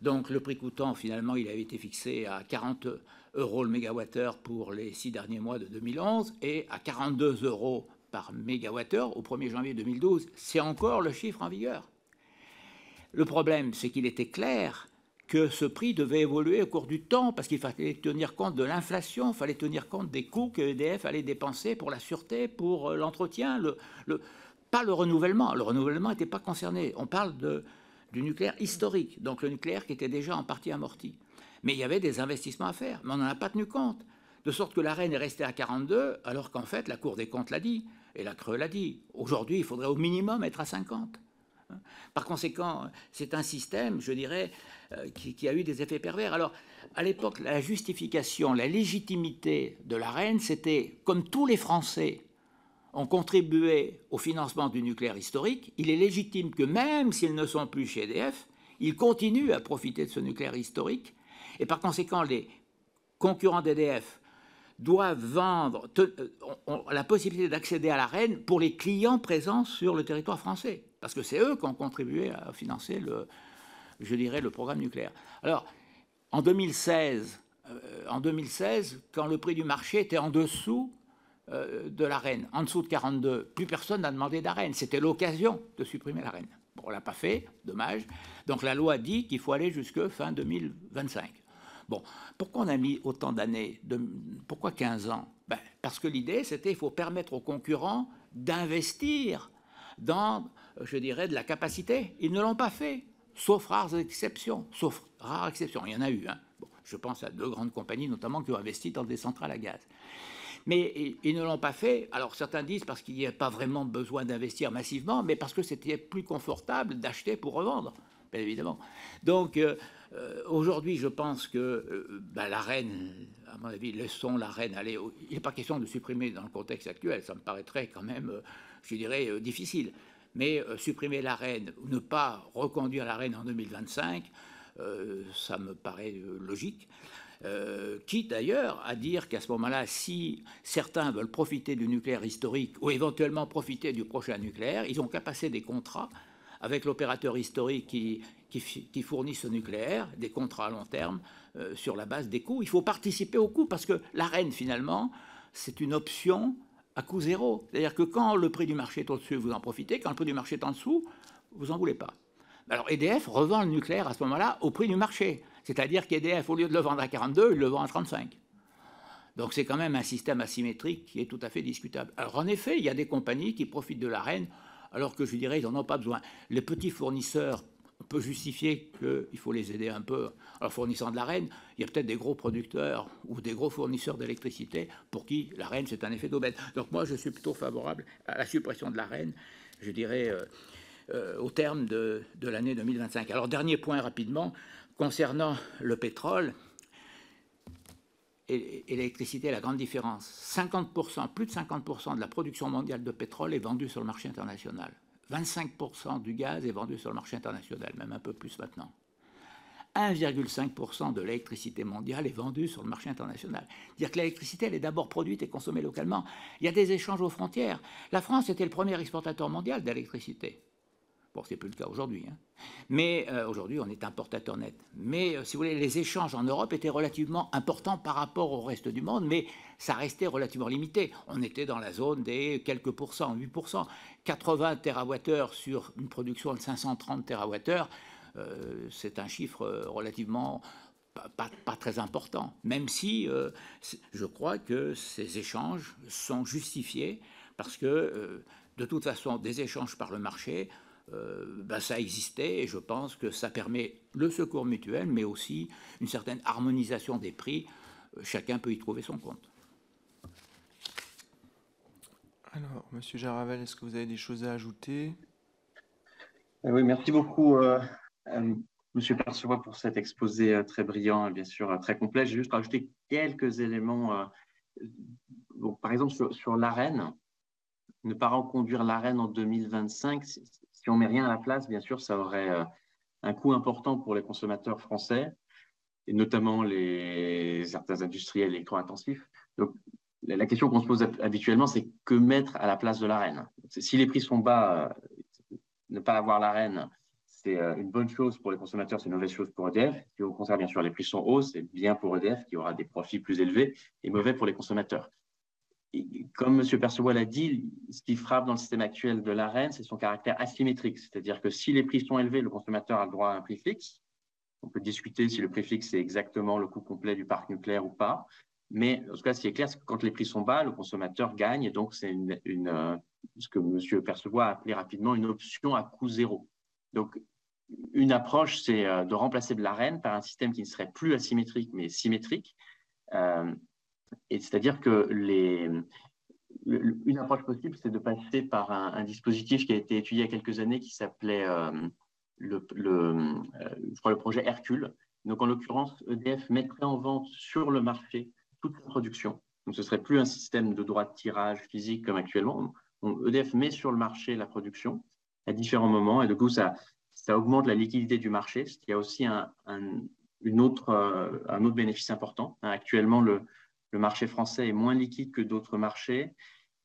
Donc le prix coûtant, finalement, il avait été fixé à 40 euros le mégawattheure pour les six derniers mois de 2011 et à 42 euros par mégawattheure au 1er janvier 2012. C'est encore le chiffre en vigueur. Le problème, c'est qu'il était clair que ce prix devait évoluer au cours du temps parce qu'il fallait tenir compte de l'inflation, il fallait tenir compte des coûts que EDF allait dépenser pour la sûreté, pour euh, l'entretien, le, pas le renouvellement. Le renouvellement n'était pas concerné. On parle de, du nucléaire historique, donc le nucléaire qui était déjà en partie amorti. Mais il y avait des investissements à faire, mais on n'en a pas tenu compte. De sorte que la reine est restée à 42, alors qu'en fait, la Cour des comptes l'a dit, et la Creux l'a dit. Aujourd'hui, il faudrait au minimum être à 50. Par conséquent, c'est un système, je dirais, euh, qui, a eu des effets pervers. Alors, à l'époque, la justification, la légitimité de la reine, c'était, comme tous les Français ont contribué au financement du nucléaire historique, il est légitime que même s'ils ne sont plus chez EDF, ils continuent à profiter de ce nucléaire historique. Et par conséquent, les concurrents d'EDF doivent vendre ont la possibilité d'accéder à la reine pour les clients présents sur le territoire français. Parce que c'est eux qui ont contribué à financer, le, je dirais, le programme nucléaire. Alors, en 2016, euh, en 2016, quand le prix du marché était en dessous euh, de l'arène, en dessous de 42. Plus personne n'a demandé d'arène. C'était l'occasion de supprimer l'arène. Bon, on ne l'a pas fait, dommage. Donc la loi dit qu'il faut aller jusque fin 2025. Bon, pourquoi on a mis autant d'années Pourquoi 15 ans? Ben, Parce que l'idée, c'était qu'il faut permettre aux concurrents d'investir dans, je dirais, de la capacité. Ils ne l'ont pas fait, sauf rares exceptions. Sauf rares exceptions. Il y en a eu. Hein. Bon, je pense à deux grandes compagnies, notamment, qui ont investi dans des centrales à gaz. Mais ils ne l'ont pas fait. Alors certains disent parce qu'il n'y a pas vraiment besoin d'investir massivement, mais parce que c'était plus confortable d'acheter pour revendre, bien évidemment. Donc euh, euh, aujourd'hui, je pense que euh, bah, la reine, à mon avis, laissons la reine aller. Il n'est pas question de supprimer dans le contexte actuel, ça me paraîtrait quand même, je dirais, difficile. Mais supprimer la reine ne pas reconduire la reine en 2025, ça me paraît logique. Euh, quitte d'ailleurs à dire qu'à ce moment-là, si certains veulent profiter du nucléaire historique ou éventuellement profiter du prochain nucléaire, ils ont qu'à passer des contrats avec l'opérateur historique qui, qui, fournit ce nucléaire, des contrats à long terme euh, sur la base des coûts. Il faut participer aux coûts parce que l'arène, finalement, c'est une option à coût zéro. C'est-à-dire que quand le prix du marché est au-dessus, vous en profitez, quand le prix du marché est en dessous, vous n'en voulez pas. Alors EDF revend le nucléaire à ce moment-là au prix du marché. C'est-à-dire qu'EDF, au lieu de le vendre à 42, il le vend à 35. Donc c'est quand même un système asymétrique qui est tout à fait discutable. Alors en effet, il y a des compagnies qui profitent de l'arène, alors que je dirais ils n'en ont pas besoin. Les petits fournisseurs, peut justifier qu'il faut les aider un peu. Alors fournissant de l'arène, il y a peut-être des gros producteurs ou des gros fournisseurs d'électricité pour qui l'arène c'est un effet d'aubaine. Donc moi je suis plutôt favorable à la suppression de l'arène, je dirais euh, euh, au terme de l'année 2025. Alors dernier point rapidement, Concernant le pétrole et, l'électricité, la grande différence, 50%, plus de 50% de la production mondiale de pétrole est vendue sur le marché international. 25% du gaz est vendu sur le marché international, même un peu plus maintenant. 1,5% de l'électricité mondiale est vendue sur le marché international. Dire que l'électricité, elle est d'abord produite et consommée localement. Il y a des échanges aux frontières. La France était le premier exportateur mondial d'électricité. Bon, c'est plus le cas aujourd'hui. Hein. Mais euh, aujourd'hui, on est importateur net. Mais euh, si vous voulez, les échanges en Europe étaient relativement importants par rapport au reste du monde, mais ça restait relativement limité. On était dans la zone des quelques pourcents, 8%. 80 TWh sur une production de 530 TWh, euh, c'est un chiffre relativement pas, très important, même si je crois que ces échanges sont justifiés parce que de toute façon, des échanges par le marché, ben, ça existait et je pense que ça permet le secours mutuel, mais aussi une certaine harmonisation des prix. Chacun peut y trouver son compte. Alors, Monsieur Jaravel, est-ce que vous avez des choses à ajouter? Oui, merci beaucoup, euh, euh, Monsieur Percevoix, pour cet exposé euh, très brillant et bien sûr très complet. J'ai juste rajouté quelques éléments. par exemple, sur, l'arène, ne pas reconduire l'arène en 2025, si, on met rien à la place, bien sûr, ça aurait un coût important pour les consommateurs français et notamment les certains industriels électro-intensifs. Donc, la question qu'on se pose habituellement, c'est que mettre à la place de l'arène Si les prix sont bas, euh, ne pas avoir l'arène, c'est euh, une bonne chose pour les consommateurs, c'est une mauvaise chose pour EDF. Si au contraire, bien sûr, les prix sont hauts, c'est bien pour EDF qui aura des profits plus élevés et mauvais pour les consommateurs. Comme M. Percevoix l'a dit, ce qui frappe dans le système actuel de l'arène, c'est son caractère asymétrique. C'est-à-dire que si les prix sont élevés, le consommateur a le droit à un prix fixe. On peut discuter si le prix fixe c'est exactement le coût complet du parc nucléaire ou pas. Mais en tout cas, ce qui est clair, c'est que quand les prix sont bas, le consommateur gagne. Et donc, c'est ce que M. Percevoix a appelé rapidement une option à coût zéro. Donc, une approche, c'est euh, de remplacer de l'arène par un système qui ne serait plus asymétrique, mais symétrique. Euh, et c'est-à-dire que les, une approche possible, c'est de passer par un, dispositif qui a été étudié il y a quelques années qui s'appelait le, le, le projet Hercule. Donc, en l'occurrence, EDF mettrait en vente sur le marché toute la production. Donc, ce serait plus un système de droit de tirage physique comme actuellement. EDF met sur le marché la production à différents moments et du coup, ça, ça augmente la liquidité du marché, ce qui a aussi un, une autre, euh, un autre bénéfice important. Hein, actuellement, le, le, marché français est moins liquide que d'autres marchés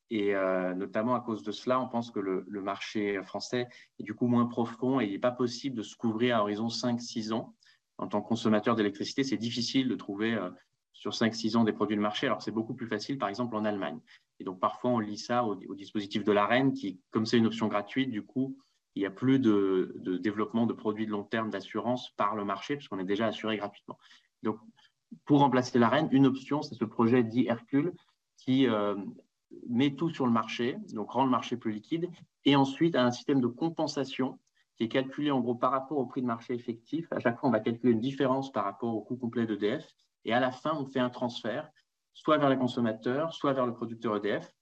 et euh, notamment à cause de cela, on pense que le, marché français est du coup moins profond et il n'est pas possible de se couvrir à horizon 5-6 ans. En tant que consommateur d'électricité, c'est difficile de trouver euh, sur 5-6 ans des produits de marché. Alors, c'est beaucoup plus facile, par exemple, en Allemagne. Et donc, parfois, on lit ça au, dispositif de l'AREN, qui, comme c'est une option gratuite, du coup, il n'y a plus de, développement de produits de long terme d'assurance par le marché, puisqu'on est déjà assuré gratuitement. Donc, pour remplacer l'AREN, une option, c'est ce projet dit Hercule, qui euh, met tout sur le marché, donc rend le marché plus liquide, et ensuite a un système de compensation qui est calculé en gros par rapport au prix de marché effectif. À chaque fois, on va calculer une différence par rapport au coût complet d'EDF et à la fin, on fait un transfert, soit vers les consommateurs, soit vers le producteur EDF.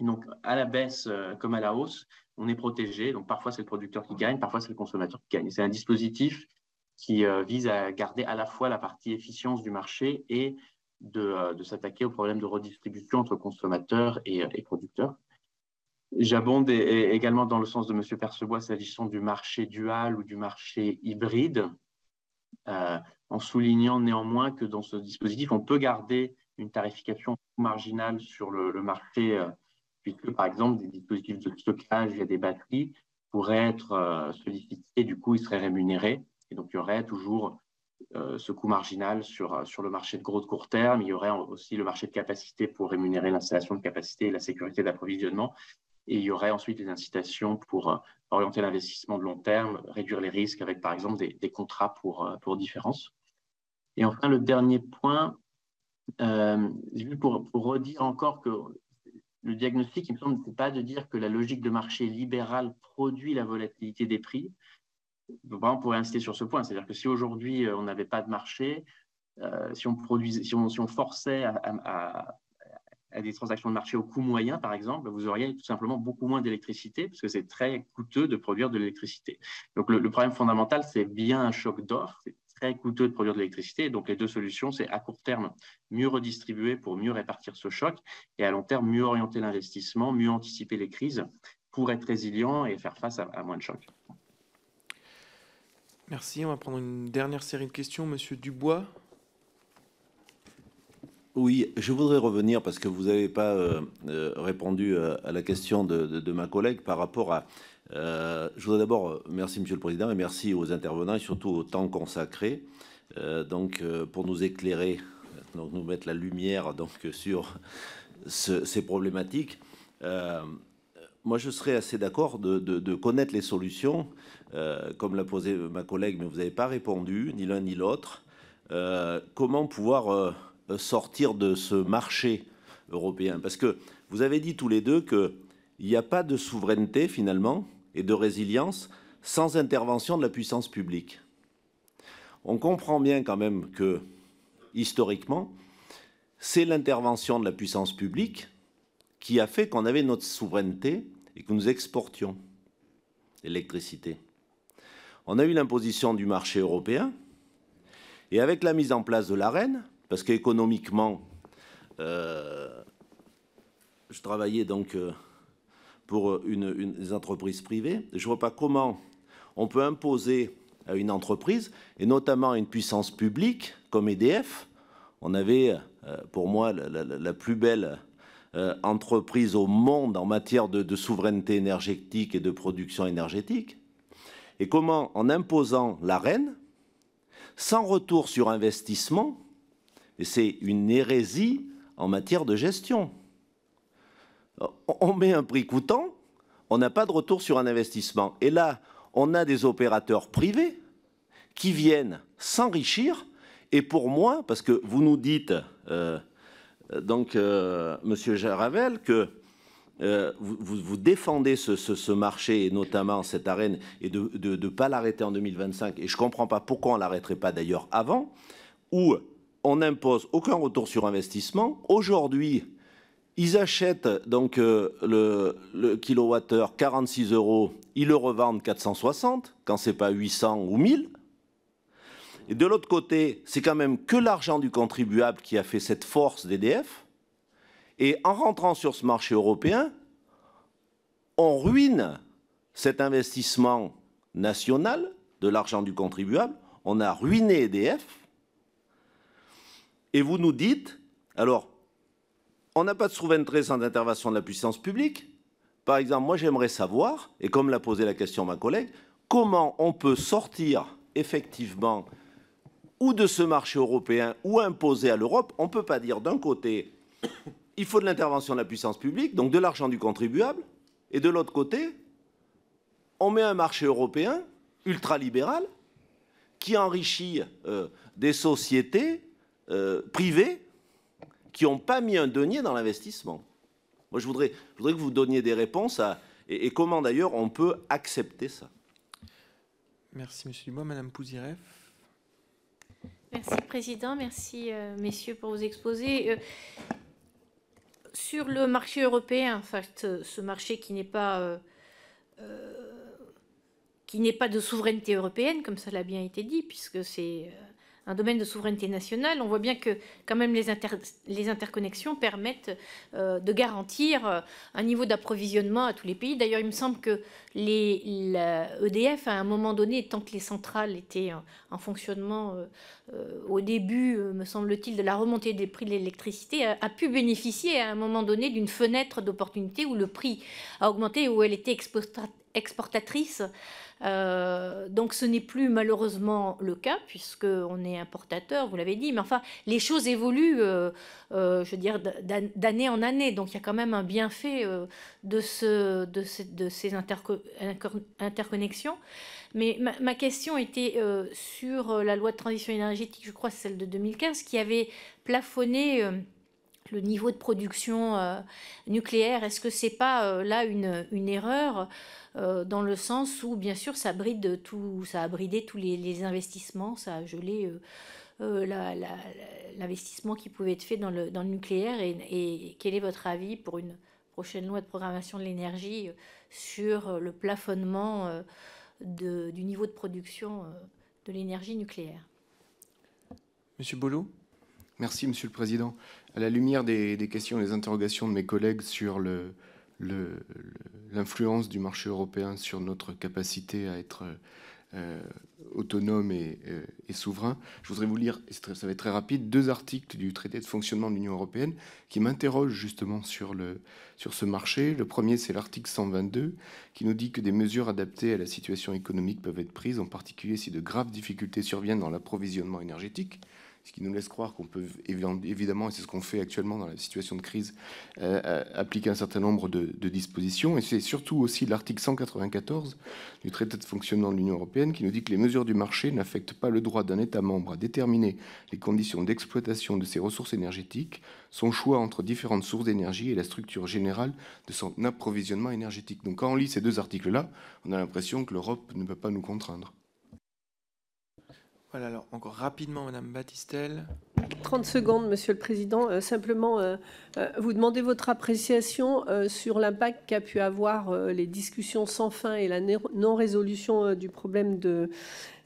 donc, à la baisse euh, comme à la hausse, on est protégé. Donc, parfois, c'est le producteur qui gagne, parfois, c'est le consommateur qui gagne. C'est un dispositif qui euh, vise à garder à la fois la partie efficience du marché et de, euh, s'attaquer au problème de redistribution entre consommateurs et, producteurs. J'abonde également dans le sens de M. Percebois s'agissant du marché dual ou du marché hybride en soulignant néanmoins que dans ce dispositif, on peut garder une tarification marginale sur le, marché, euh, puisque par exemple des dispositifs de stockage via des batteries pourraient être euh, sollicités, du coup ils seraient rémunérés, et donc il y aurait toujours euh, ce coût marginal sur, sur le marché de gros de court terme, il y aurait aussi le marché de capacité pour rémunérer l'installation de capacité et la sécurité d'approvisionnement, et il y aurait ensuite des incitations pour orienter l'investissement de long terme, réduire les risques avec par exemple des, contrats pour, pour différence. Et enfin, le dernier point, euh, pour, pour, redire encore que le diagnostic, il me semble, n'est pas de dire que la logique de marché libéral produit la volatilité des prix. On pourrait insister sur ce point, c'est-à-dire que si aujourd'hui euh, on n'avait pas de marché, euh, si, on produisait, si, on, forçait à, des transactions de marché au coût moyen, par exemple, vous auriez tout simplement beaucoup moins d'électricité, parce que c'est très coûteux de produire de l'électricité. Donc le, problème fondamental, c'est bien un choc d'offre, très coûteux de produire de l'électricité. Donc les deux solutions, c'est à court terme, mieux redistribuer pour mieux répartir ce choc, et à long terme, mieux orienter l'investissement, mieux anticiper les crises pour être résilient et faire face à, moins de chocs. Merci. On va prendre une dernière série de questions. Monsieur Dubois. Oui, je voudrais revenir parce que vous n'avez pas euh, euh, répondu euh, à la question de, de, ma collègue par rapport à je voudrais d'abord merci Monsieur le Président et merci aux intervenants et surtout au temps consacré donc pour nous éclairer, donc nous mettre la lumière donc sur ces problématiques. Moi, je serais assez d'accord de, connaître les solutions, comme l'a posé ma collègue, mais vous n'avez pas répondu, ni l'un ni l'autre. comment pouvoir sortir de ce marché européen? Parce que vous avez dit tous les deux qu'il n'y a pas de souveraineté finalement et de résilience sans intervention de la puissance publique. On comprend bien quand même que, historiquement, c'est l'intervention de la puissance publique qui a fait qu'on avait notre souveraineté et que nous exportions l'électricité. On a eu l'imposition du marché européen et avec la mise en place de l'AREN, parce qu'économiquement, euh, je travaillais donc euh, pour une, une, des entreprises privées, je ne vois pas comment on peut imposer à une entreprise, et notamment à une puissance publique comme EDF. On avait, euh, pour moi, la, plus belle euh, entreprise au monde en matière de, souveraineté énergétique et de production énergétique. Et comment, en imposant l'AREN, sans retour sur investissement, et c'est une hérésie en matière de gestion. On met un prix coûtant, on n'a pas de retour sur un investissement. Et là, on a des opérateurs privés qui viennent s'enrichir. Et pour moi, parce que vous nous dites, euh, donc, euh, Monsieur Jaravel, que euh, vous, défendez ce, marché et notamment cette arène et de ne pas l'arrêter en 2025. Et je ne comprends pas pourquoi on ne l'arrêterait pas d'ailleurs avant, où on n'impose aucun retour sur investissement. Aujourd'hui, ils achètent donc euh, le, le, kilowattheure 46 euros, ils le revendent 460 quand c'est pas 800 ou 1000. Et de l'autre côté, c'est quand même que l'argent du contribuable qui a fait cette force d'EDF. Et en rentrant sur ce marché européen, on ruine cet investissement national de l'argent du contribuable. On a ruiné EDF. Et vous nous dites, alors on n'a pas de souveraineté sans intervention de la puissance publique. Par exemple, moi j'aimerais savoir, et comme l'a posé la question ma collègue, comment on peut sortir effectivement ou de ce marché européen ou imposer à l'Europe. On ne peut pas dire d'un côté, il faut de l'intervention de la puissance publique, donc de l'argent du contribuable, et de l'autre côté, on met un marché européen ultralibéral qui enrichit euh, des sociétés euh, privées qui n'ont pas mis un denier dans l'investissement. Moi, je voudrais, je voudrais que vous donniez des réponses à, et, comment d'ailleurs on peut accepter ça. Merci, Monsieur Dubois. Madame Pouzireff. Merci, Président. Merci, euh, messieurs, pour vos exposés. Euh, sur le marché européen, en fait, ce marché qui n'est pas, euh, qui n'est pas de souveraineté européenne, comme ça l'a bien été dit, puisque c'est un domaine de souveraineté nationale, on voit bien que quand même les, interconnexions permettent euh, de garantir euh, un niveau d'approvisionnement à tous les pays. D'ailleurs, il me semble que les, EDF, à un moment donné, tant que les centrales étaient en, fonctionnement euh, au début, me semble-t-il, de la remontée des prix de l'électricité, a, pu bénéficier à un moment donné d'une fenêtre d'opportunité où le prix a augmenté, où elle était exportatrice euh, donc ce n'est plus malheureusement le cas puisqu'on est importateur, vous l'avez dit, mais enfin les choses évoluent, euh, euh, je veux dire, d'année en année. Donc il y a quand même un bienfait de, ces interconnexions. Mais ma, question était sur la loi de transition énergétique, je crois celle de 2015, qui avait plafonné le niveau de production nucléaire. Est-ce que c'est pas là une, une erreur euh, dans le sens où, bien sûr, ça, bride tout, ça a bridé tous les, investissements, ça a gelé euh, euh, l'investissement qui pouvait être fait dans le, dans le nucléaire. Et, quel est votre avis pour une prochaine loi de programmation de l'énergie sur le plafonnement de, du niveau de production de l'énergie nucléaire? Monsieur Bolo Merci, Monsieur le Président. À la lumière des, questions et des interrogations de mes collègues sur l'influence du marché européen sur notre capacité à être euh, autonome et, euh, et, souverain. Je voudrais vous lire, ça va être très rapide, deux articles du traité de fonctionnement de l'Union européenne qui m'interrogent justement sur ce marché. Le premier, c'est l'article 122 qui nous dit que des mesures adaptées à la situation économique peuvent être prises, en particulier si de graves difficultés surviennent dans l'approvisionnement énergétique. Ce qui nous laisse croire qu'on peut évidemment, et c'est ce qu'on fait actuellement dans la situation de crise, euh, euh, appliquer un certain nombre de, dispositions. Et c'est surtout aussi l'article 194 du traité de fonctionnement de l'Union européenne qui nous dit que les mesures du marché n'affectent pas le droit d'un État membre à déterminer les conditions d'exploitation de ses ressources énergétiques, son choix entre différentes sources d'énergie et la structure générale de son approvisionnement énergétique. Donc quand on lit ces deux articles-là, on a l'impression que l'Europe ne peut pas nous contraindre. Voilà, alors encore rapidement, Madame Battistel. 30 secondes, Monsieur le Président. Euh, simplement, euh, euh, vous demandez votre appréciation sur l'impact qu'a pu avoir les discussions sans fin et la non-résolution du problème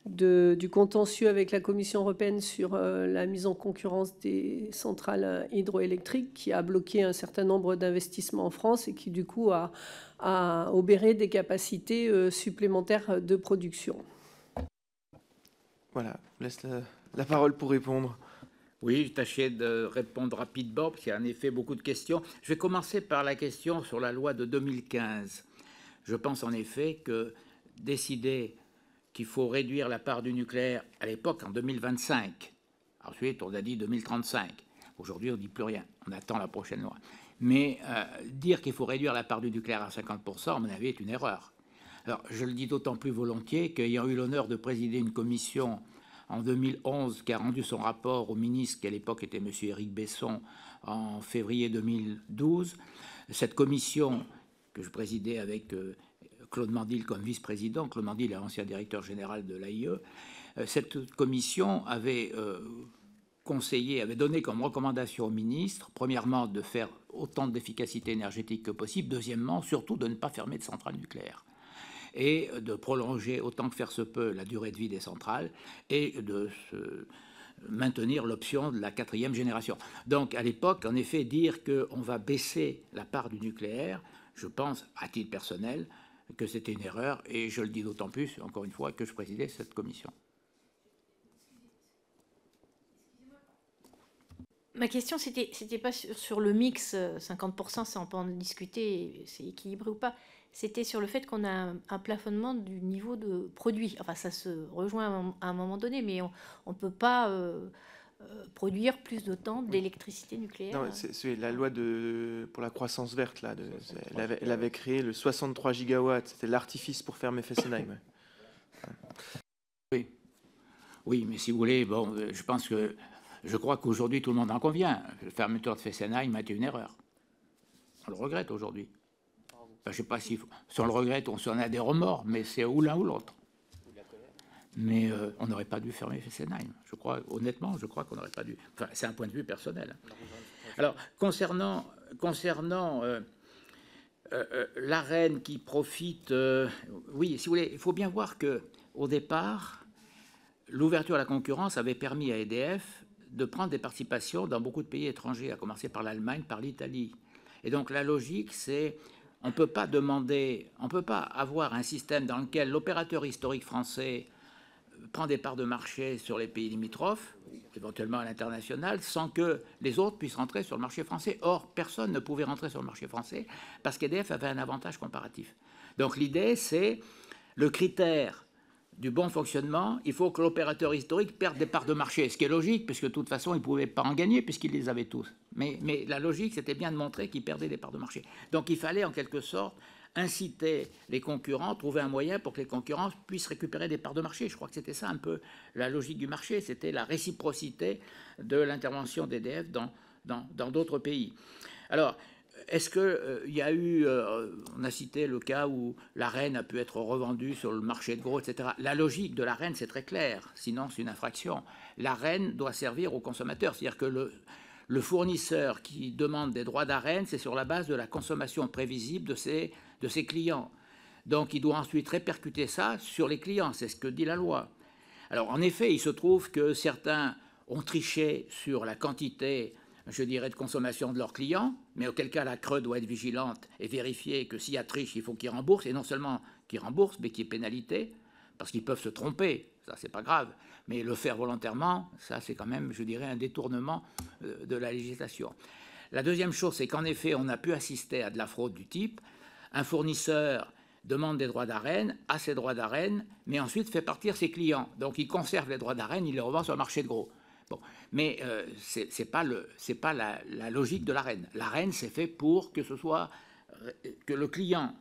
du contentieux avec la Commission européenne sur la mise en concurrence des centrales hydroélectriques, qui a bloqué un certain nombre d'investissements en France et qui, du coup, a obéré des capacités supplémentaires de production. Voilà, je laisse la, parole pour répondre. Oui, je tâchais de répondre rapidement, parce qu'il y a en effet beaucoup de questions. Je vais commencer par la question sur la loi de 2015. Je pense en effet que décider qu'il faut réduire la part du nucléaire à l'époque en 2025, ensuite on a dit 2035, aujourd'hui on ne dit plus rien, on attend la prochaine loi. Mais euh, dire qu'il faut réduire la part du nucléaire à 50%, à mon avis, est une erreur. Je le dis d'autant plus volontiers qu'ayant eu l'honneur de présider une commission en 2011 qui a rendu son rapport au ministre, qui à l'époque était M. Éric Besson, en février 2012, cette commission que je présidais avec euh, Claude Mandil comme vice-président, Claude Mandil est ancien directeur général de l'AIE, euh, cette commission avait euh, conseillé, avait donné comme recommandation au ministre, premièrement, de faire autant d'efficacité énergétique que possible, deuxièmement, surtout de ne pas fermer de centrales nucléaires et de prolonger autant que faire se peut la durée de vie des centrales et de maintenir l'option de la quatrième génération. Donc à l'époque, en effet, dire qu'on va baisser la part du nucléaire, je pense, à titre personnel, que c'était une erreur, et je le dis d'autant plus, encore une fois, que je présidais cette commission. Ma question, c'était, c'était pas sur, sur, le mix, 50%, ça on peut en discuter, c'est équilibré ou pas c'était sur le fait qu'on a un, plafonnement du niveau de produit. Enfin, ça se rejoint à un, moment donné, mais on ne peut pas euh, euh, produire plus de temps d'électricité nucléaire. Non, c'est la loi de, pour la croissance verte. Là, de, elle, avait, créé le 63 gigawatts. C'était l'artifice pour fermer Fessenheim. Oui. Oui, mais si vous voulez, bon, euh, je pense que je crois qu'aujourd'hui tout le monde en convient. La fermeture de Fessenheim a été une erreur. On le regrette aujourd'hui je ne sais pas si, on le regrette, on s'en a des remords, mais c'est ou l'un ou l'autre. Mais euh, on n'aurait pas dû fermer Fessenheim. Je crois, honnêtement, je crois qu'on n'aurait pas dû. Enfin, c'est un point de vue personnel. Alors, concernant, concernant euh, euh, la reine qui profite, oui, si vous voulez, il faut bien voir que au départ, l'ouverture à la concurrence avait permis à EDF de prendre des participations dans beaucoup de pays étrangers, à commencer par l'Allemagne, par l'Italie. Et donc la logique, c'est on ne peut pas demander, on peut pas avoir un système dans lequel l'opérateur historique français prend des parts de marché sur les pays limitrophes, éventuellement à l'international, sans que les autres puissent rentrer sur le marché français. Or, personne ne pouvait rentrer sur le marché français parce qu'EDF avait un avantage comparatif. Donc l'idée, c'est le critère du bon fonctionnement, il faut que l'opérateur historique perde des parts de marché, ce qui est logique, puisque de toute façon, il ne pouvait pas en gagner, puisqu'il les avait tous. Mais, mais la logique, c'était bien de montrer qu'il perdait des parts de marché. Donc il fallait en quelque sorte inciter les concurrents, trouver un moyen pour que les concurrents puissent récupérer des parts de marché. Je crois que c'était ça un peu la logique du marché, c'était la réciprocité de l'intervention d'EDF dans d'autres pays. Alors, est-ce qu'il euh, y a eu, euh, on a cité le cas où la reine a pu être revendue sur le marché de gros, etc. La logique de la reine, c'est très clair, sinon c'est une infraction. La reine doit servir aux consommateurs, c'est-à-dire que le, fournisseur qui demande des droits d'arène, c'est sur la base de la consommation prévisible de ses clients. Donc il doit ensuite répercuter ça sur les clients, c'est ce que dit la loi. Alors en effet, il se trouve que certains ont triché sur la quantité je dirais, de consommation de leurs clients, mais auquel cas la Creux doit être vigilante et vérifier que s'il y a triche, il faut qu'ils remboursent, et non seulement qu'ils remboursent, mais qu'il y ait pénalité, parce qu'ils peuvent se tromper, ça c'est pas grave, mais le faire volontairement, ça c'est quand même, je dirais, un détournement euh, de la législation. La deuxième chose, c'est qu'en effet, on a pu assister à de la fraude du type, un fournisseur demande des droits d'arène, a ses droits d'arène, mais ensuite fait partir ses clients. Donc il conserve les droits d'arène, il les revend sur le marché de gros. Mais euh, ce n'est pas, le, pas la, logique de l'AREN. L'AREN, c'est fait pour que ce soit que le client,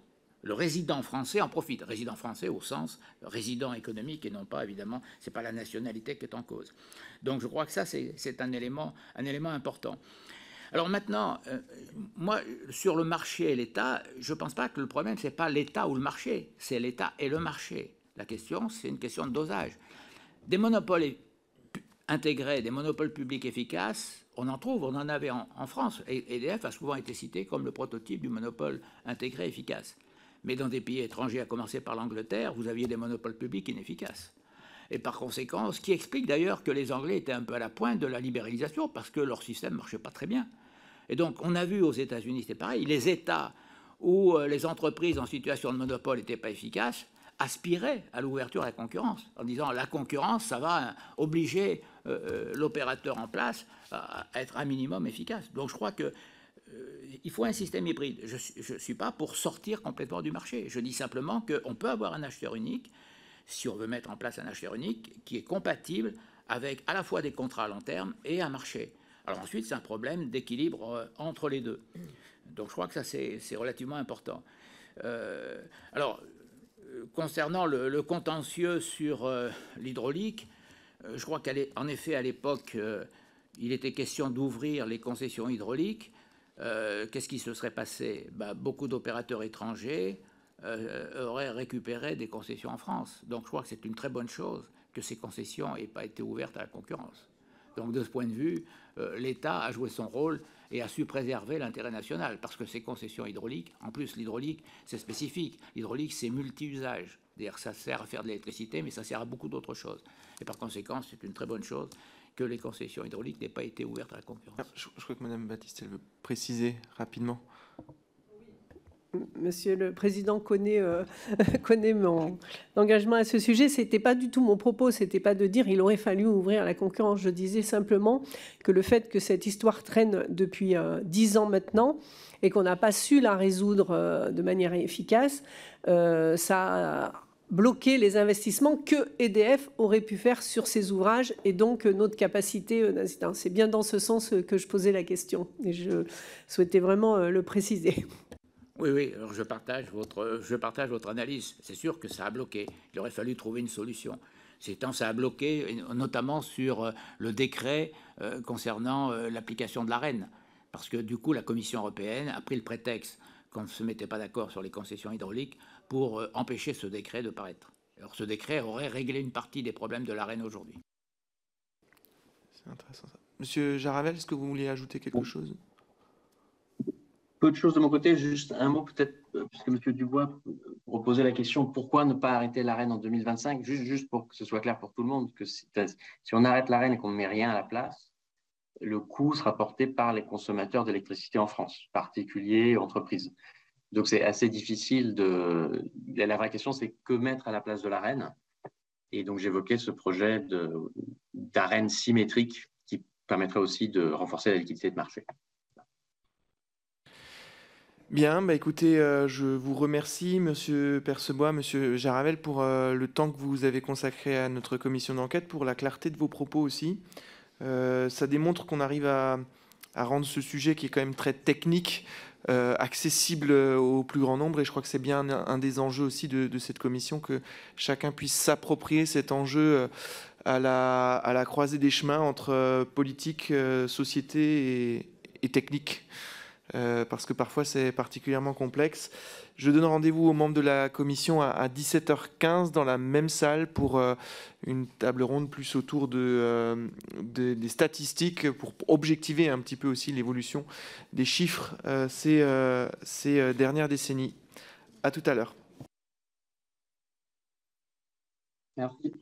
le résident français en profite. Résident français au sens résident économique et non pas, évidemment, ce n'est pas la nationalité qui est en cause. Donc je crois que ça, c'est un élément, un élément important. Alors maintenant, euh, moi, sur le marché et l'État, je ne pense pas que le problème, ce n'est pas l'État ou le marché, c'est l'État et le marché. La question, c'est une question de dosage. Des monopoles intégrés, des monopoles publics efficaces, on en trouve, on en avait en, France. EDF a souvent été cité comme le prototype du monopole intégré efficace. Mais dans des pays étrangers, à commencer par l'Angleterre, vous aviez des monopoles publics inefficaces. Et par conséquent, ce qui explique d'ailleurs que les Anglais étaient un peu à la pointe de la libéralisation, parce que leur système ne marchait pas très bien. Et donc, on a vu aux États-Unis, c'est pareil, les États où euh, les entreprises en situation de monopole n'étaient pas efficaces aspiraient à l'ouverture à la concurrence, en disant la concurrence, ça va obliger euh, euh, l'opérateur en place à être un minimum efficace. Donc je crois que il faut un système hybride. Je ne suis pas pour sortir complètement du marché. Je dis simplement qu'on peut avoir un acheteur unique, si on veut mettre en place un acheteur unique, qui est compatible avec à la fois des contrats à long terme et un marché. Alors ensuite, c'est un problème d'équilibre euh, entre les deux. Donc je crois que ça, c'est relativement important. Euh, alors, euh, concernant le, contentieux sur l'hydraulique, je crois qu'en effet, à l'époque, il était question d'ouvrir les concessions hydrauliques. Qu'est-ce qui se serait passé? Ben, Beaucoup d'opérateurs étrangers auraient récupéré des concessions en France. Donc je crois que c'est une très bonne chose que ces concessions n'aient pas été ouvertes à la concurrence. Donc de ce point de vue, euh, l'État a joué son rôle et a su préserver l'intérêt national, parce que ces concessions hydrauliques, en plus l'hydraulique, c'est spécifique. L'hydraulique, c'est multi-usage. C'est-à-dire ça sert à faire de l'électricité, mais ça sert à beaucoup d'autres choses. Et par conséquent, c'est une très bonne chose que les concessions hydrauliques n'aient pas été ouvertes à la concurrence. Ah, je, je crois que Mme Baptiste, elle veut préciser rapidement. Monsieur le Président connaît, euh, connaît mon engagement à ce sujet. Ce n'était pas du tout mon propos, ce n'était pas de dire il aurait fallu ouvrir la concurrence. Je disais simplement que le fait que cette histoire traîne depuis euh, dix ans maintenant et qu'on n'a pas su la résoudre euh, de manière efficace, ça a bloqué les investissements que EDF aurait pu faire sur ces ouvrages et donc notre capacité C'est bien dans ce sens que je posais la question et je souhaitais vraiment le préciser. Oui, oui, je partage votre, analyse. C'est sûr que ça a bloqué. Il aurait fallu trouver une solution. C'est temps, ça a bloqué, notamment sur euh, le décret euh, concernant euh, l'application de la reine. Parce que du coup, la Commission européenne a pris le prétexte qu'on ne se mettait pas d'accord sur les concessions hydrauliques pour empêcher ce décret de paraître. Alors ce décret aurait réglé une partie des problèmes de la reine aujourd'hui. C'est intéressant ça. Monsieur Jaravel, est-ce que vous vouliez ajouter quelque chose? Peu de choses de mon côté, juste un mot peut-être, euh, puisque M. Dubois proposait la question pourquoi ne pas arrêter l'arène en 2025 juste, juste pour que ce soit clair pour tout le monde, que si, on arrête l'arène et qu'on ne met rien à la place, le coût sera porté par les consommateurs d'électricité en France, particuliers, entreprises. Donc c'est assez difficile de. La vraie question, c'est que mettre à la place de l'arène Et donc j'évoquais ce projet d'arène symétrique qui permettrait aussi de renforcer la liquidité de marché. Bien, bah écoutez, euh, je vous remercie, Monsieur Percebois, Monsieur Jaravel, pour euh, le temps que vous avez consacré à notre commission d'enquête, pour la clarté de vos propos aussi. Euh, ça démontre qu'on arrive à, rendre ce sujet qui est quand même très technique, accessible au plus grand nombre. Et je crois que c'est bien un, des enjeux aussi de, cette commission, que chacun puisse s'approprier cet enjeu à la, à la croisée des chemins entre politique, société et technique. Euh, parce que parfois c'est particulièrement complexe. Je donne rendez-vous aux membres de la commission à, 17h15 dans la même salle pour euh, une table ronde plus autour euh, de, des statistiques, pour objectiver un petit peu aussi l'évolution des chiffres ces, ces dernières décennies. À tout à l'heure. Merci.